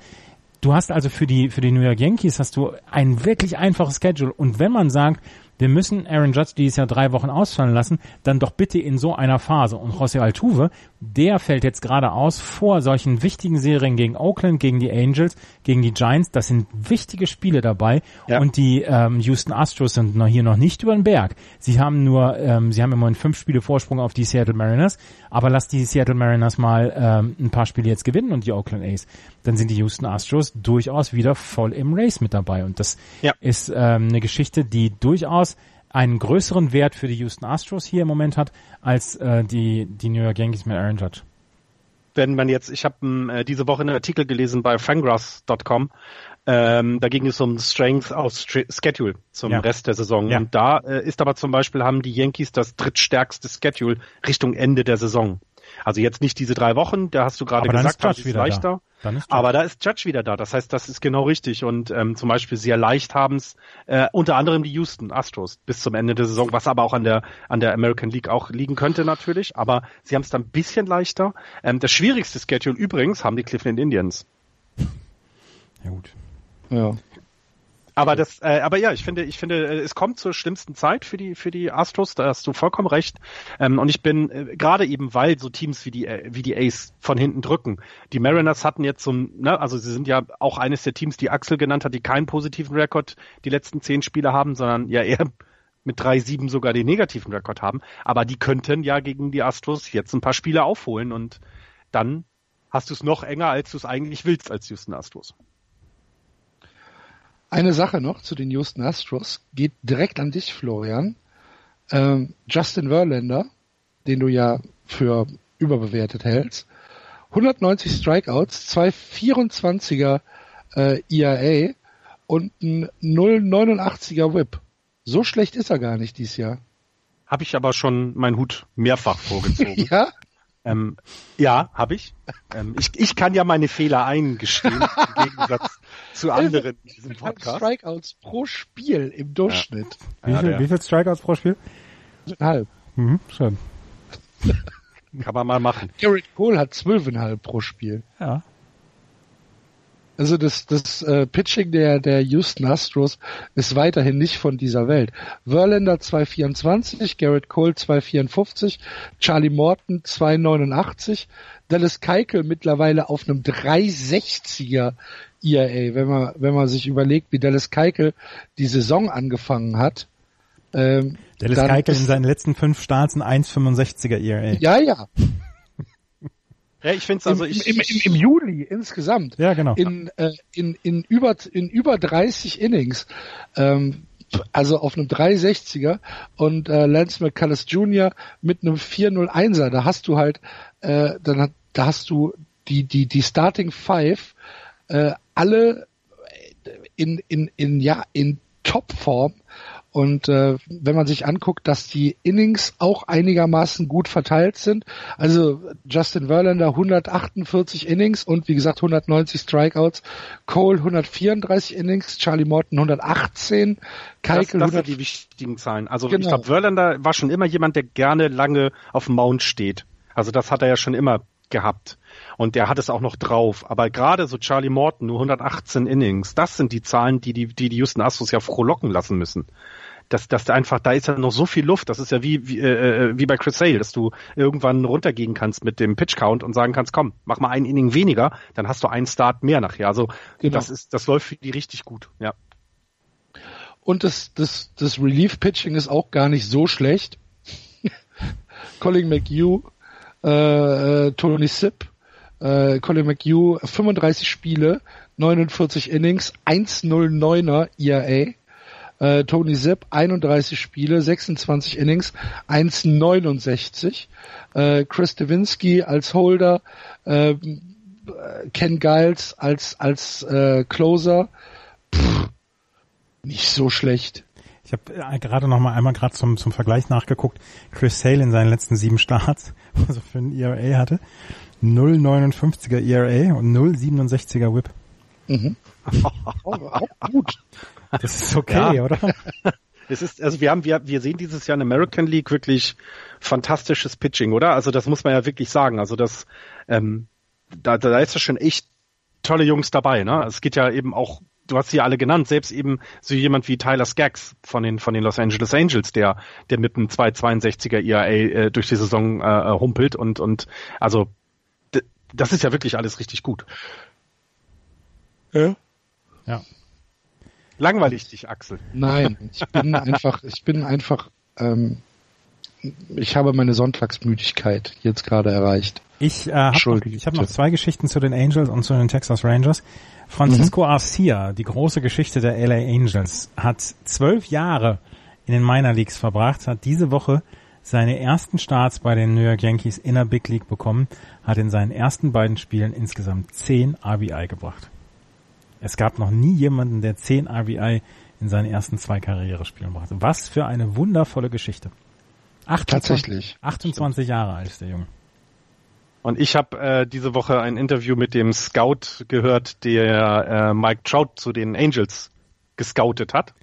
Du hast also für die für die New York Yankees hast du ein wirklich einfaches Schedule und wenn man sagt, wir müssen Aaron Judge dieses Jahr drei Wochen ausfallen lassen, dann doch bitte in so einer Phase. Und José Altuve, der fällt jetzt gerade aus vor solchen wichtigen Serien gegen Oakland, gegen die Angels, gegen die Giants. Das sind wichtige Spiele dabei. Ja. Und die ähm, Houston Astros sind noch hier noch nicht über den Berg. Sie haben nur, ähm, sie haben immerhin fünf Spiele Vorsprung auf die Seattle Mariners. Aber lass die Seattle Mariners mal ähm, ein paar Spiele jetzt gewinnen und die Oakland A's. Dann sind die Houston Astros durchaus wieder voll im Race mit dabei. Und das ja. ist ähm, eine Geschichte, die durchaus einen größeren Wert für die Houston Astros hier im Moment hat, als äh, die, die New York Yankees mit Aaron Judge. Wenn man jetzt, ich habe äh, diese Woche einen Artikel gelesen bei fangraphs.com, ähm, da ging es um Strength of Schedule zum ja. Rest der Saison. Ja. Und da äh, ist aber zum Beispiel, haben die Yankees das drittstärkste Schedule Richtung Ende der Saison. Also jetzt nicht diese drei Wochen, da hast du gerade gesagt, das ist leichter. Da. Ist aber da ist Judge wieder da. Das heißt, das ist genau richtig. Und ähm, zum Beispiel sehr leicht haben es äh, unter anderem die Houston Astros bis zum Ende der Saison, was aber auch an der an der American League auch liegen könnte natürlich. Aber sie haben es dann ein bisschen leichter. Ähm, das schwierigste Schedule übrigens haben die Cleveland Indians. Ja gut. Ja. Aber das, äh, aber ja, ich finde, ich finde, äh, es kommt zur schlimmsten Zeit für die für die Astros. Da hast du vollkommen recht. Ähm, und ich bin äh, gerade eben, weil so Teams wie die äh, wie die Ace von hinten drücken. Die Mariners hatten jetzt so, ne, also sie sind ja auch eines der Teams, die Axel genannt hat, die keinen positiven Rekord die letzten zehn Spiele haben, sondern ja eher (laughs) mit 3-7 sogar den negativen Rekord haben. Aber die könnten ja gegen die Astros jetzt ein paar Spiele aufholen und dann hast du es noch enger, als du es eigentlich willst als Houston Astros. Eine Sache noch zu den Houston Astros geht direkt an dich, Florian. Ähm, Justin Verlander, den du ja für überbewertet hältst, 190 Strikeouts, zwei 24er äh, ERA und ein 0,89er Whip. So schlecht ist er gar nicht dieses Jahr. Habe ich aber schon meinen Hut mehrfach vorgezogen. (laughs) ja? Ähm, ja, habe ich. Ähm, ich. Ich kann ja meine Fehler eingestehen, im (laughs) Gegensatz zu anderen in diesem Podcast. Strikeouts pro Spiel im Durchschnitt. Ja. Wie, ja, viel, wie viel Strikeouts pro Spiel? Halb. Mhm, schön. Kann man mal machen. Garrett Cole hat zwölfeinhalb pro Spiel. Ja. Also das, das äh, Pitching der, der Houston Astros ist weiterhin nicht von dieser Welt. Verlander 2,24, Garrett Cole 2,54, Charlie Morton 2,89, Dallas Keuchel mittlerweile auf einem 3,60er ERA. Wenn man, wenn man sich überlegt, wie Dallas Keuchel die Saison angefangen hat. Ähm, Dallas Keuchel in seinen letzten fünf Starts ein 1,65er ERA. Ja, ja. Ja, ich finde es also ich, Im, im, im, Juli insgesamt. Ja, genau. In, äh, in, in, über, in über 30 Innings. Ähm, also auf einem 360er und äh, Lance McCullers Jr. mit einem 401er. Da hast du halt, äh, dann hat, da hast du die die die Starting Five äh, alle in in in ja in Topform und äh, wenn man sich anguckt, dass die Innings auch einigermaßen gut verteilt sind, also Justin Verlander 148 Innings und wie gesagt 190 Strikeouts, Cole 134 Innings, Charlie Morton 118, Keikel das, das sind die wichtigen Zahlen. Also genau. ich glaube, Verlander war schon immer jemand, der gerne lange auf dem Mount steht. Also das hat er ja schon immer gehabt. Und der hat es auch noch drauf. Aber gerade so Charlie Morton, nur 118 Innings, das sind die Zahlen, die die, die, die Houston Astros ja frohlocken lassen müssen dass, dass da einfach, da ist ja noch so viel Luft. Das ist ja wie, wie, äh, wie bei Chris Sale, dass du irgendwann runtergehen kannst mit dem Pitch Count und sagen kannst, komm, mach mal ein Inning weniger, dann hast du einen Start mehr nachher. Also genau. das ist, das läuft für die richtig gut, ja. Und das, das, das Relief Pitching ist auch gar nicht so schlecht. (laughs) Colin McHugh, äh, äh, Tony Sipp, äh, Colin McHugh, 35 Spiele, 49 Innings, 1,09er ERA. Äh, Tony Sepp 31 Spiele, 26 Innings, 1,69. Äh, Chris Devinsky als Holder, äh, Ken Giles als als äh, Closer. Pff, nicht so schlecht. Ich habe äh, gerade noch mal einmal gerade zum zum Vergleich nachgeguckt. Chris Sale in seinen letzten sieben Starts, (laughs) was er für ein ERA hatte, 0,59er ERA und 0,67er Whip. Mhm. (laughs) oh, auch gut. Das ist okay, ja. oder? (laughs) Es ist, also wir haben, wir, wir sehen dieses Jahr in American League wirklich fantastisches Pitching, oder? Also das muss man ja wirklich sagen. Also das, ähm, da, da ist ja schon echt tolle Jungs dabei, ne? Es geht ja eben auch, du hast sie ja alle genannt, selbst eben so jemand wie Tyler Skaggs von den, von den Los Angeles Angels, der, der mit einem 262er ERA äh, durch die Saison äh, humpelt und, und, also, das ist ja wirklich alles richtig gut. Ja. Ja. Langweilig dich, Axel. Nein, (laughs) ich bin einfach, ich bin einfach, ähm, ich habe meine Sonntagsmüdigkeit jetzt gerade erreicht. Ich äh, habe noch, ich hab noch zwei Geschichten zu den Angels und zu den Texas Rangers. Francisco mhm. Arcia, die große Geschichte der LA Angels, hat zwölf Jahre in den Minor Leagues verbracht, hat diese Woche seine ersten Starts bei den New York Yankees in der Big League bekommen, hat in seinen ersten beiden Spielen insgesamt zehn RBI gebracht. Es gab noch nie jemanden, der 10 RBI in seinen ersten zwei Karrierespielen brachte. Was für eine wundervolle Geschichte. 28, Tatsächlich. 28 Jahre alt ist der Junge. Und ich habe äh, diese Woche ein Interview mit dem Scout gehört, der äh, Mike Trout zu den Angels gescoutet hat.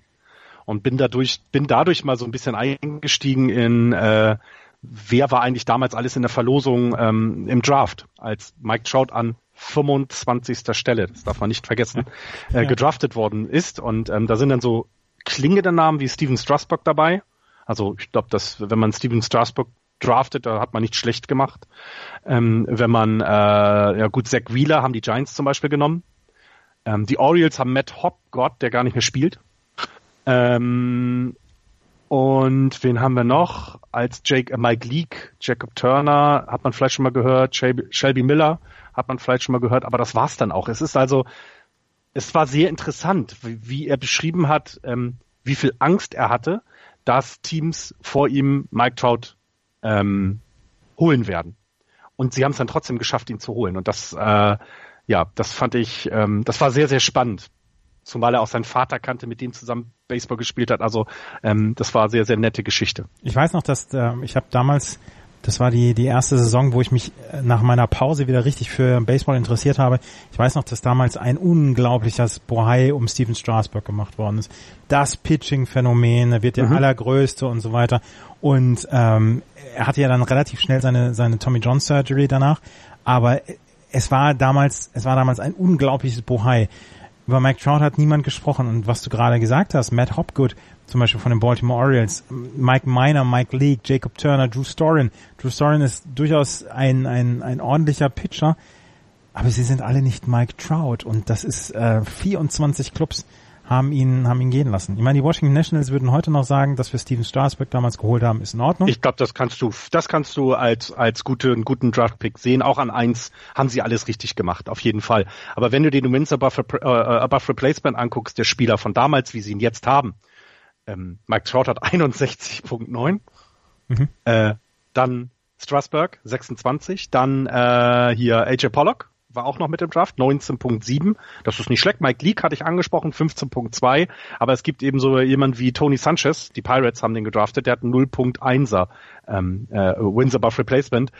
Und bin dadurch, bin dadurch mal so ein bisschen eingestiegen in äh, wer war eigentlich damals alles in der Verlosung ähm, im Draft, als Mike Trout an 25. Stelle, das darf man nicht vergessen, (laughs) äh, gedraftet worden ist. Und ähm, da sind dann so klingende Namen wie Steven Strasburg dabei. Also ich glaube, dass wenn man Steven Strasburg draftet, da hat man nicht schlecht gemacht. Ähm, wenn man, äh, ja gut, Zach Wheeler haben die Giants zum Beispiel genommen. Ähm, die Orioles haben Matt Hopgott, der gar nicht mehr spielt. Ähm, und wen haben wir noch? Als Jake, äh, Mike Leake, Jacob Turner, hat man vielleicht schon mal gehört, Shelby, Shelby Miller, hat man vielleicht schon mal gehört, aber das war's dann auch. Es ist also, es war sehr interessant, wie, wie er beschrieben hat, ähm, wie viel Angst er hatte, dass Teams vor ihm Mike Trout ähm, holen werden. Und sie haben es dann trotzdem geschafft, ihn zu holen. Und das, äh, ja, das fand ich, ähm, das war sehr, sehr spannend. Zumal er auch seinen Vater kannte, mit dem zusammen Baseball gespielt hat. Also ähm, das war sehr, sehr nette Geschichte. Ich weiß noch, dass äh, ich habe damals Das war die, die erste Saison, wo ich mich äh, nach meiner Pause wieder richtig für Baseball interessiert habe. Ich weiß noch, dass damals ein unglaubliches Bohai um Steven Strasberg gemacht worden ist. Das Pitching-Phänomen, er wird der mhm. allergrößte und so weiter. Und ähm, er hatte ja dann relativ schnell seine, seine Tommy John Surgery danach. Aber es war damals, es war damals ein unglaubliches Bohai. Über Mike Trout hat niemand gesprochen. Und was du gerade gesagt hast, Matt Hopgood, zum Beispiel von den Baltimore Orioles, Mike Miner, Mike Leake, Jacob Turner, Drew Storin. Drew Storin ist durchaus ein, ein, ein ordentlicher Pitcher, aber sie sind alle nicht Mike Trout und das ist äh, 24 Clubs haben ihn haben ihn gehen lassen. Ich meine, die Washington Nationals würden heute noch sagen, dass wir Steven Strasburg damals geholt haben, ist in Ordnung. Ich glaube, das kannst du das kannst du als als gute, einen guten Draftpick sehen. Auch an eins haben sie alles richtig gemacht, auf jeden Fall. Aber wenn du den Wins above, äh, above Replacement anguckst, der Spieler von damals, wie sie ihn jetzt haben, ähm, Mike Trout hat 61.9. Mhm. Äh, dann Strasburg 26. Dann äh, hier AJ Pollock war auch noch mit im Draft, 19.7. Das ist nicht schlecht. Mike Leake hatte ich angesprochen, 15.2. Aber es gibt eben so jemand wie Tony Sanchez, die Pirates haben den gedraftet, der hat 0.1er ähm, äh, Wins above Replacement.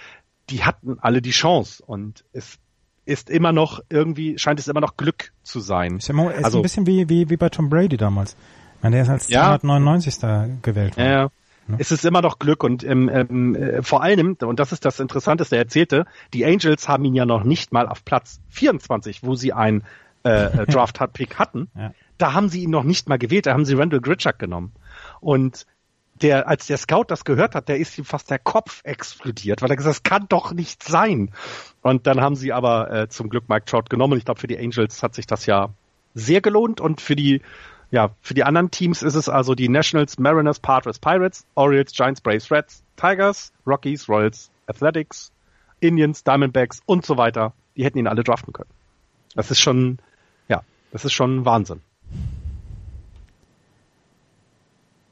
Die hatten alle die Chance und es ist immer noch irgendwie, scheint es immer noch Glück zu sein. Ist, immer, ist also, ein bisschen wie, wie, wie bei Tom Brady damals. Ich meine, der ist als ja. 299. gewählt worden. Ja, ja. Ne? Es ist immer noch Glück und ähm, ähm, äh, vor allem, und das ist das Interessanteste, er erzählte, die Angels haben ihn ja noch nicht mal auf Platz 24, wo sie ein äh, äh (laughs) Draft-Pick hatten. Ja. Da haben sie ihn noch nicht mal gewählt, da haben sie Randall Gritchuk genommen. Und der, als der Scout das gehört hat, der ist ihm fast der Kopf explodiert, weil er gesagt hat, das kann doch nicht sein. Und dann haben sie aber äh, zum Glück Mike Trout genommen. Ich glaube, für die Angels hat sich das ja sehr gelohnt und für die ja, für die anderen Teams ist es also die Nationals, Mariners, Padres, Pirates, Orioles, Giants, Braves, Reds, Tigers, Rockies, Royals, Athletics, Indians, Diamondbacks und so weiter. Die hätten ihn alle draften können. Das ist schon, ja, das ist schon Wahnsinn.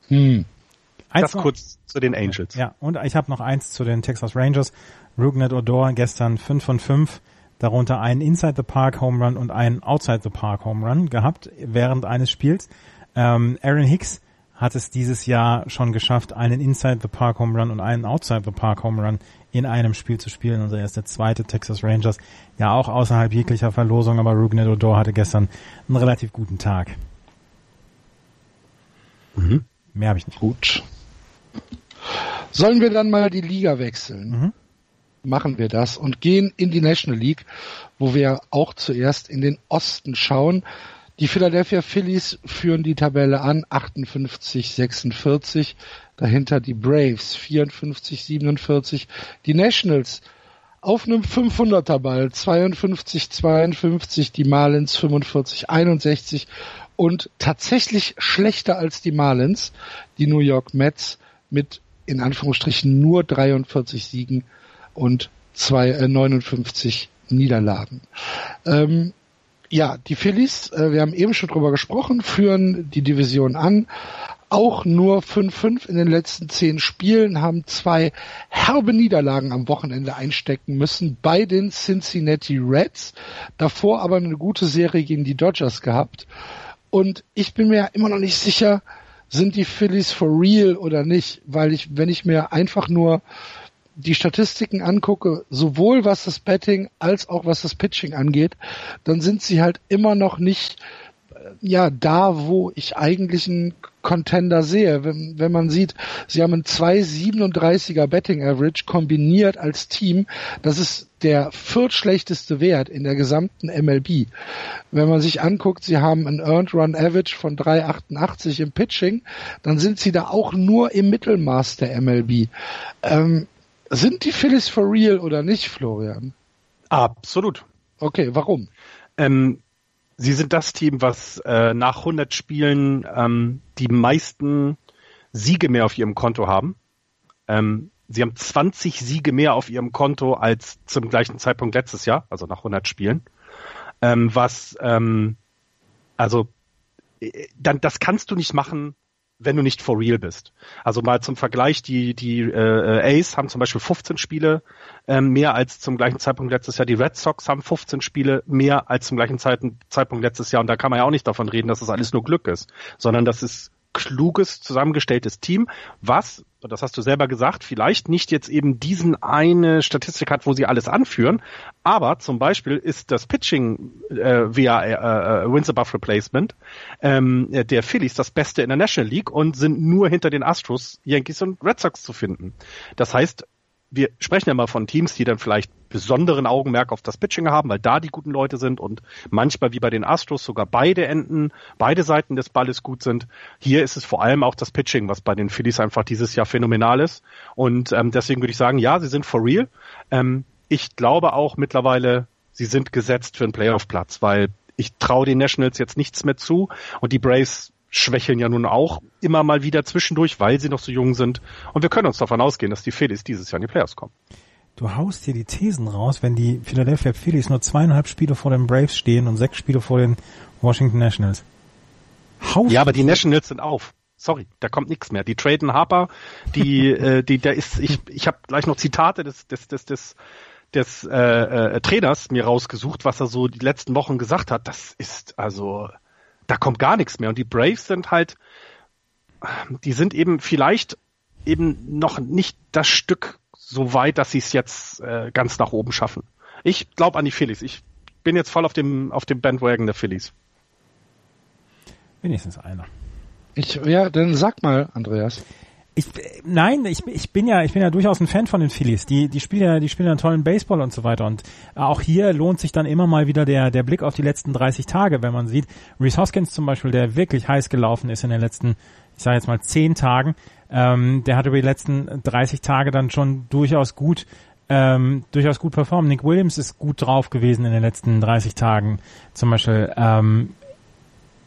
Hm. das noch, kurz zu den Angels. Ja, und ich habe noch eins zu den Texas Rangers. Rugnet Odor gestern 5 von 5 darunter einen Inside the Park Home Run und einen Outside the Park Home Run gehabt während eines Spiels. Ähm, Aaron Hicks hat es dieses Jahr schon geschafft, einen Inside the Park Home Run und einen Outside the Park Home Run in einem Spiel zu spielen. Also er ist der zweite Texas Rangers, ja auch außerhalb jeglicher Verlosung, aber Rugnet Odor hatte gestern einen relativ guten Tag. Mhm. Mehr habe ich nicht. Gut. Sollen wir dann mal die Liga wechseln? Mhm machen wir das und gehen in die National League, wo wir auch zuerst in den Osten schauen. Die Philadelphia Phillies führen die Tabelle an, 58, 46. Dahinter die Braves, 54, 47. Die Nationals auf einem 500er Ball, 52, 52. Die Marlins, 45, 61. Und tatsächlich schlechter als die Marlins, die New York Mets mit in Anführungsstrichen nur 43 Siegen und zwei, äh, 59 Niederlagen. Ähm, ja, die Phillies, äh, wir haben eben schon drüber gesprochen, führen die Division an. Auch nur 5-5 in den letzten zehn Spielen, haben zwei herbe Niederlagen am Wochenende einstecken müssen bei den Cincinnati Reds. Davor aber eine gute Serie gegen die Dodgers gehabt. Und ich bin mir immer noch nicht sicher, sind die Phillies for real oder nicht, weil ich, wenn ich mir einfach nur die Statistiken angucke, sowohl was das Betting als auch was das Pitching angeht, dann sind sie halt immer noch nicht äh, ja da, wo ich eigentlich einen Contender sehe. Wenn, wenn man sieht, sie haben ein 2,37er Betting Average kombiniert als Team, das ist der viertschlechteste Wert in der gesamten MLB. Wenn man sich anguckt, sie haben ein Earned Run Average von 3,88 im Pitching, dann sind sie da auch nur im Mittelmaß der MLB. Ähm, sind die Phillies for real oder nicht, Florian? Absolut. Okay, warum? Ähm, sie sind das Team, was äh, nach 100 Spielen ähm, die meisten Siege mehr auf ihrem Konto haben. Ähm, sie haben 20 Siege mehr auf ihrem Konto als zum gleichen Zeitpunkt letztes Jahr, also nach 100 Spielen. Ähm, was, ähm, also, äh, dann, das kannst du nicht machen, wenn du nicht for real bist. Also mal zum Vergleich, die, die äh, Ace haben zum Beispiel 15 Spiele äh, mehr als zum gleichen Zeitpunkt letztes Jahr. Die Red Sox haben 15 Spiele mehr als zum gleichen Zeitpunkt letztes Jahr. Und da kann man ja auch nicht davon reden, dass das alles nur Glück ist, sondern das ist kluges, zusammengestelltes Team, was, das hast du selber gesagt, vielleicht nicht jetzt eben diesen eine Statistik hat, wo sie alles anführen, aber zum Beispiel ist das Pitching äh, via äh, äh, Wins Above Replacement ähm, der Phillies das Beste in der National League und sind nur hinter den Astros, Yankees und Red Sox zu finden. Das heißt, wir sprechen ja mal von Teams, die dann vielleicht besonderen Augenmerk auf das Pitching haben, weil da die guten Leute sind und manchmal wie bei den Astros sogar beide Enden, beide Seiten des Balles gut sind. Hier ist es vor allem auch das Pitching, was bei den Phillies einfach dieses Jahr phänomenal ist. Und ähm, deswegen würde ich sagen, ja, sie sind for real. Ähm, ich glaube auch mittlerweile, sie sind gesetzt für einen Playoff-Platz, weil ich traue den Nationals jetzt nichts mehr zu und die Braves schwächeln ja nun auch immer mal wieder zwischendurch, weil sie noch so jung sind. Und wir können uns davon ausgehen, dass die Phillies dieses Jahr in die Playoffs kommen. Du haust hier die Thesen raus, wenn die Philadelphia Phillies nur zweieinhalb Spiele vor den Braves stehen und sechs Spiele vor den Washington Nationals. Haust ja, aber die Nationals sind auf. Sorry, da kommt nichts mehr. Die traden Harper, die, (laughs) äh, die, da ist, ich, ich habe gleich noch Zitate des, des, des, des des äh, äh, Trainers mir rausgesucht, was er so die letzten Wochen gesagt hat. Das ist also da kommt gar nichts mehr. Und die Braves sind halt, die sind eben vielleicht eben noch nicht das Stück so weit, dass sie es jetzt äh, ganz nach oben schaffen. Ich glaube an die Phillies. Ich bin jetzt voll auf dem auf dem Bandwagon der Phillies. Wenigstens einer. Ich, ja, dann sag mal, Andreas. Ich, nein, ich, ich bin ja, ich bin ja durchaus ein Fan von den Phillies. Die, die spielen ja, die spielen ja tollen Baseball und so weiter. Und auch hier lohnt sich dann immer mal wieder der, der Blick auf die letzten 30 Tage, wenn man sieht, Reese Hoskins zum Beispiel, der wirklich heiß gelaufen ist in den letzten, ich sage jetzt mal 10 Tagen, ähm, der hat über die letzten 30 Tage dann schon durchaus gut ähm, durchaus gut performt. Nick Williams ist gut drauf gewesen in den letzten 30 Tagen. Zum Beispiel ähm,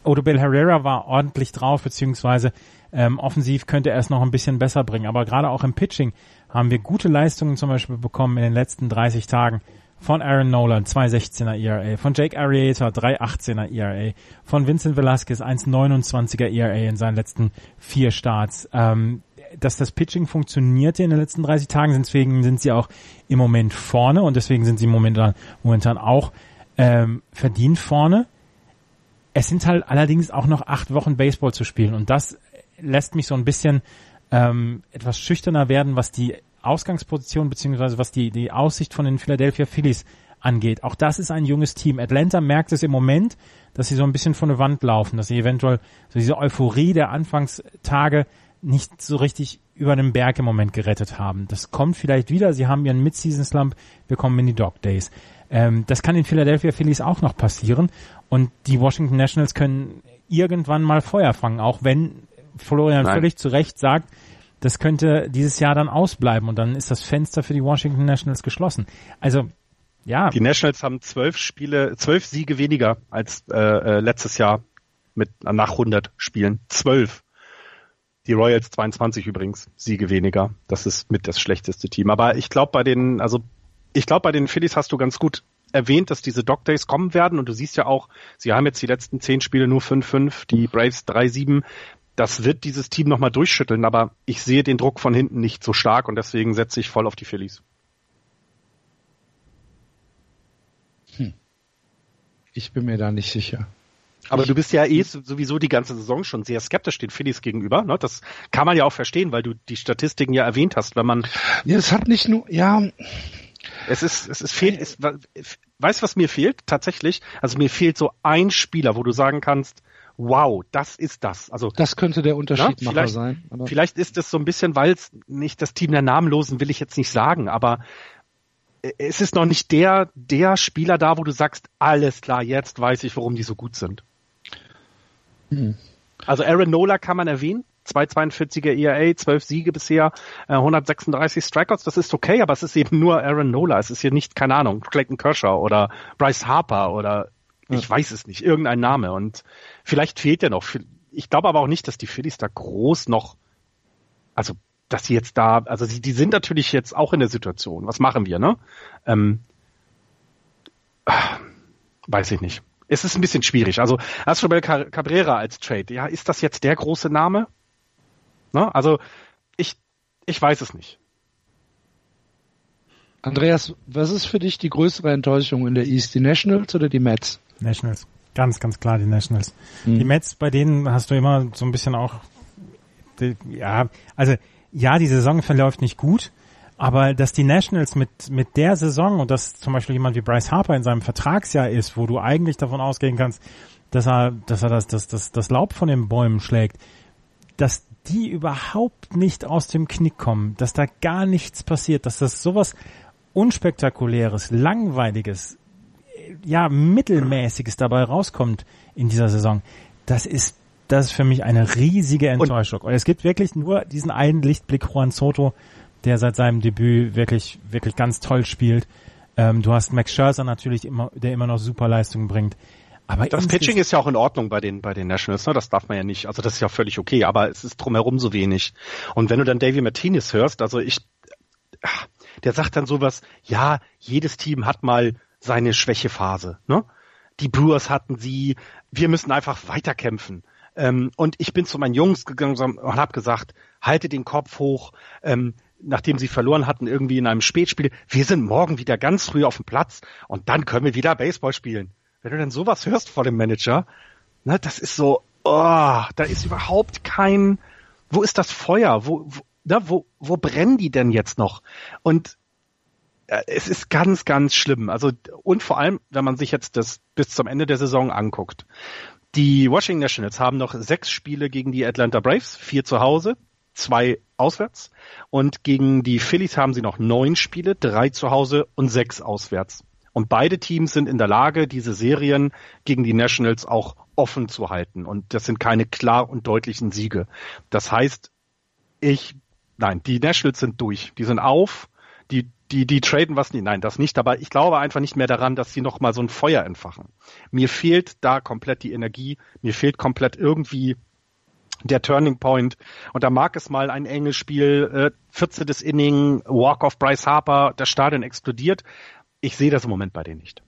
Odubel Herrera war ordentlich drauf, beziehungsweise ähm, offensiv könnte er es noch ein bisschen besser bringen. Aber gerade auch im Pitching haben wir gute Leistungen zum Beispiel bekommen in den letzten 30 Tagen von Aaron Nolan, 2,16er ERA, von Jake Arrieta, 3,18er ERA, von Vincent Velasquez, 1,29er ERA in seinen letzten vier Starts. Ähm, dass das Pitching funktionierte in den letzten 30 Tagen, deswegen sind sie auch im Moment vorne und deswegen sind sie momentan, momentan auch ähm, verdient vorne. Es sind halt allerdings auch noch acht Wochen Baseball zu spielen und das lässt mich so ein bisschen ähm, etwas schüchterner werden, was die Ausgangsposition beziehungsweise was die, die Aussicht von den Philadelphia Phillies angeht. Auch das ist ein junges Team. Atlanta merkt es im Moment, dass sie so ein bisschen von der Wand laufen, dass sie eventuell so diese Euphorie der Anfangstage nicht so richtig über den Berg im Moment gerettet haben. Das kommt vielleicht wieder. Sie haben ihren Mid-Season-Slump, wir kommen in die Dog Days. Ähm, das kann den Philadelphia Phillies auch noch passieren und die Washington Nationals können irgendwann mal Feuer fangen, auch wenn Florian Nein. völlig zu Recht sagt, das könnte dieses Jahr dann ausbleiben und dann ist das Fenster für die Washington Nationals geschlossen. Also ja. Die Nationals haben zwölf Spiele, zwölf Siege weniger als äh, äh letztes Jahr mit nach 100 Spielen. Zwölf. Die Royals 22 übrigens Siege weniger. Das ist mit das schlechteste Team. Aber ich glaube bei den, also ich glaube bei den Phillies hast du ganz gut erwähnt, dass diese Dog Days kommen werden und du siehst ja auch, sie haben jetzt die letzten zehn Spiele nur 5-5, die Braves 3-7 das wird dieses Team nochmal durchschütteln, aber ich sehe den Druck von hinten nicht so stark und deswegen setze ich voll auf die Phillies. Hm. Ich bin mir da nicht sicher. Aber du bist ja eh sowieso die ganze Saison schon sehr skeptisch den Phillies gegenüber. Ne? Das kann man ja auch verstehen, weil du die Statistiken ja erwähnt hast, wenn man. Ja, es hat nicht nur, ja. Es ist, es ist fehlt, es, weißt was mir fehlt? Tatsächlich. Also mir fehlt so ein Spieler, wo du sagen kannst, wow, das ist das. Also das könnte der Unterschiedmacher ja, sein. Aber vielleicht ist es so ein bisschen, weil es nicht das Team der Namenlosen will ich jetzt nicht sagen, aber es ist noch nicht der der Spieler da, wo du sagst, alles klar, jetzt weiß ich, warum die so gut sind. Hm. Also Aaron Nola kann man erwähnen. 242er ERA, 12 Siege bisher, 136 äh, Strikeouts, das ist okay, aber es ist eben nur Aaron Nola. Es ist hier nicht, keine Ahnung, Clayton Kershaw oder Bryce Harper oder ich weiß es nicht, irgendein Name. Und vielleicht fehlt ja noch. Ich glaube aber auch nicht, dass die Phillies da groß noch, also dass sie jetzt da, also sie, die sind natürlich jetzt auch in der Situation. Was machen wir, ne? Ähm, weiß ich nicht. Es ist ein bisschen schwierig. Also Astrobel Cabrera als Trade, ja, ist das jetzt der große Name? Ne? Also ich, ich weiß es nicht. Andreas, was ist für dich die größere Enttäuschung in der East, die Nationals oder die Mets? Nationals. Ganz, ganz klar die Nationals. Mhm. Die Mets, bei denen hast du immer so ein bisschen auch die, ja, also ja, die Saison verläuft nicht gut, aber dass die Nationals mit, mit der Saison und dass zum Beispiel jemand wie Bryce Harper in seinem Vertragsjahr ist, wo du eigentlich davon ausgehen kannst, dass er, dass er das, das, das, das Laub von den Bäumen schlägt, dass die überhaupt nicht aus dem Knick kommen, dass da gar nichts passiert, dass das sowas unspektakuläres, langweiliges, ja, mittelmäßiges dabei rauskommt in dieser Saison, das ist, das ist für mich eine riesige Enttäuschung. Und es gibt wirklich nur diesen einen Lichtblick Juan Soto, der seit seinem Debüt wirklich, wirklich ganz toll spielt. Ähm, du hast Max Scherzer natürlich immer, der immer noch super Leistungen bringt. Aber das Pitching ist ja auch in Ordnung bei den, bei den Nationals, ne? Das darf man ja nicht. Also das ist ja völlig okay, aber es ist drumherum so wenig. Und wenn du dann Davy Martinez hörst, also ich, der sagt dann sowas, ja, jedes Team hat mal seine Schwächephase, ne? Die Brewers hatten sie, wir müssen einfach weiterkämpfen. Ähm, und ich bin zu meinen Jungs gegangen und habe gesagt, halte den Kopf hoch, ähm, nachdem sie verloren hatten, irgendwie in einem Spätspiel, wir sind morgen wieder ganz früh auf dem Platz und dann können wir wieder Baseball spielen. Wenn du dann sowas hörst vor dem Manager, ne, das ist so, oh, da ist überhaupt kein, wo ist das Feuer? Wo, wo, ne, wo, wo brennen die denn jetzt noch? Und es ist ganz, ganz schlimm. Also, und vor allem, wenn man sich jetzt das bis zum Ende der Saison anguckt. Die Washington Nationals haben noch sechs Spiele gegen die Atlanta Braves, vier zu Hause, zwei auswärts. Und gegen die Phillies haben sie noch neun Spiele, drei zu Hause und sechs auswärts. Und beide Teams sind in der Lage, diese Serien gegen die Nationals auch offen zu halten. Und das sind keine klar und deutlichen Siege. Das heißt, ich, nein, die Nationals sind durch. Die sind auf. Die, die, die traden was nicht. Nein, das nicht. Aber ich glaube einfach nicht mehr daran, dass sie nochmal so ein Feuer entfachen. Mir fehlt da komplett die Energie. Mir fehlt komplett irgendwie der Turning Point. Und da mag es mal ein enges Spiel, äh, 14. Inning, Walk of Bryce Harper, das Stadion explodiert ich sehe das im Moment bei denen nicht.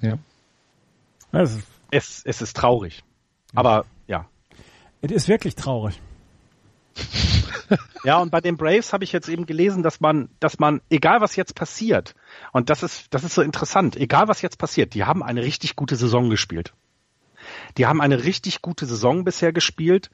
Ja. Es, es, es ist traurig. Aber ja. Es ist wirklich traurig. (laughs) ja, und bei den Braves habe ich jetzt eben gelesen, dass man, dass man, egal was jetzt passiert, und das ist, das ist so interessant, egal was jetzt passiert, die haben eine richtig gute Saison gespielt. Die haben eine richtig gute Saison bisher gespielt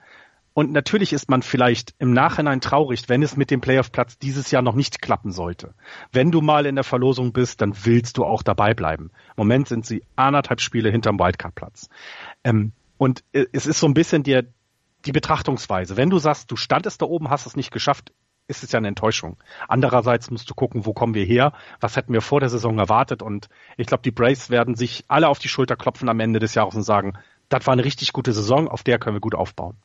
und natürlich ist man vielleicht im Nachhinein traurig, wenn es mit dem Playoff-Platz dieses Jahr noch nicht klappen sollte. Wenn du mal in der Verlosung bist, dann willst du auch dabei bleiben. Im Moment sind sie anderthalb Spiele hinterm Wildcard-Platz. Ähm, und äh, es ist so ein bisschen der, die Betrachtungsweise. Wenn du sagst, du standest da oben, hast es nicht geschafft, ist es ja eine Enttäuschung. Andererseits musst du gucken, wo kommen wir her? Was hätten wir vor der Saison erwartet? Und ich glaube, die Braves werden sich alle auf die Schulter klopfen am Ende des Jahres und sagen, das war eine richtig gute Saison, auf der können wir gut aufbauen.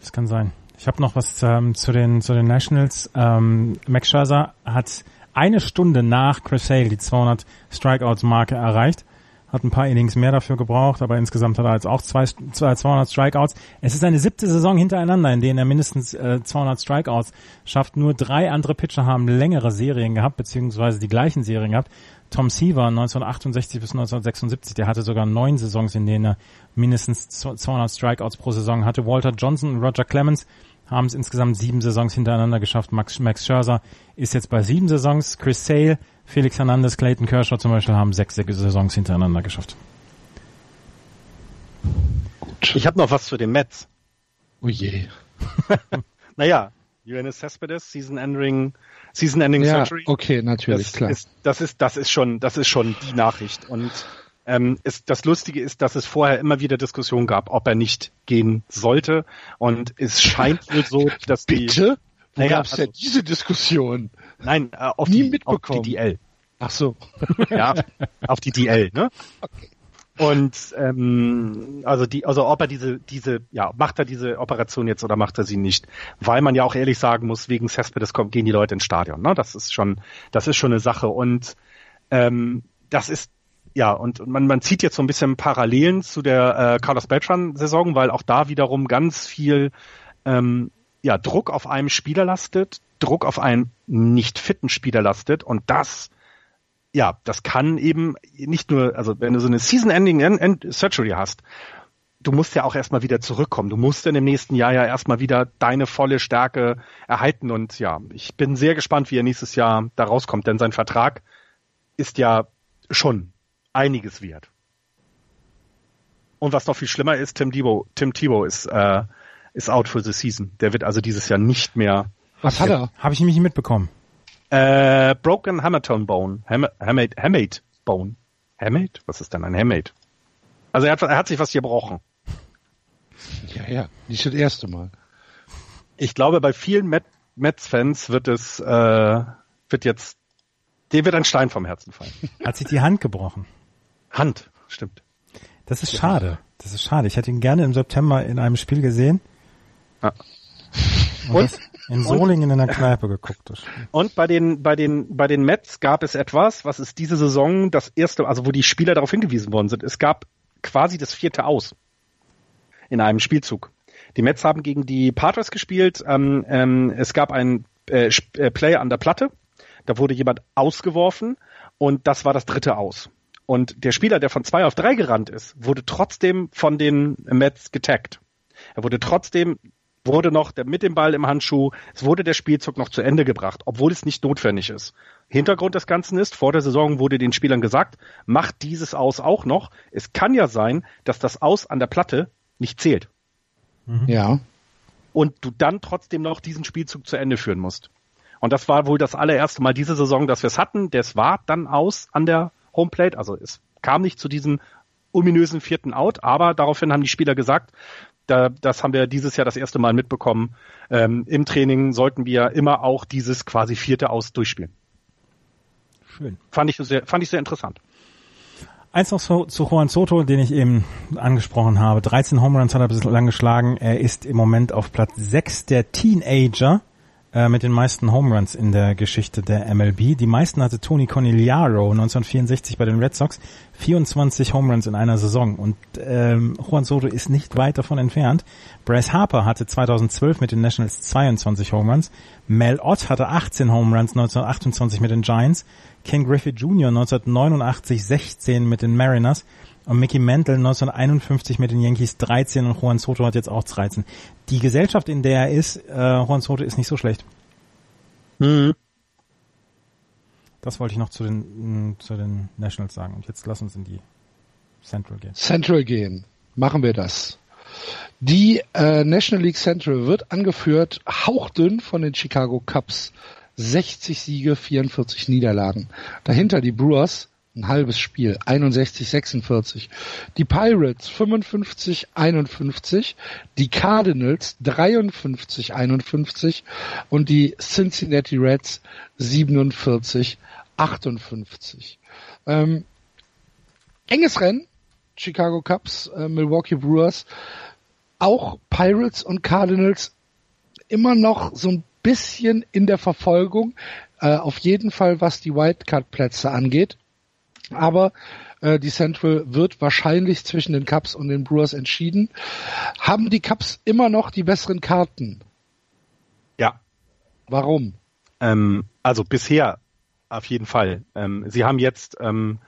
Das kann sein. Ich habe noch was ähm, zu den zu den Nationals. Ähm, Max Scherzer hat eine Stunde nach Chris Hale die 200 Strikeouts-Marke erreicht. Hat ein paar Innings mehr dafür gebraucht, aber insgesamt hat er jetzt auch zwei, 200 Strikeouts. Es ist seine siebte Saison hintereinander, in denen er mindestens äh, 200 Strikeouts schafft. Nur drei andere Pitcher haben längere Serien gehabt, beziehungsweise die gleichen Serien gehabt. Tom Seaver 1968 bis 1976, der hatte sogar neun Saisons, in denen er mindestens 200 Strikeouts pro Saison hatte. Walter Johnson und Roger Clemens haben es insgesamt sieben Saisons hintereinander geschafft. Max, Max Scherzer ist jetzt bei sieben Saisons. Chris Sale, Felix Hernandez, Clayton Kershaw zum Beispiel haben sechs Saisons hintereinander geschafft. Gut. Ich habe noch was zu den Mets. Oh je. (laughs) naja, UNS Cespedes, Season Ending Season Ending ja, Surgery. Okay, natürlich, das klar. Ist, das ist, das ist schon, das ist schon die Nachricht. Und ähm, ist, das Lustige ist, dass es vorher immer wieder Diskussionen gab, ob er nicht gehen sollte. Und es scheint wohl so, dass die. Bitte? Wo naja, gab's also, denn diese Diskussion? Nein, äh, auf, Nie die, mitbekommen. auf die DL. Ach so. Ja, auf die DL, ne? Okay. Und ähm, also die, also ob er diese, diese, ja, macht er diese Operation jetzt oder macht er sie nicht? Weil man ja auch ehrlich sagen muss, wegen Cespedes kommt, gehen die Leute ins Stadion. Ne? Das ist schon, das ist schon eine Sache. Und ähm, das ist ja, und man, man zieht jetzt so ein bisschen Parallelen zu der äh, Carlos Beltran-Saison, weil auch da wiederum ganz viel ähm, ja, Druck auf einem Spieler lastet, Druck auf einen nicht fitten Spieler lastet und das ja, das kann eben nicht nur, also wenn du so eine Season-Ending Surgery hast, du musst ja auch erstmal wieder zurückkommen. Du musst in dem nächsten Jahr ja erstmal wieder deine volle Stärke erhalten. Und ja, ich bin sehr gespannt, wie er nächstes Jahr da rauskommt, denn sein Vertrag ist ja schon einiges wert. Und was noch viel schlimmer ist, Tim Tebow, Tim Tebow ist, äh, ist out for the season. Der wird also dieses Jahr nicht mehr. Was hat er? Habe ich nämlich nicht mitbekommen. Äh, broken Hammerton Bone. Ham Hamate, Hamate Bone. Hamate? Was ist denn ein Hamate? Also er hat, er hat sich was gebrochen. Ja, ja, nicht das erste Mal. Ich glaube, bei vielen Met Mets-Fans wird es, äh, wird jetzt, dem wird ein Stein vom Herzen fallen. (laughs) Hat sich die Hand gebrochen. Hand, stimmt. Das ist schade. Das ist schade. Ich hätte ihn gerne im September in einem Spiel gesehen. Ja. Und, in Solingen und, in der Kneipe geguckt. Und bei den, bei den, bei den Mets gab es etwas, was ist diese Saison das erste, also wo die Spieler darauf hingewiesen worden sind. Es gab quasi das vierte Aus in einem Spielzug. Die Mets haben gegen die Padres gespielt. Ähm, ähm, es gab einen äh, äh, Player an der Platte. Da wurde jemand ausgeworfen und das war das dritte Aus. Und der Spieler, der von zwei auf drei gerannt ist, wurde trotzdem von den Mets getaggt. Er wurde trotzdem, wurde noch der, mit dem Ball im Handschuh, es wurde der Spielzug noch zu Ende gebracht, obwohl es nicht notwendig ist. Hintergrund des Ganzen ist, vor der Saison wurde den Spielern gesagt, macht dieses Aus auch noch. Es kann ja sein, dass das Aus an der Platte nicht zählt. Mhm. Ja. Und du dann trotzdem noch diesen Spielzug zu Ende führen musst. Und das war wohl das allererste Mal diese Saison, dass wir es hatten. Das war dann aus an der Homeplate. Also es kam nicht zu diesem ominösen vierten Out, aber daraufhin haben die Spieler gesagt, da, das haben wir dieses Jahr das erste Mal mitbekommen. Ähm, Im Training sollten wir immer auch dieses quasi vierte Aus durchspielen. Schön. Fand ich sehr, fand ich sehr interessant. Eins noch zu, zu Juan Soto, den ich eben angesprochen habe. 13 Home Runs hat er bislang geschlagen. Er ist im Moment auf Platz 6 der Teenager äh, mit den meisten Home Runs in der Geschichte der MLB. Die meisten hatte Tony Conigliaro 1964 bei den Red Sox. 24 Home Runs in einer Saison. Und ähm, Juan Soto ist nicht weit davon entfernt. Bryce Harper hatte 2012 mit den Nationals 22 Home Runs. Mel Ott hatte 18 Home Runs 1928 mit den Giants. Ken Griffith Jr. 1989 16 mit den Mariners und Mickey Mantle 1951 mit den Yankees 13 und Juan Soto hat jetzt auch 13. Die Gesellschaft, in der er ist, äh, Juan Soto ist nicht so schlecht. Mhm. Das wollte ich noch zu den, mm, zu den Nationals sagen. Und jetzt lass uns in die Central gehen. Central gehen. Machen wir das. Die äh, National League Central wird angeführt hauchdünn von den Chicago Cubs. 60 Siege, 44 Niederlagen. Dahinter die Brewers, ein halbes Spiel, 61-46. Die Pirates 55-51, die Cardinals 53-51 und die Cincinnati Reds 47-58. Ähm, enges Rennen, Chicago Cubs, äh, Milwaukee Brewers, auch Pirates und Cardinals immer noch so ein bisschen in der Verfolgung, äh, auf jeden Fall was die Wildcard-Plätze angeht. Aber äh, die Central wird wahrscheinlich zwischen den Cups und den Brewers entschieden. Haben die Cups immer noch die besseren Karten? Ja. Warum? Ähm, also bisher auf jeden Fall. Ähm, sie haben jetzt ähm,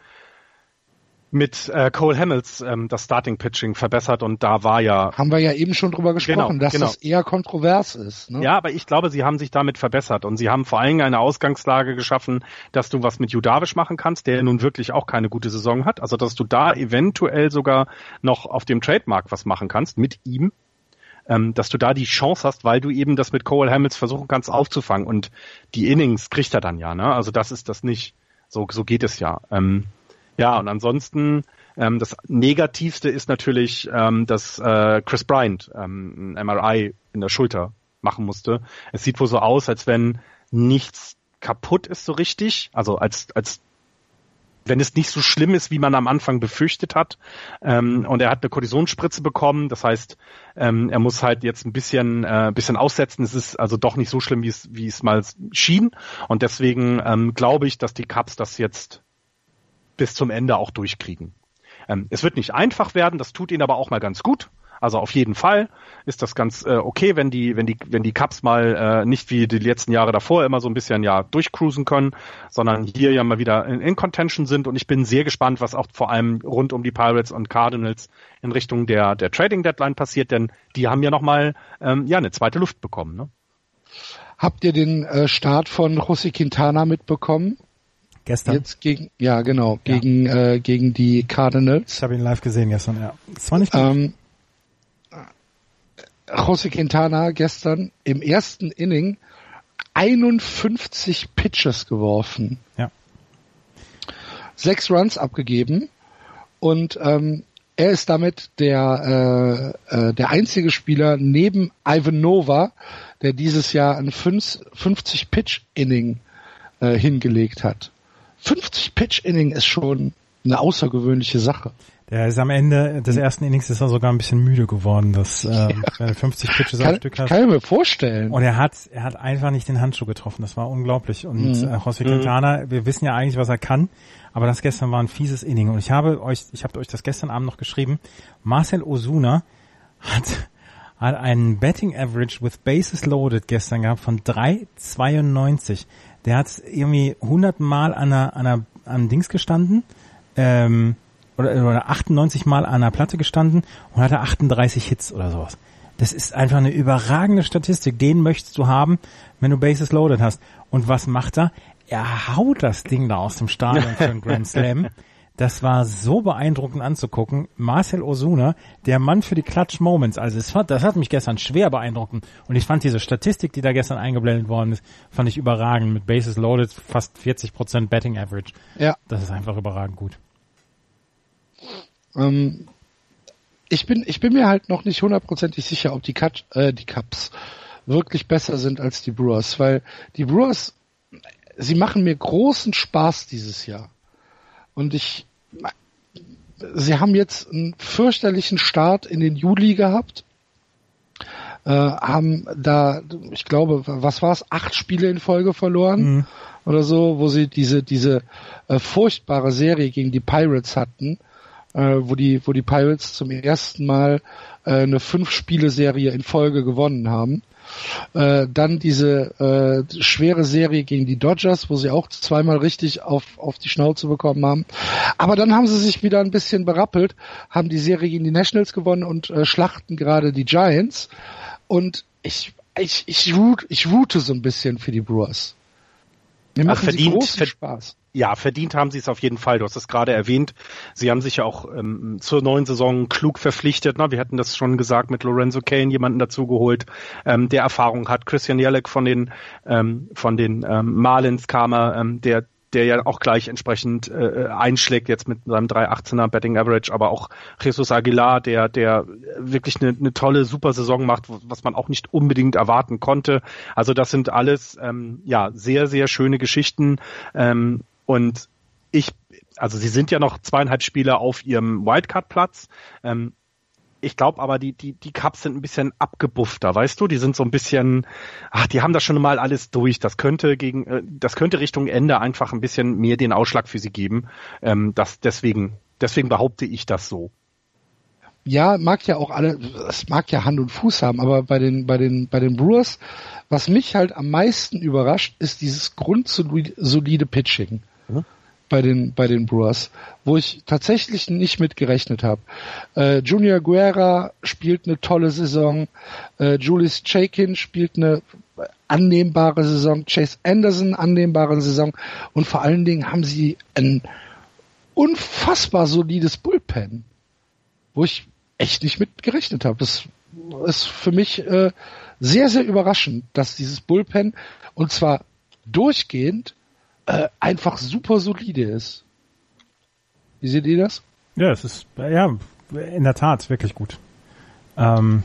mit äh, Cole Hamels ähm, das Starting Pitching verbessert und da war ja haben wir ja eben schon drüber gesprochen, genau, dass genau. das eher kontrovers ist. Ne? Ja, aber ich glaube, sie haben sich damit verbessert und sie haben vor allem eine Ausgangslage geschaffen, dass du was mit Judavish machen kannst, der nun wirklich auch keine gute Saison hat. Also dass du da eventuell sogar noch auf dem Trademark was machen kannst mit ihm. Ähm, dass du da die Chance hast, weil du eben das mit Cole Hamels versuchen kannst aufzufangen und die Innings kriegt er dann ja, ne? Also das ist das nicht. So, so geht es ja. Ähm, ja, und ansonsten ähm, das Negativste ist natürlich, ähm, dass äh, Chris Bryant ähm, ein MRI in der Schulter machen musste. Es sieht wohl so aus, als wenn nichts kaputt ist so richtig, also als als wenn es nicht so schlimm ist, wie man am Anfang befürchtet hat. Ähm, und er hat eine Kortisonspritze bekommen. Das heißt, ähm, er muss halt jetzt ein bisschen, äh, bisschen aussetzen. Es ist also doch nicht so schlimm, wie es, wie es mal schien. Und deswegen ähm, glaube ich, dass die Cups das jetzt bis zum Ende auch durchkriegen. Ähm, es wird nicht einfach werden, das tut ihnen aber auch mal ganz gut. Also auf jeden Fall ist das ganz äh, okay, wenn die, wenn die, wenn die Cups mal äh, nicht wie die letzten Jahre davor immer so ein bisschen ja durchcruisen können, sondern hier ja mal wieder in, in Contention sind. Und ich bin sehr gespannt, was auch vor allem rund um die Pirates und Cardinals in Richtung der der Trading Deadline passiert, denn die haben ja noch mal ähm, ja eine zweite Luft bekommen. Ne? Habt ihr den äh, Start von José Quintana mitbekommen? Gestern. Jetzt gegen, ja genau, ja. gegen äh, gegen die Cardinals. Ich habe ihn live gesehen gestern, ja. Das war nicht gut. Ähm, José Quintana gestern im ersten Inning 51 Pitches geworfen. Ja. Sechs Runs abgegeben und ähm, er ist damit der äh, äh, der einzige Spieler neben Ivan Nova, der dieses Jahr ein 50 Pitch Inning äh, hingelegt hat. 50 Pitch Inning ist schon eine außergewöhnliche Sache. Der ist am Ende des ersten Innings ist er sogar ein bisschen müde geworden, dass äh, wenn er 50 Pitches am Stück hat. Kann ich mir vorstellen. Und er hat er hat einfach nicht den Handschuh getroffen. Das war unglaublich. Und mhm. äh, José Quintana, wir wissen ja eigentlich, was er kann, aber das gestern war ein fieses Inning. Und ich habe euch, ich habe euch das gestern Abend noch geschrieben. Marcel Osuna hat hat einen Betting Average with Bases Loaded gestern gehabt von 3,92. Der hat irgendwie 100 Mal an einer, an einer, an Dings gestanden. Ähm, oder, oder 98 Mal an einer Platte gestanden und hatte 38 Hits oder sowas. Das ist einfach eine überragende Statistik. Den möchtest du haben, wenn du Bases loaded hast. Und was macht er? Er haut das Ding da aus dem Stadion für einen Grand (laughs) Slam. Das war so beeindruckend anzugucken. Marcel Osuna, der Mann für die Clutch Moments. Also es hat, das hat mich gestern schwer beeindruckend. Und ich fand diese Statistik, die da gestern eingeblendet worden ist, fand ich überragend. Mit Bases loaded fast 40% Betting Average. Ja. Das ist einfach überragend gut. Ähm, ich bin, ich bin mir halt noch nicht hundertprozentig sicher, ob die, Cut, äh, die Cups wirklich besser sind als die Brewers, weil die Brewers, sie machen mir großen Spaß dieses Jahr. Und ich, sie haben jetzt einen fürchterlichen Start in den Juli gehabt, äh, haben da, ich glaube, was war es, acht Spiele in Folge verloren mhm. oder so, wo sie diese, diese äh, furchtbare Serie gegen die Pirates hatten äh, wo die, wo die Pirates zum ersten Mal äh, eine Fünf-Spiele-Serie in Folge gewonnen haben. Äh, dann diese äh, schwere Serie gegen die Dodgers, wo sie auch zweimal richtig auf, auf die Schnauze bekommen haben. Aber dann haben sie sich wieder ein bisschen berappelt, haben die Serie gegen die Nationals gewonnen und äh, schlachten gerade die Giants. Und ich, ich, ich, root, ich route so ein bisschen für die Brewers. Mir machen verdient, großen Spaß. Ja, verdient haben sie es auf jeden Fall. Du hast es gerade erwähnt. Sie haben sich ja auch ähm, zur neuen Saison klug verpflichtet. Na, wir hatten das schon gesagt mit Lorenzo Kane, jemanden dazugeholt, ähm, der Erfahrung hat. Christian Jelek von den ähm, von den ähm, Marlins kam er, ähm, der der ja auch gleich entsprechend äh, einschlägt jetzt mit seinem 3,18er Betting Average, aber auch Jesus Aguilar, der der wirklich eine, eine tolle super Saison macht, was man auch nicht unbedingt erwarten konnte. Also das sind alles ähm, ja sehr sehr schöne Geschichten ähm, und ich also sie sind ja noch zweieinhalb Spiele auf ihrem Wildcard-Platz. Ähm, ich glaube aber, die, die, die Cups sind ein bisschen abgebuffter, weißt du? Die sind so ein bisschen, ach, die haben das schon mal alles durch. Das könnte gegen, äh, das könnte Richtung Ende einfach ein bisschen mehr den Ausschlag für sie geben. Ähm, das, deswegen, deswegen behaupte ich das so. Ja, mag ja auch alle, es mag ja Hand und Fuß haben, aber bei den, bei den, bei den Brewers, was mich halt am meisten überrascht, ist dieses grundsolide Pitching. Mhm bei den bei den Brewers, wo ich tatsächlich nicht mit gerechnet habe. Äh, Junior Guerra spielt eine tolle Saison, äh, Julius Chaikin spielt eine annehmbare Saison, Chase Anderson annehmbare Saison und vor allen Dingen haben sie ein unfassbar solides Bullpen, wo ich echt nicht mit gerechnet habe. Das ist für mich äh, sehr sehr überraschend, dass dieses Bullpen und zwar durchgehend äh, einfach super solide ist. Wie seht ihr das? Ja, es ist, ja, in der Tat wirklich gut. Ähm,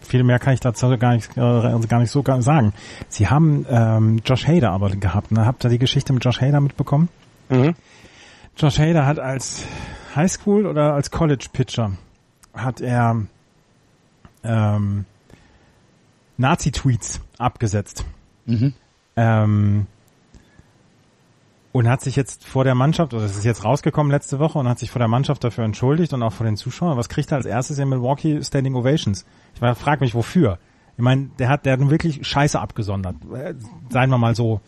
viel mehr kann ich dazu gar nicht, äh, gar nicht so sagen. Sie haben ähm, Josh Hader aber gehabt. Ne? Habt ihr die Geschichte mit Josh Hader mitbekommen? Mhm. Josh Hader hat als Highschool oder als College Pitcher hat er ähm, Nazi-Tweets abgesetzt. Mhm. Ähm, und hat sich jetzt vor der Mannschaft, oder es ist jetzt rausgekommen letzte Woche und hat sich vor der Mannschaft dafür entschuldigt und auch vor den Zuschauern. Was kriegt er als erstes in Milwaukee Standing Ovations? Ich frage mich, wofür? Ich meine, der hat, der hat wirklich Scheiße abgesondert. Äh, seien wir mal so,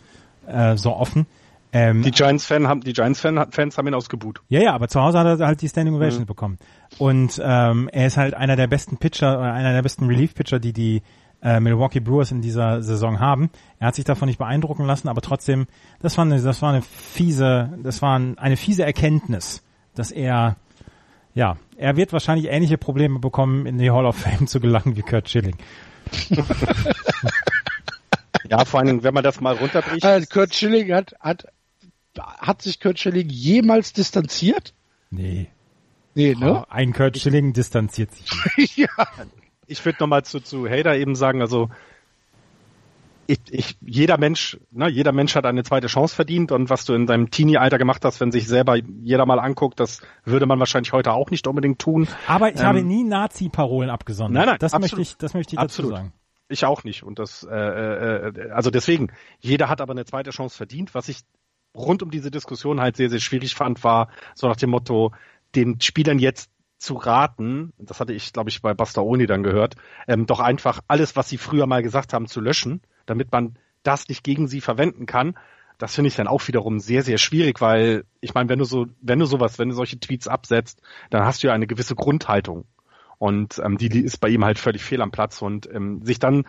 äh, so offen. Ähm, die Giants-Fans haben, die Giants-Fans haben ihn ausgebuht. Ja, ja, aber zu Hause hat er halt die Standing Ovations mhm. bekommen. Und ähm, er ist halt einer der besten Pitcher, oder einer der besten Relief-Pitcher, die die äh, Milwaukee Brewers in dieser Saison haben. Er hat sich davon nicht beeindrucken lassen, aber trotzdem, das war eine, das war eine fiese, das war eine fiese Erkenntnis, dass er, ja, er wird wahrscheinlich ähnliche Probleme bekommen, in die Hall of Fame zu gelangen wie Kurt Schilling. ja, vor allen Dingen, wenn man das mal runterbricht. Äh, Kurt Schilling hat, hat, hat sich Kurt Schilling jemals distanziert? Nee. Nee, ne? Oh, ein Kurt Schilling distanziert sich. (laughs) ja. Ich würde nochmal zu, zu Hader eben sagen, also ich, ich, jeder Mensch, ne, jeder Mensch hat eine zweite Chance verdient und was du in deinem Teenie-Alter gemacht hast, wenn sich selber jeder mal anguckt, das würde man wahrscheinlich heute auch nicht unbedingt tun. Aber ich ähm, habe nie Nazi-Parolen abgesondert. Nein, nein, das absolut, möchte ich, das möchte ich dazu absolut. sagen. Ich auch nicht und das, äh, äh, also deswegen, jeder hat aber eine zweite Chance verdient. Was ich rund um diese Diskussion halt sehr, sehr schwierig fand, war so nach dem Motto, den Spielern jetzt zu raten, das hatte ich, glaube ich, bei Bastaoni dann gehört, ähm, doch einfach alles, was sie früher mal gesagt haben, zu löschen, damit man das nicht gegen sie verwenden kann. Das finde ich dann auch wiederum sehr, sehr schwierig, weil ich meine, wenn du so, wenn du sowas, wenn du solche Tweets absetzt, dann hast du ja eine gewisse Grundhaltung. Und ähm, die, die ist bei ihm halt völlig fehl am Platz. Und ähm, sich dann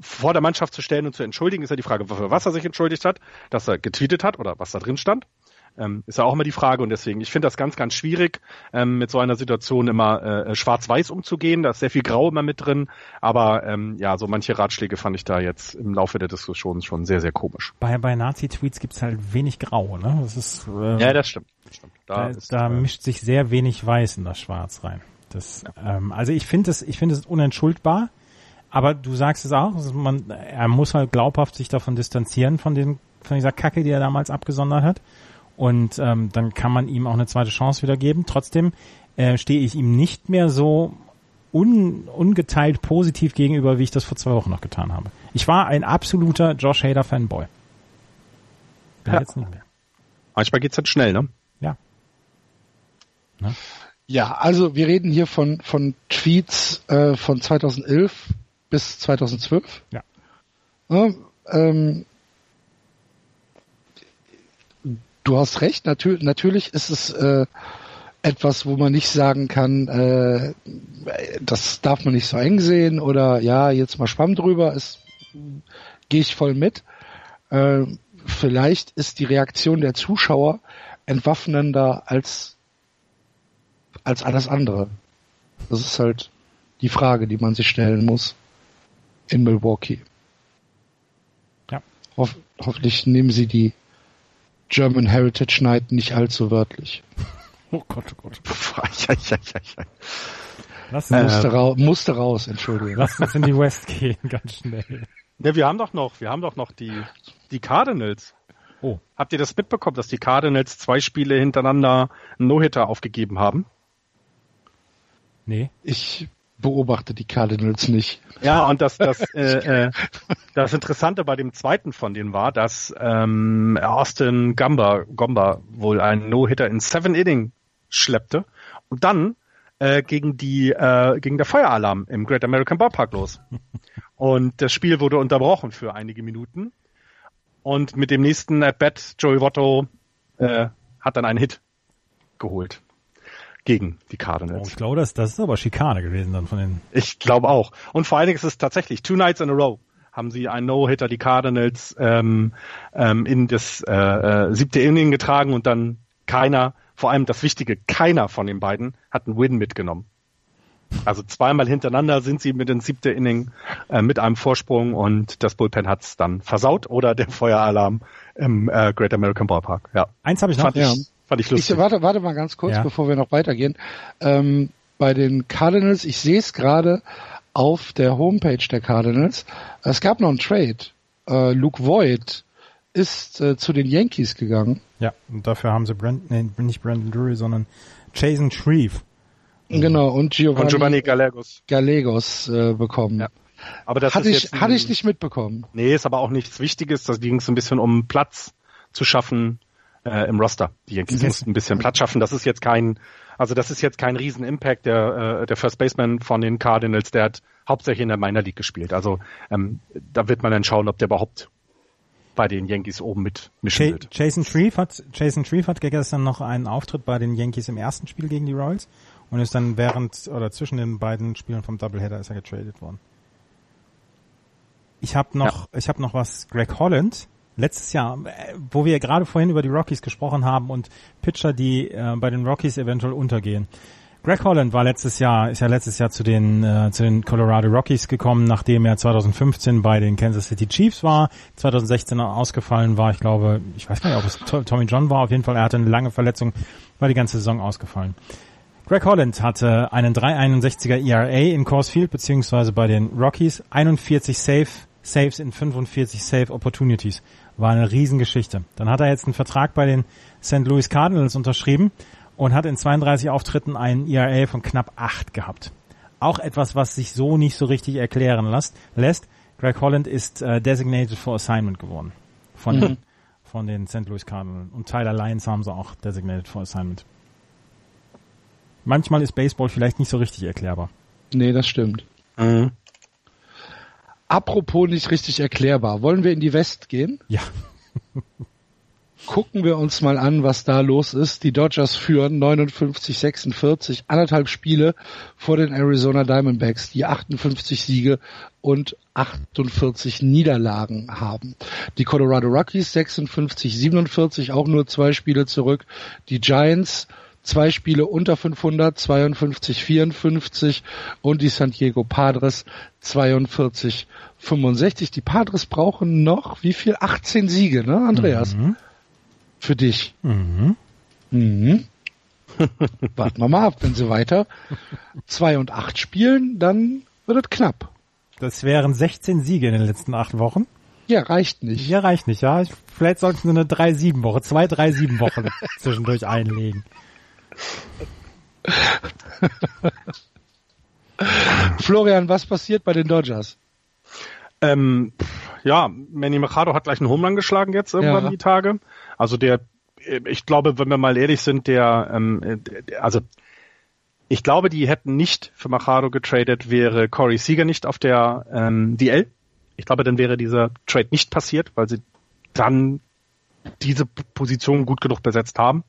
vor der Mannschaft zu stellen und zu entschuldigen, ist ja die Frage, für was er sich entschuldigt hat, dass er getweetet hat oder was da drin stand. Ähm, ist ja auch immer die Frage und deswegen, ich finde das ganz, ganz schwierig, ähm, mit so einer Situation immer äh, schwarz-weiß umzugehen. Da ist sehr viel Grau immer mit drin, aber ähm, ja, so manche Ratschläge fand ich da jetzt im Laufe der Diskussion schon sehr, sehr komisch. Bei, bei Nazi-Tweets gibt's halt wenig Grau, ne? Das ist, äh, ja, das stimmt. Das stimmt. Da, da, ist, da äh, mischt sich sehr wenig Weiß in das Schwarz rein. Das, ja. ähm, also ich finde es, ich finde es unentschuldbar. Aber du sagst es auch, man, er muss halt glaubhaft sich davon distanzieren von den, von dieser Kacke, die er damals abgesondert hat. Und ähm, dann kann man ihm auch eine zweite Chance wieder geben. Trotzdem äh, stehe ich ihm nicht mehr so un, ungeteilt positiv gegenüber, wie ich das vor zwei Wochen noch getan habe. Ich war ein absoluter Josh Hader Fanboy. Bin ja. jetzt nicht mehr. Manchmal geht's halt schnell, ne? Ja. Ne? Ja, also wir reden hier von, von Tweets äh, von 2011 bis 2012. Ja. ja ähm, du hast recht, natür natürlich ist es äh, etwas, wo man nicht sagen kann, äh, das darf man nicht so eng sehen oder ja, jetzt mal Schwamm drüber, ist gehe ich voll mit. Äh, vielleicht ist die Reaktion der Zuschauer entwaffnender als als alles andere. Das ist halt die Frage, die man sich stellen muss in Milwaukee. Ja. Hoff hoffentlich nehmen sie die German Heritage Night nicht allzu wörtlich. (laughs) Oh Gott, oh Gott. ja, ja, ja, ja. Lass äh, musste, ra musste raus, Entschuldigung. Lass uns in die West gehen, (laughs) ganz schnell. Ja, wir haben doch noch, wir haben doch noch die, die Cardinals. Oh. Habt ihr das mitbekommen, dass die Cardinals zwei Spiele hintereinander einen No-Hitter aufgegeben haben? Nee. Ich beobachte die Cardinals nicht. Ja, und das, das, (laughs) äh, äh, das Interessante bei dem zweiten von denen war, dass ähm, Austin Gamba, Gomba wohl einen No-Hitter in Seven Inning schleppte und dann äh, gegen die äh, gegen der Feueralarm im Great American Ballpark los. (laughs) Und das Spiel wurde unterbrochen für einige Minuten. Und mit dem nächsten At-Bat, Joey Votto, äh, hat dann einen Hit geholt gegen die Cardinals. Oh, ich glaube, das, das ist aber Schikane gewesen dann von den. Ich glaube auch. Und vor allen Dingen ist es tatsächlich two nights in a row haben sie einen No-Hitter die Cardinals ähm, ähm, in das äh, äh, siebte Inning getragen und dann keiner, vor allem das Wichtige, keiner von den beiden hat einen Win mitgenommen. Also zweimal hintereinander sind sie mit dem siebten Inning äh, mit einem Vorsprung und das Bullpen hat es dann versaut oder der Feueralarm im äh, Great American Ballpark. Ja. Eins habe ich noch. Fand ja. Fand ich lustig. Ich, warte, warte mal ganz kurz, ja. bevor wir noch weitergehen. Ähm, bei den Cardinals, ich sehe es gerade auf der Homepage der Cardinals, es gab noch einen Trade. Äh, Luke Voigt ist äh, zu den Yankees gegangen. Ja, und dafür haben sie Brand, nee, nicht Brandon Drury, sondern Jason Shreve. Genau, und Giovanni, und Giovanni Gallegos, Gallegos äh, bekommen. Ja. Aber das hatte ist ich, hatte ich nicht mitbekommen. Nee, ist aber auch nichts Wichtiges. Da ging es ein bisschen um Platz zu schaffen äh, im Roster. Die Yankees mussten ein bisschen Platz schaffen. Das ist jetzt kein, also das ist jetzt kein Riesen-Impact. Der, äh, der First Baseman von den Cardinals, der hat hauptsächlich in der Minor League gespielt. Also ähm, da wird man dann schauen, ob der überhaupt bei den Yankees oben mit mischen wird. Jason Shreve hat Jason Shreve hat gestern noch einen Auftritt bei den Yankees im ersten Spiel gegen die Royals und ist dann während oder zwischen den beiden Spielen vom Doubleheader ist er getradet worden. Ich habe noch, ja. ich habe noch was. Greg Holland letztes Jahr, äh, wo wir gerade vorhin über die Rockies gesprochen haben und Pitcher, die äh, bei den Rockies eventuell untergehen. Greg Holland war letztes Jahr, ist ja letztes Jahr zu den, äh, zu den Colorado Rockies gekommen, nachdem er 2015 bei den Kansas City Chiefs war, 2016 ausgefallen war, ich glaube, ich weiß gar nicht, ob es Tommy John war, auf jeden Fall, er hatte eine lange Verletzung, war die ganze Saison ausgefallen. Greg Holland hatte einen 361er ERA in Coors Field, beziehungsweise bei den Rockies, 41 Save, Saves in 45 Save Opportunities. War eine Riesengeschichte. Dann hat er jetzt einen Vertrag bei den St. Louis Cardinals unterschrieben und hat in 32 Auftritten einen ERA von knapp 8 gehabt. Auch etwas, was sich so nicht so richtig erklären lässt. lässt. Greg Holland ist äh, designated for assignment geworden von, mhm. von den St. Louis Cardinals. Und Tyler Lyons haben sie auch designated for assignment. Manchmal ist Baseball vielleicht nicht so richtig erklärbar. Nee, das stimmt. Mhm. Apropos nicht richtig erklärbar. Wollen wir in die West gehen? Ja. (laughs) Gucken wir uns mal an, was da los ist. Die Dodgers führen 59-46, anderthalb Spiele vor den Arizona Diamondbacks, die 58 Siege und 48 Niederlagen haben. Die Colorado Rockies 56-47, auch nur zwei Spiele zurück. Die Giants zwei Spiele unter 500, 52, 54 und die San Diego Padres 42, 65. Die Padres brauchen noch wie viel? 18 Siege, ne, Andreas? Mhm. Für dich. Mhm. Mhm. (laughs) Warten wir mal ab, wenn sie weiter zwei und acht spielen, dann wird es knapp. Das wären 16 Siege in den letzten acht Wochen. Ja, reicht nicht. Ja, reicht nicht, ja. Vielleicht sollten sie eine 3-7-Woche, zwei 3-7-Wochen (laughs) zwischendurch einlegen. (laughs) Florian, was passiert bei den Dodgers? Ähm, ja, Manny Machado hat gleich einen Home geschlagen jetzt irgendwann ja. die Tage. Also der, ich glaube, wenn wir mal ehrlich sind, der, ähm, also ich glaube, die hätten nicht für Machado getradet, wäre Corey Seager nicht auf der ähm, DL. Ich glaube, dann wäre dieser Trade nicht passiert, weil sie dann diese Position gut genug besetzt haben.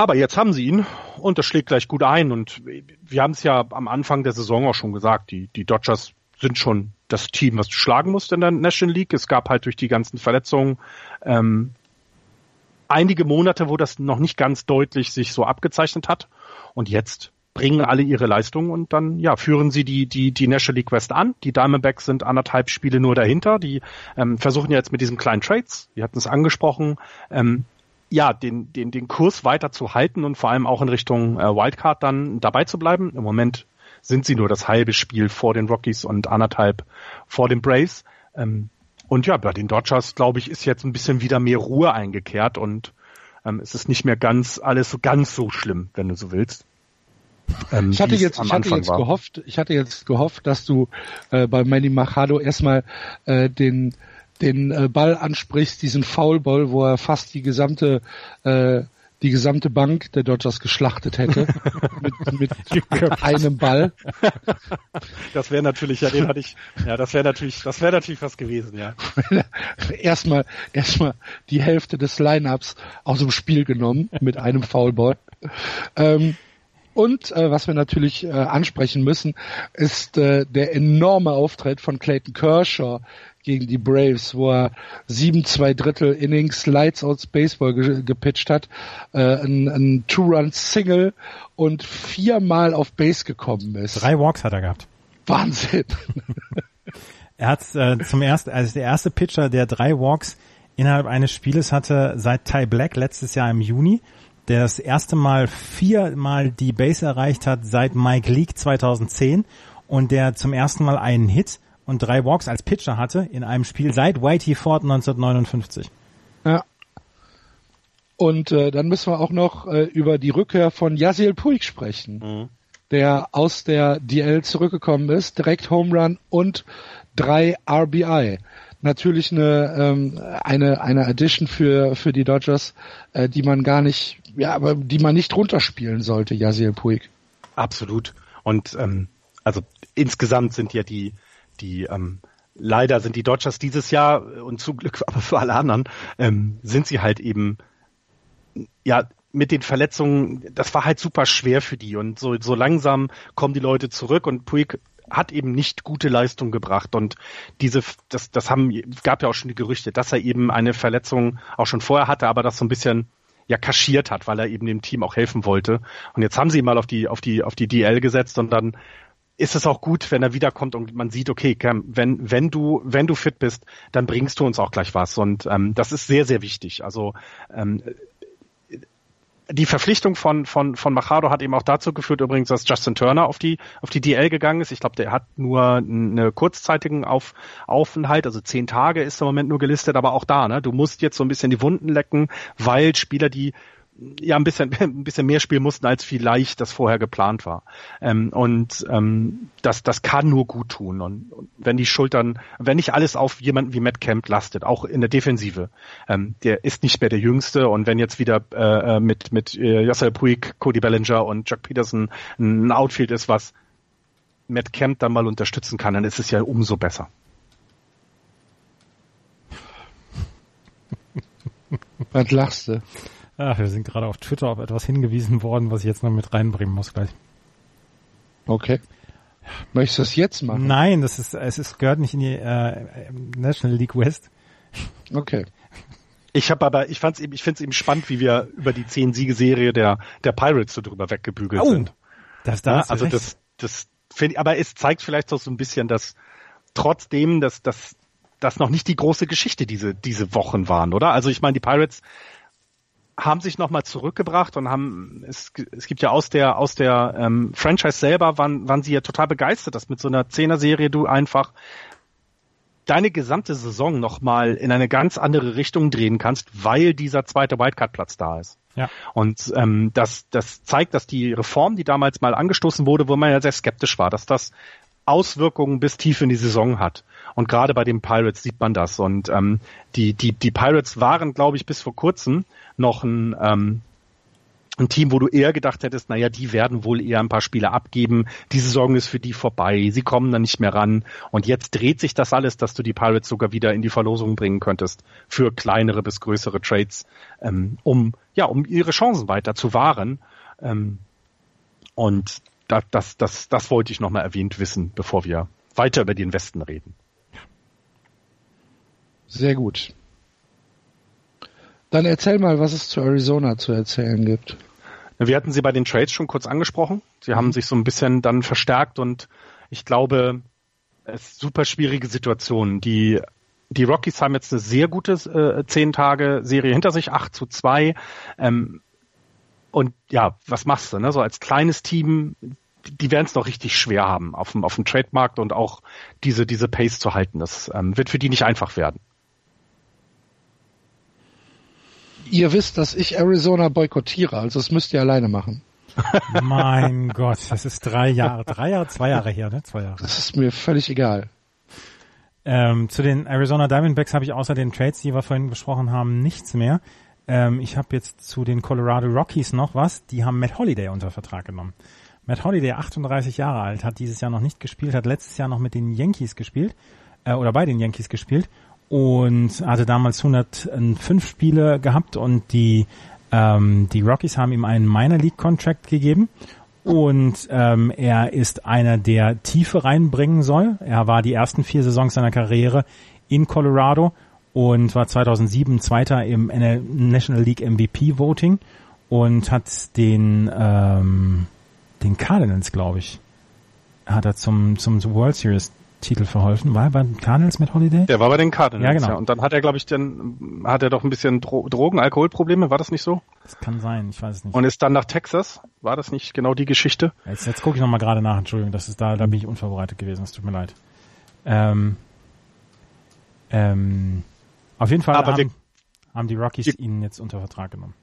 Aber jetzt haben sie ihn und das schlägt gleich gut ein. Und wir haben es ja am Anfang der Saison auch schon gesagt, die, die Dodgers sind schon das Team, was du schlagen musst in der National League. Es gab halt durch die ganzen Verletzungen ähm, einige Monate, wo das noch nicht ganz deutlich sich so abgezeichnet hat. Und jetzt bringen alle ihre Leistungen und dann ja führen sie die die die National League West an. Die Diamondbacks sind anderthalb Spiele nur dahinter. Die ähm, versuchen jetzt mit diesen kleinen Trades, wir hatten es angesprochen, ähm, ja, den, den, den Kurs weiter zu halten und vor allem auch in Richtung äh, Wildcard dann dabei zu bleiben. Im Moment sind sie nur das halbe Spiel vor den Rockies und anderthalb vor den Braves. Ähm, und ja, bei den Dodgers, glaube ich, ist jetzt ein bisschen wieder mehr Ruhe eingekehrt und ähm, es ist nicht mehr ganz alles so ganz so schlimm, wenn du so willst. Ähm, ich hatte jetzt, ich hatte jetzt gehofft, ich hatte jetzt gehofft, dass du äh, bei Manny Machado erstmal äh, den den äh, Ball ansprichst, diesen Foulball, wo er fast die gesamte äh, die gesamte Bank der Dodgers geschlachtet hätte (laughs) mit, mit, einem Ball. Das wäre natürlich, ja, den hatte ich, ja, das wäre natürlich, das wäre natürlich was gewesen, ja. (laughs) erstmal, erstmal die Hälfte des Lineups aus dem Spiel genommen mit einem Foulball. Ähm, und äh, was wir natürlich äh, ansprechen müssen, ist äh, der enorme Auftritt von Clayton Kershaw gegen die Braves, wo er sieben, zwei Drittel Innings Lights Out Baseball ge gepitcht hat, äh, ein, ein Two-Run-Single und viermal auf Base gekommen ist. Drei Walks hat er gehabt. Wahnsinn. (laughs) er hat äh, zum ersten, also der erste Pitcher, der drei Walks innerhalb eines Spieles hatte, seit Ty Black letztes Jahr im Juni der das erste Mal viermal die Base erreicht hat seit Mike Leake 2010 und der zum ersten Mal einen Hit und drei Walks als Pitcher hatte in einem Spiel seit Whitey Ford 1959. Ja. Und äh, dann müssen wir auch noch äh, über die Rückkehr von Yasiel Puig sprechen, mhm. der aus der DL zurückgekommen ist, direkt Home Run und drei RBI. Natürlich eine ähm, eine eine Addition für für die Dodgers, äh, die man gar nicht, ja, aber die man nicht runterspielen sollte, Yasiel Puig. Absolut. Und ähm, also insgesamt sind ja die die ähm, leider sind die Dodgers dieses Jahr und zum Glück (laughs) aber für alle anderen ähm, sind sie halt eben ja mit den Verletzungen, das war halt super schwer für die und so so langsam kommen die Leute zurück und Puig hat eben nicht gute Leistung gebracht und diese, das, das haben, gab ja auch schon die Gerüchte, dass er eben eine Verletzung auch schon vorher hatte, aber das so ein bisschen ja kaschiert hat, weil er eben dem Team auch helfen wollte. Und jetzt haben sie ihn mal auf die, auf die, auf die DL gesetzt und dann ist es auch gut, wenn er wiederkommt und man sieht, okay, wenn, wenn du, wenn du fit bist, dann bringst du uns auch gleich was. Und ähm, das ist sehr, sehr wichtig. Also ähm, die Verpflichtung von, von, von Machado hat eben auch dazu geführt, übrigens, dass Justin Turner auf die, auf die DL gegangen ist. Ich glaube, der hat nur einen kurzzeitigen auf, Aufenthalt, also zehn Tage ist im Moment nur gelistet, aber auch da, ne, du musst jetzt so ein bisschen die Wunden lecken, weil Spieler, die ja ein bisschen (laughs) ein bisschen mehr spielen mussten als vielleicht das vorher geplant war. Ähm, und ähm, das das kann nur gut tun. Und, und, wenn die Schultern wenn nicht alles auf jemanden wie Matt Camp lastet auch in der Defensive ähm, der ist nicht mehr der Jüngste. Und wenn jetzt wieder äh, äh mit mit äh, Puig Cody Bellinger und Jack Peterson ein Outfield ist was Matt Camp dann mal unterstützen kann dann ist es ja umso besser. Was lachst du? Ach, wir sind gerade auf Twitter auf etwas hingewiesen worden, was ich jetzt noch mit reinbringen muss gleich. Okay. Möchtest du das jetzt machen? Nein, das ist, es ist, gehört nicht in die äh, National League West. Okay. Ich habe aber, ich fand's eben, ich finde es eben spannend, wie wir über die zehn Siegeserie der der Pirates so drüber weggebügelt oh, sind. Das da ja, also recht. das das finde, aber es zeigt vielleicht auch so ein bisschen, dass trotzdem, dass dass das noch nicht die große Geschichte diese diese Wochen waren, oder? Also ich meine, die Pirates haben sich nochmal zurückgebracht und haben, es, es gibt ja aus der, aus der ähm, Franchise selber, waren, waren sie ja total begeistert, dass mit so einer Zehner-Serie du einfach deine gesamte Saison nochmal in eine ganz andere Richtung drehen kannst, weil dieser zweite Wildcard-Platz da ist. Ja. Und ähm, das, das zeigt, dass die Reform, die damals mal angestoßen wurde, wo man ja sehr skeptisch war, dass das Auswirkungen bis tief in die Saison hat. Und gerade bei den Pirates sieht man das. Und ähm, die, die, die Pirates waren, glaube ich, bis vor kurzem noch ein, ähm, ein Team, wo du eher gedacht hättest, naja, die werden wohl eher ein paar Spiele abgeben. Die Saison ist für die vorbei. Sie kommen dann nicht mehr ran. Und jetzt dreht sich das alles, dass du die Pirates sogar wieder in die Verlosung bringen könntest für kleinere bis größere Trades, ähm, um, ja, um ihre Chancen weiter zu wahren. Ähm, und das, das, das, das wollte ich nochmal erwähnt wissen, bevor wir weiter über den Westen reden. Sehr gut. Dann erzähl mal, was es zu Arizona zu erzählen gibt. Wir hatten sie bei den Trades schon kurz angesprochen. Sie haben sich so ein bisschen dann verstärkt und ich glaube, es ist super schwierige Situation. Die, die Rockies haben jetzt eine sehr gute äh, zehn Tage Serie hinter sich, 8 zu 2. Ähm, und ja, was machst du? Ne? So als kleines Team, die werden es noch richtig schwer haben auf dem, auf dem Trademarkt und auch diese, diese Pace zu halten. Das ähm, wird für die nicht einfach werden. Ihr wisst, dass ich Arizona boykottiere, also das müsst ihr alleine machen. (laughs) mein Gott, das ist drei Jahre, drei Jahre, zwei Jahre her, ne? Zwei Jahre. Das ist mir völlig egal. Ähm, zu den Arizona Diamondbacks habe ich außer den Trades, die wir vorhin besprochen haben, nichts mehr. Ähm, ich habe jetzt zu den Colorado Rockies noch was. Die haben Matt Holiday unter Vertrag genommen. Matt Holiday, 38 Jahre alt, hat dieses Jahr noch nicht gespielt, hat letztes Jahr noch mit den Yankees gespielt äh, oder bei den Yankees gespielt und hatte damals 105 Spiele gehabt und die ähm, die Rockies haben ihm einen Minor League Contract gegeben und ähm, er ist einer, der Tiefe reinbringen soll. Er war die ersten vier Saisons seiner Karriere in Colorado und war 2007 Zweiter im National League MVP Voting und hat den ähm, den Cardinals, glaube ich, hat er zum zum World Series Titel verholfen. War er bei den Cardinals mit Holiday? Der war bei den Cardinals, ja, genau. Ja. Und dann hat er, glaube ich, dann hat er doch ein bisschen Dro Drogen, Alkoholprobleme, war das nicht so? Das kann sein, ich weiß es nicht. Und ist dann nach Texas, war das nicht genau die Geschichte? Jetzt, jetzt gucke ich nochmal gerade nach, Entschuldigung, das ist da, da bin ich unvorbereitet gewesen, es tut mir leid. Ähm, ähm, auf jeden Fall Aber haben, haben die Rockies wir, ihn jetzt unter Vertrag genommen.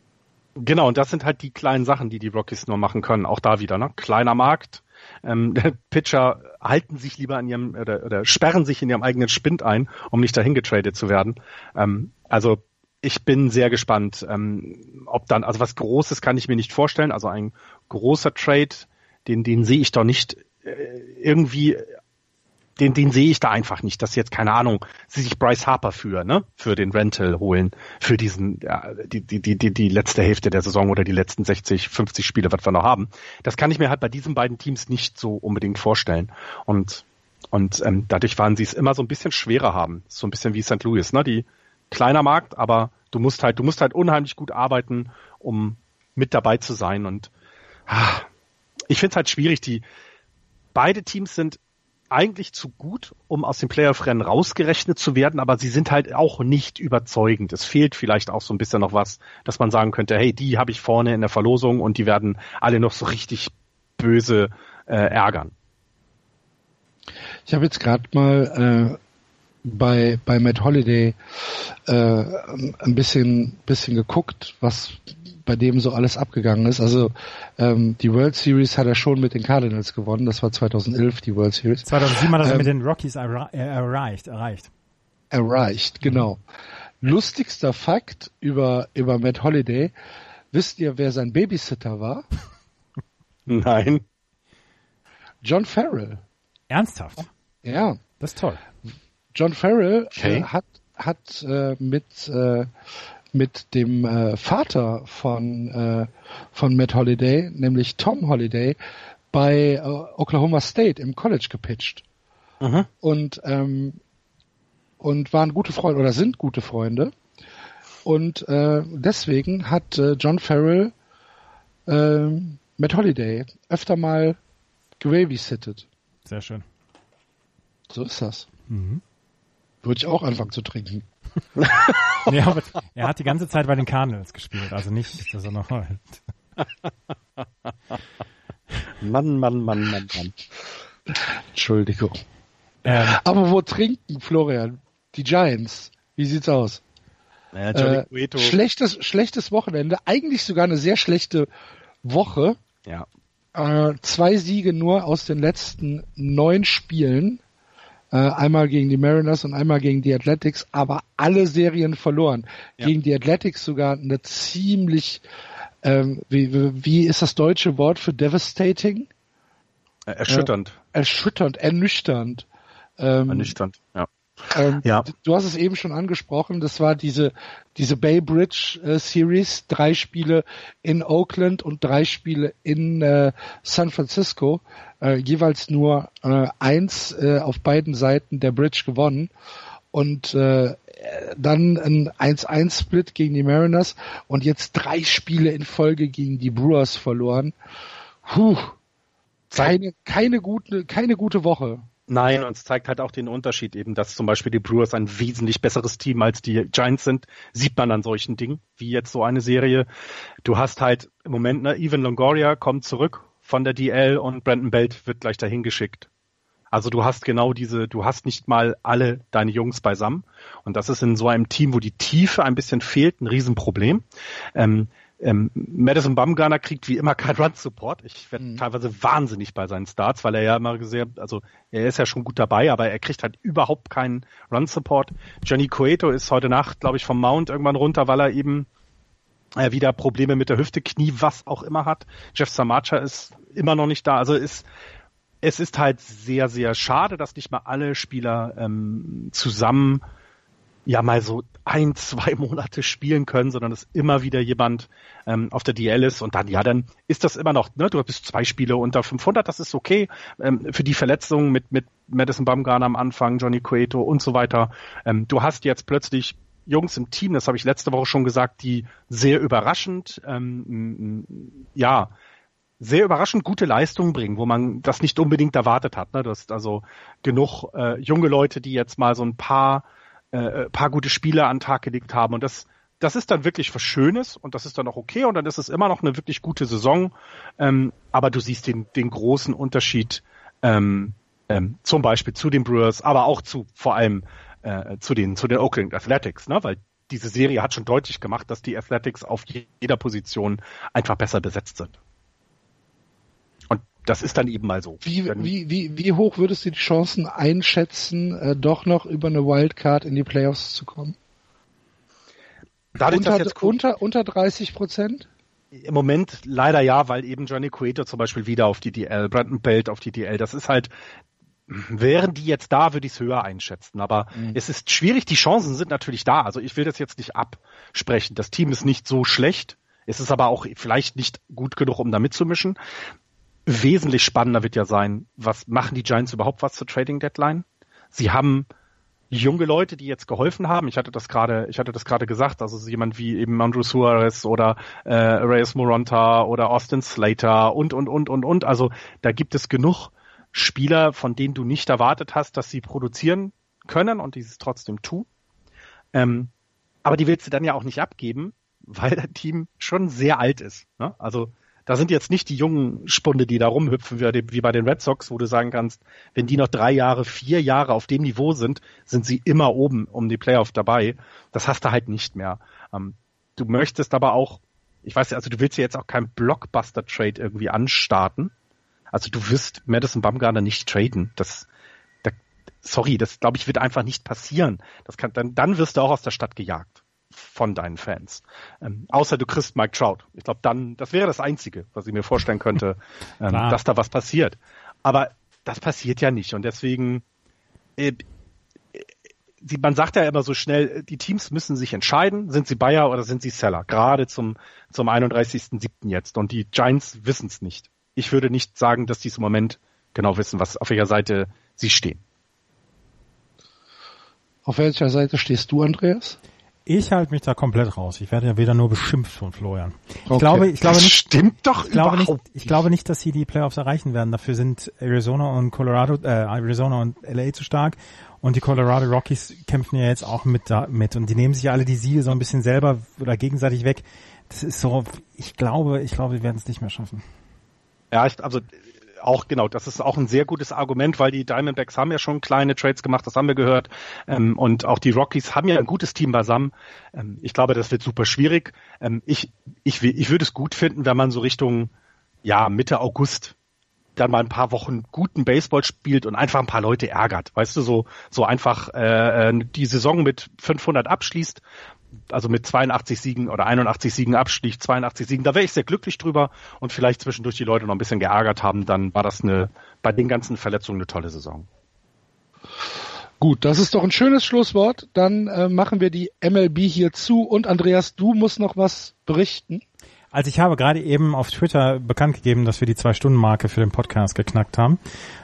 Genau, und das sind halt die kleinen Sachen, die die Rockies nur machen können. Auch da wieder, ne? Kleiner Markt. Ähm, (laughs) Pitcher halten sich lieber an ihrem oder, oder sperren sich in ihrem eigenen Spind ein, um nicht dahin getradet zu werden. Ähm, also ich bin sehr gespannt, ähm, ob dann, also was Großes kann ich mir nicht vorstellen. Also ein großer Trade, den, den sehe ich doch nicht äh, irgendwie den, den sehe ich da einfach nicht, dass jetzt, keine Ahnung, sie sich Bryce Harper für, ne, für den Rental holen, für diesen, ja, die, die, die, die, letzte Hälfte der Saison oder die letzten 60, 50 Spiele, was wir noch haben. Das kann ich mir halt bei diesen beiden Teams nicht so unbedingt vorstellen. Und, und ähm, dadurch waren sie es immer so ein bisschen schwerer haben. So ein bisschen wie St. Louis, ne? Die kleiner Markt, aber du musst halt, du musst halt unheimlich gut arbeiten, um mit dabei zu sein. Und ah, ich finde es halt schwierig, die beide Teams sind eigentlich zu gut, um aus dem Playoff-Rennen rausgerechnet zu werden, aber sie sind halt auch nicht überzeugend. Es fehlt vielleicht auch so ein bisschen noch was, dass man sagen könnte, hey, die habe ich vorne in der Verlosung und die werden alle noch so richtig böse äh, ärgern. Ich habe jetzt gerade mal äh, bei bei Matt Holiday äh, ein bisschen bisschen geguckt, was bei dem so alles abgegangen ist. Also ähm, die World Series hat er schon mit den Cardinals gewonnen. Das war 2011 die World Series. 2007 hat er ähm, mit den Rockies erreicht. Erreicht. Erreicht, genau. Mhm. Lustigster Fakt über über Matt Holiday. Wisst ihr, wer sein Babysitter war? (laughs) Nein. John Farrell. Ernsthaft? Ja. Das ist toll. John Farrell okay. äh, hat hat äh, mit äh, mit dem äh, Vater von, äh, von Matt Holiday, nämlich Tom Holiday, bei äh, Oklahoma State im College gepitcht. Mhm. Und, ähm, und waren gute Freunde oder sind gute Freunde. Und äh, deswegen hat äh, John Farrell äh, Matt Holiday öfter mal gebabysittet. Sehr schön. So ist das. Mhm. Würde ich auch anfangen zu trinken. (laughs) nee, aber er hat die ganze Zeit bei den Cardinals gespielt, also nicht, dass er noch halt. Mann, Mann, Mann, Mann, Mann. Entschuldigung. Ähm, aber wo trinken, Florian? Die Giants. Wie sieht's aus? Ja, äh, schlechtes, schlechtes Wochenende. Eigentlich sogar eine sehr schlechte Woche. Ja. Äh, zwei Siege nur aus den letzten neun Spielen. Äh, einmal gegen die Mariners und einmal gegen die Athletics, aber alle Serien verloren. Ja. Gegen die Athletics sogar eine ziemlich, ähm, wie, wie ist das deutsche Wort für devastating? Erschütternd. Äh, erschütternd, ernüchternd. Ähm, ernüchternd, ja. Ähm, ja. Du hast es eben schon angesprochen, das war diese, diese Bay Bridge äh, Series, drei Spiele in Oakland und drei Spiele in äh, San Francisco, äh, jeweils nur äh, eins äh, auf beiden Seiten der Bridge gewonnen und äh, dann ein 1-1-Split gegen die Mariners und jetzt drei Spiele in Folge gegen die Brewers verloren. Puh, keine, keine gute, keine gute Woche. Nein, und es zeigt halt auch den Unterschied eben, dass zum Beispiel die Brewers ein wesentlich besseres Team als die Giants sind, sieht man an solchen Dingen, wie jetzt so eine Serie. Du hast halt im Moment, ne, Evan Longoria kommt zurück von der DL und Brandon Belt wird gleich dahin geschickt. Also du hast genau diese, du hast nicht mal alle deine Jungs beisammen. Und das ist in so einem Team, wo die Tiefe ein bisschen fehlt, ein Riesenproblem. Ähm, ähm, Madison Bumgarner kriegt wie immer kein Run-Support. Ich werde mhm. teilweise wahnsinnig bei seinen Starts, weil er ja immer sehr, also er ist ja schon gut dabei, aber er kriegt halt überhaupt keinen Run-Support. Johnny Cueto ist heute Nacht, glaube ich, vom Mount irgendwann runter, weil er eben äh, wieder Probleme mit der Hüfte, Knie, was auch immer hat. Jeff Samacha ist immer noch nicht da. Also ist es ist halt sehr, sehr schade, dass nicht mal alle Spieler ähm, zusammen ja mal so ein, zwei Monate spielen können, sondern dass immer wieder jemand ähm, auf der DL ist und dann, ja, dann ist das immer noch, ne, du bist zwei Spiele unter 500, das ist okay. Ähm, für die Verletzungen mit, mit Madison Bumgarner am Anfang, Johnny Cueto und so weiter. Ähm, du hast jetzt plötzlich Jungs im Team, das habe ich letzte Woche schon gesagt, die sehr überraschend, ähm, ja, sehr überraschend gute Leistungen bringen, wo man das nicht unbedingt erwartet hat. Ne? Du hast also genug äh, junge Leute, die jetzt mal so ein paar äh, paar gute Spiele an den Tag gelegt haben. Und das das ist dann wirklich was Schönes und das ist dann auch okay und dann ist es immer noch eine wirklich gute Saison, ähm, aber du siehst den den großen Unterschied ähm, ähm, zum Beispiel zu den Brewers, aber auch zu vor allem äh, zu den zu den Oakland Athletics, ne? weil diese Serie hat schon deutlich gemacht, dass die Athletics auf jeder Position einfach besser besetzt sind das ist dann eben mal so. Wie, wie, wie, wie hoch würdest du die Chancen einschätzen, äh, doch noch über eine Wildcard in die Playoffs zu kommen? Dadurch, unter, jetzt unter, unter 30 Prozent? Im Moment leider ja, weil eben Johnny Cueto zum Beispiel wieder auf die DL, Brandon Belt auf die DL, das ist halt, Wären die jetzt da, würde ich es höher einschätzen. Aber mhm. es ist schwierig, die Chancen sind natürlich da. Also ich will das jetzt nicht absprechen. Das Team ist nicht so schlecht. Es ist aber auch vielleicht nicht gut genug, um da mitzumischen. Wesentlich spannender wird ja sein, was machen die Giants überhaupt was zur Trading Deadline? Sie haben junge Leute, die jetzt geholfen haben. Ich hatte das gerade, ich hatte das gerade gesagt. Also jemand wie eben Andrew Suarez oder äh, Reyes Moronta oder Austin Slater und und und und und. Also da gibt es genug Spieler, von denen du nicht erwartet hast, dass sie produzieren können und dieses trotzdem tun. Ähm, aber die willst du dann ja auch nicht abgeben, weil das Team schon sehr alt ist. Ne? Also da sind jetzt nicht die jungen Spunde, die da rumhüpfen wie bei den Red Sox, wo du sagen kannst, wenn die noch drei Jahre, vier Jahre auf dem Niveau sind, sind sie immer oben um die Playoff dabei. Das hast du halt nicht mehr. Ähm, du möchtest aber auch, ich weiß, also du willst ja jetzt auch keinen Blockbuster-Trade irgendwie anstarten. Also du wirst Madison Bumgarner nicht traden. Das, da, sorry, das glaube ich wird einfach nicht passieren. Das kann, dann, dann wirst du auch aus der Stadt gejagt von deinen Fans. Ähm, außer du kriegst Mike Trout. Ich glaube, dann, das wäre das Einzige, was ich mir vorstellen könnte, (laughs) ähm, dass da was passiert. Aber das passiert ja nicht und deswegen, äh, man sagt ja immer so schnell, die Teams müssen sich entscheiden, sind sie Buyer oder sind sie Seller? Gerade zum, zum 31.07. jetzt. Und die Giants wissen es nicht. Ich würde nicht sagen, dass die im Moment genau wissen, was auf welcher Seite sie stehen. Auf welcher Seite stehst du, Andreas? Ich halte mich da komplett raus. Ich werde ja wieder nur beschimpft von Florian. Ich okay. glaube, ich glaube das nicht. Stimmt doch ich glaube nicht, Ich glaube nicht, dass sie die Playoffs erreichen werden. Dafür sind Arizona und Colorado, äh, Arizona und LA zu stark. Und die Colorado Rockies kämpfen ja jetzt auch mit da, mit. Und die nehmen sich ja alle die Siege so ein bisschen selber oder gegenseitig weg. Das ist so, ich glaube, ich glaube, wir werden es nicht mehr schaffen. Ja, ich, also auch genau, das ist auch ein sehr gutes Argument, weil die Diamondbacks haben ja schon kleine Trades gemacht, das haben wir gehört. Ähm, und auch die Rockies haben ja ein gutes Team beisammen. Ähm, ich glaube, das wird super schwierig. Ähm, ich, ich, ich würde es gut finden, wenn man so Richtung ja, Mitte August dann mal ein paar Wochen guten Baseball spielt und einfach ein paar Leute ärgert. Weißt du, so, so einfach äh, äh die Saison mit 500 abschließt also mit 82 Siegen oder 81 Siegen abstieg, 82 Siegen, da wäre ich sehr glücklich drüber und vielleicht zwischendurch die Leute noch ein bisschen geärgert haben, dann war das eine bei den ganzen Verletzungen eine tolle Saison. Gut, das ist doch ein schönes Schlusswort. Dann äh, machen wir die MLB hier zu und Andreas, du musst noch was berichten. Also ich habe gerade eben auf Twitter bekannt gegeben, dass wir die Zwei-Stunden-Marke für den Podcast geknackt haben.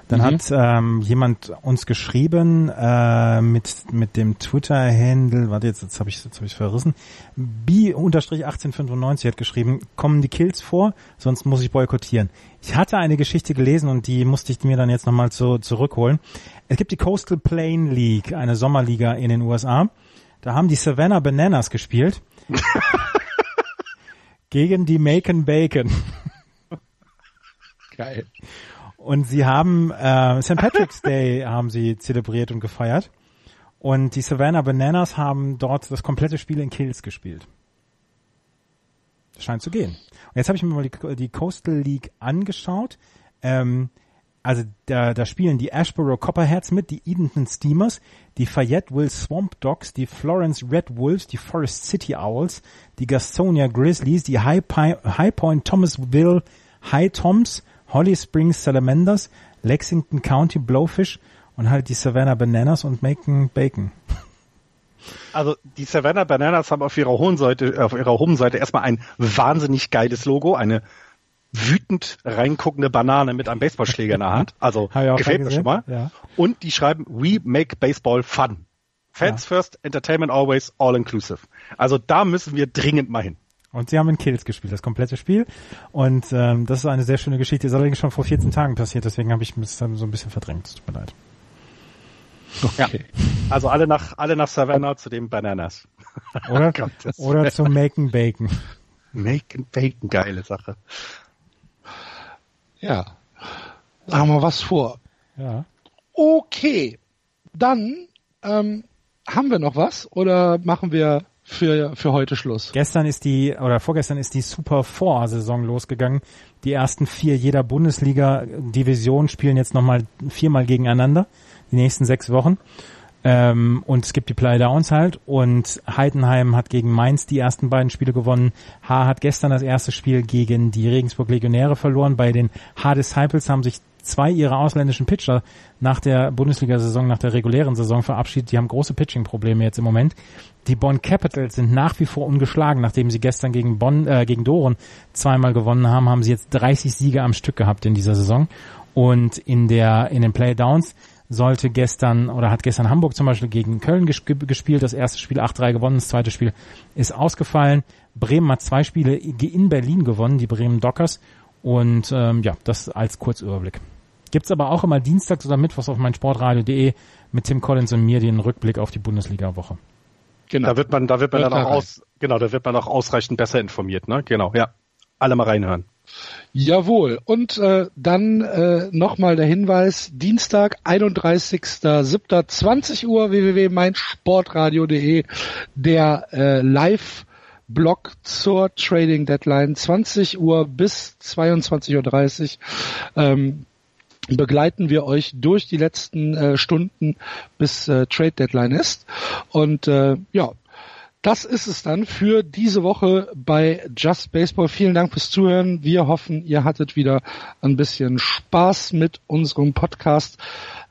Dann mhm. hat ähm, jemand uns geschrieben äh, mit mit dem Twitter-Handle, warte jetzt, jetzt habe ich jetzt habe ich verrissen. B-1895 hat geschrieben, kommen die Kills vor, sonst muss ich boykottieren. Ich hatte eine Geschichte gelesen und die musste ich mir dann jetzt nochmal zu, zurückholen. Es gibt die Coastal Plain League, eine Sommerliga in den USA. Da haben die Savannah Bananas gespielt. (laughs) gegen die Macon Bacon. (laughs) Geil. Und sie haben äh, St. Patrick's Day haben sie zelebriert und gefeiert. Und die Savannah Bananas haben dort das komplette Spiel in Kills gespielt. Das scheint zu gehen. Und jetzt habe ich mir mal die, die Coastal League angeschaut. Ähm, also da, da spielen die Ashborough Copperheads mit, die Edenton Steamers, die Fayetteville Swamp Dogs, die Florence Red Wolves, die Forest City Owls, die Gastonia Grizzlies, die High, Pi High Point Thomasville High Toms, Holly Springs Salamanders, Lexington County Blowfish und halt die Savannah Bananas und Macon Bacon. Also die Savannah Bananas haben auf ihrer hohen Seite, auf ihrer Home-Seite erstmal ein wahnsinnig geiles Logo, eine wütend reinguckende Banane mit einem Baseballschläger in der Hand. (laughs) Also gefällt mir schon mal. Ja. Und die schreiben, we make baseball fun. Fans ja. first, Entertainment always, all inclusive. Also da müssen wir dringend mal hin. Und sie haben in Kills gespielt, das komplette Spiel. Und ähm, das ist eine sehr schöne Geschichte. Ist allerdings schon vor 14 Tagen passiert, deswegen habe ich es so ein bisschen verdrängt. Tut mir leid. Okay. Ja. Also alle nach alle nach Savannah zu den Bananas. Oder, (laughs) oder zum Macon Bacon. Macon Bacon, geile Sache. Ja. Sagen wir was vor. Ja. Okay. Dann ähm, haben wir noch was oder machen wir für, für heute Schluss? Gestern ist die, oder vorgestern ist die Super Four Saison losgegangen. Die ersten vier jeder Bundesliga-Division spielen jetzt nochmal viermal gegeneinander. Die nächsten sechs Wochen. Ähm, und es gibt die Playdowns halt. Und Heidenheim hat gegen Mainz die ersten beiden Spiele gewonnen. H hat gestern das erste Spiel gegen die Regensburg Legionäre verloren. Bei den H Disciples haben sich zwei ihrer ausländischen Pitcher nach der Bundesliga-Saison, nach der regulären Saison verabschiedet. Die haben große Pitching-Probleme jetzt im Moment. Die Bonn Capitals sind nach wie vor ungeschlagen. Nachdem sie gestern gegen Bonn, äh, gegen Doren zweimal gewonnen haben, haben sie jetzt 30 Siege am Stück gehabt in dieser Saison. Und in der, in den Playdowns sollte gestern oder hat gestern Hamburg zum Beispiel gegen Köln gespielt. Das erste Spiel 8-3 gewonnen, das zweite Spiel ist ausgefallen. Bremen hat zwei Spiele in Berlin gewonnen, die Bremen Dockers. Und ähm, ja, das als Kurzüberblick. Gibt's aber auch immer dienstags oder mittwochs auf meinsportradio.de mit Tim Collins und mir den Rückblick auf die Bundesliga-Woche. Genau. Da wird man, da wird man dann auch aus, genau, da wird man auch ausreichend besser informiert, ne? Genau, ja. Alle mal reinhören. Jawohl. Und äh, dann äh, nochmal der Hinweis, Dienstag, 31.07.20 Uhr, www.meinsportradio.de, der äh, Live- Blog zur Trading Deadline 20 Uhr bis 22.30 Uhr. Ähm, begleiten wir euch durch die letzten äh, Stunden, bis äh, Trade Deadline ist. Und äh, ja, das ist es dann für diese Woche bei Just Baseball. Vielen Dank fürs Zuhören. Wir hoffen, ihr hattet wieder ein bisschen Spaß mit unserem Podcast.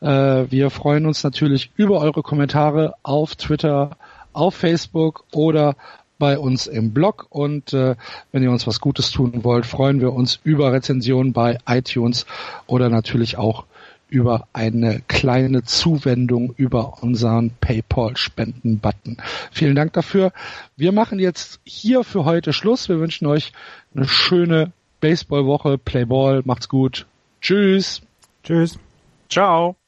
Äh, wir freuen uns natürlich über eure Kommentare auf Twitter, auf Facebook oder bei uns im Blog und äh, wenn ihr uns was Gutes tun wollt, freuen wir uns über Rezensionen bei iTunes oder natürlich auch über eine kleine Zuwendung über unseren PayPal-Spenden-Button. Vielen Dank dafür. Wir machen jetzt hier für heute Schluss. Wir wünschen euch eine schöne Baseballwoche. Playball. Macht's gut. Tschüss. Tschüss. Ciao.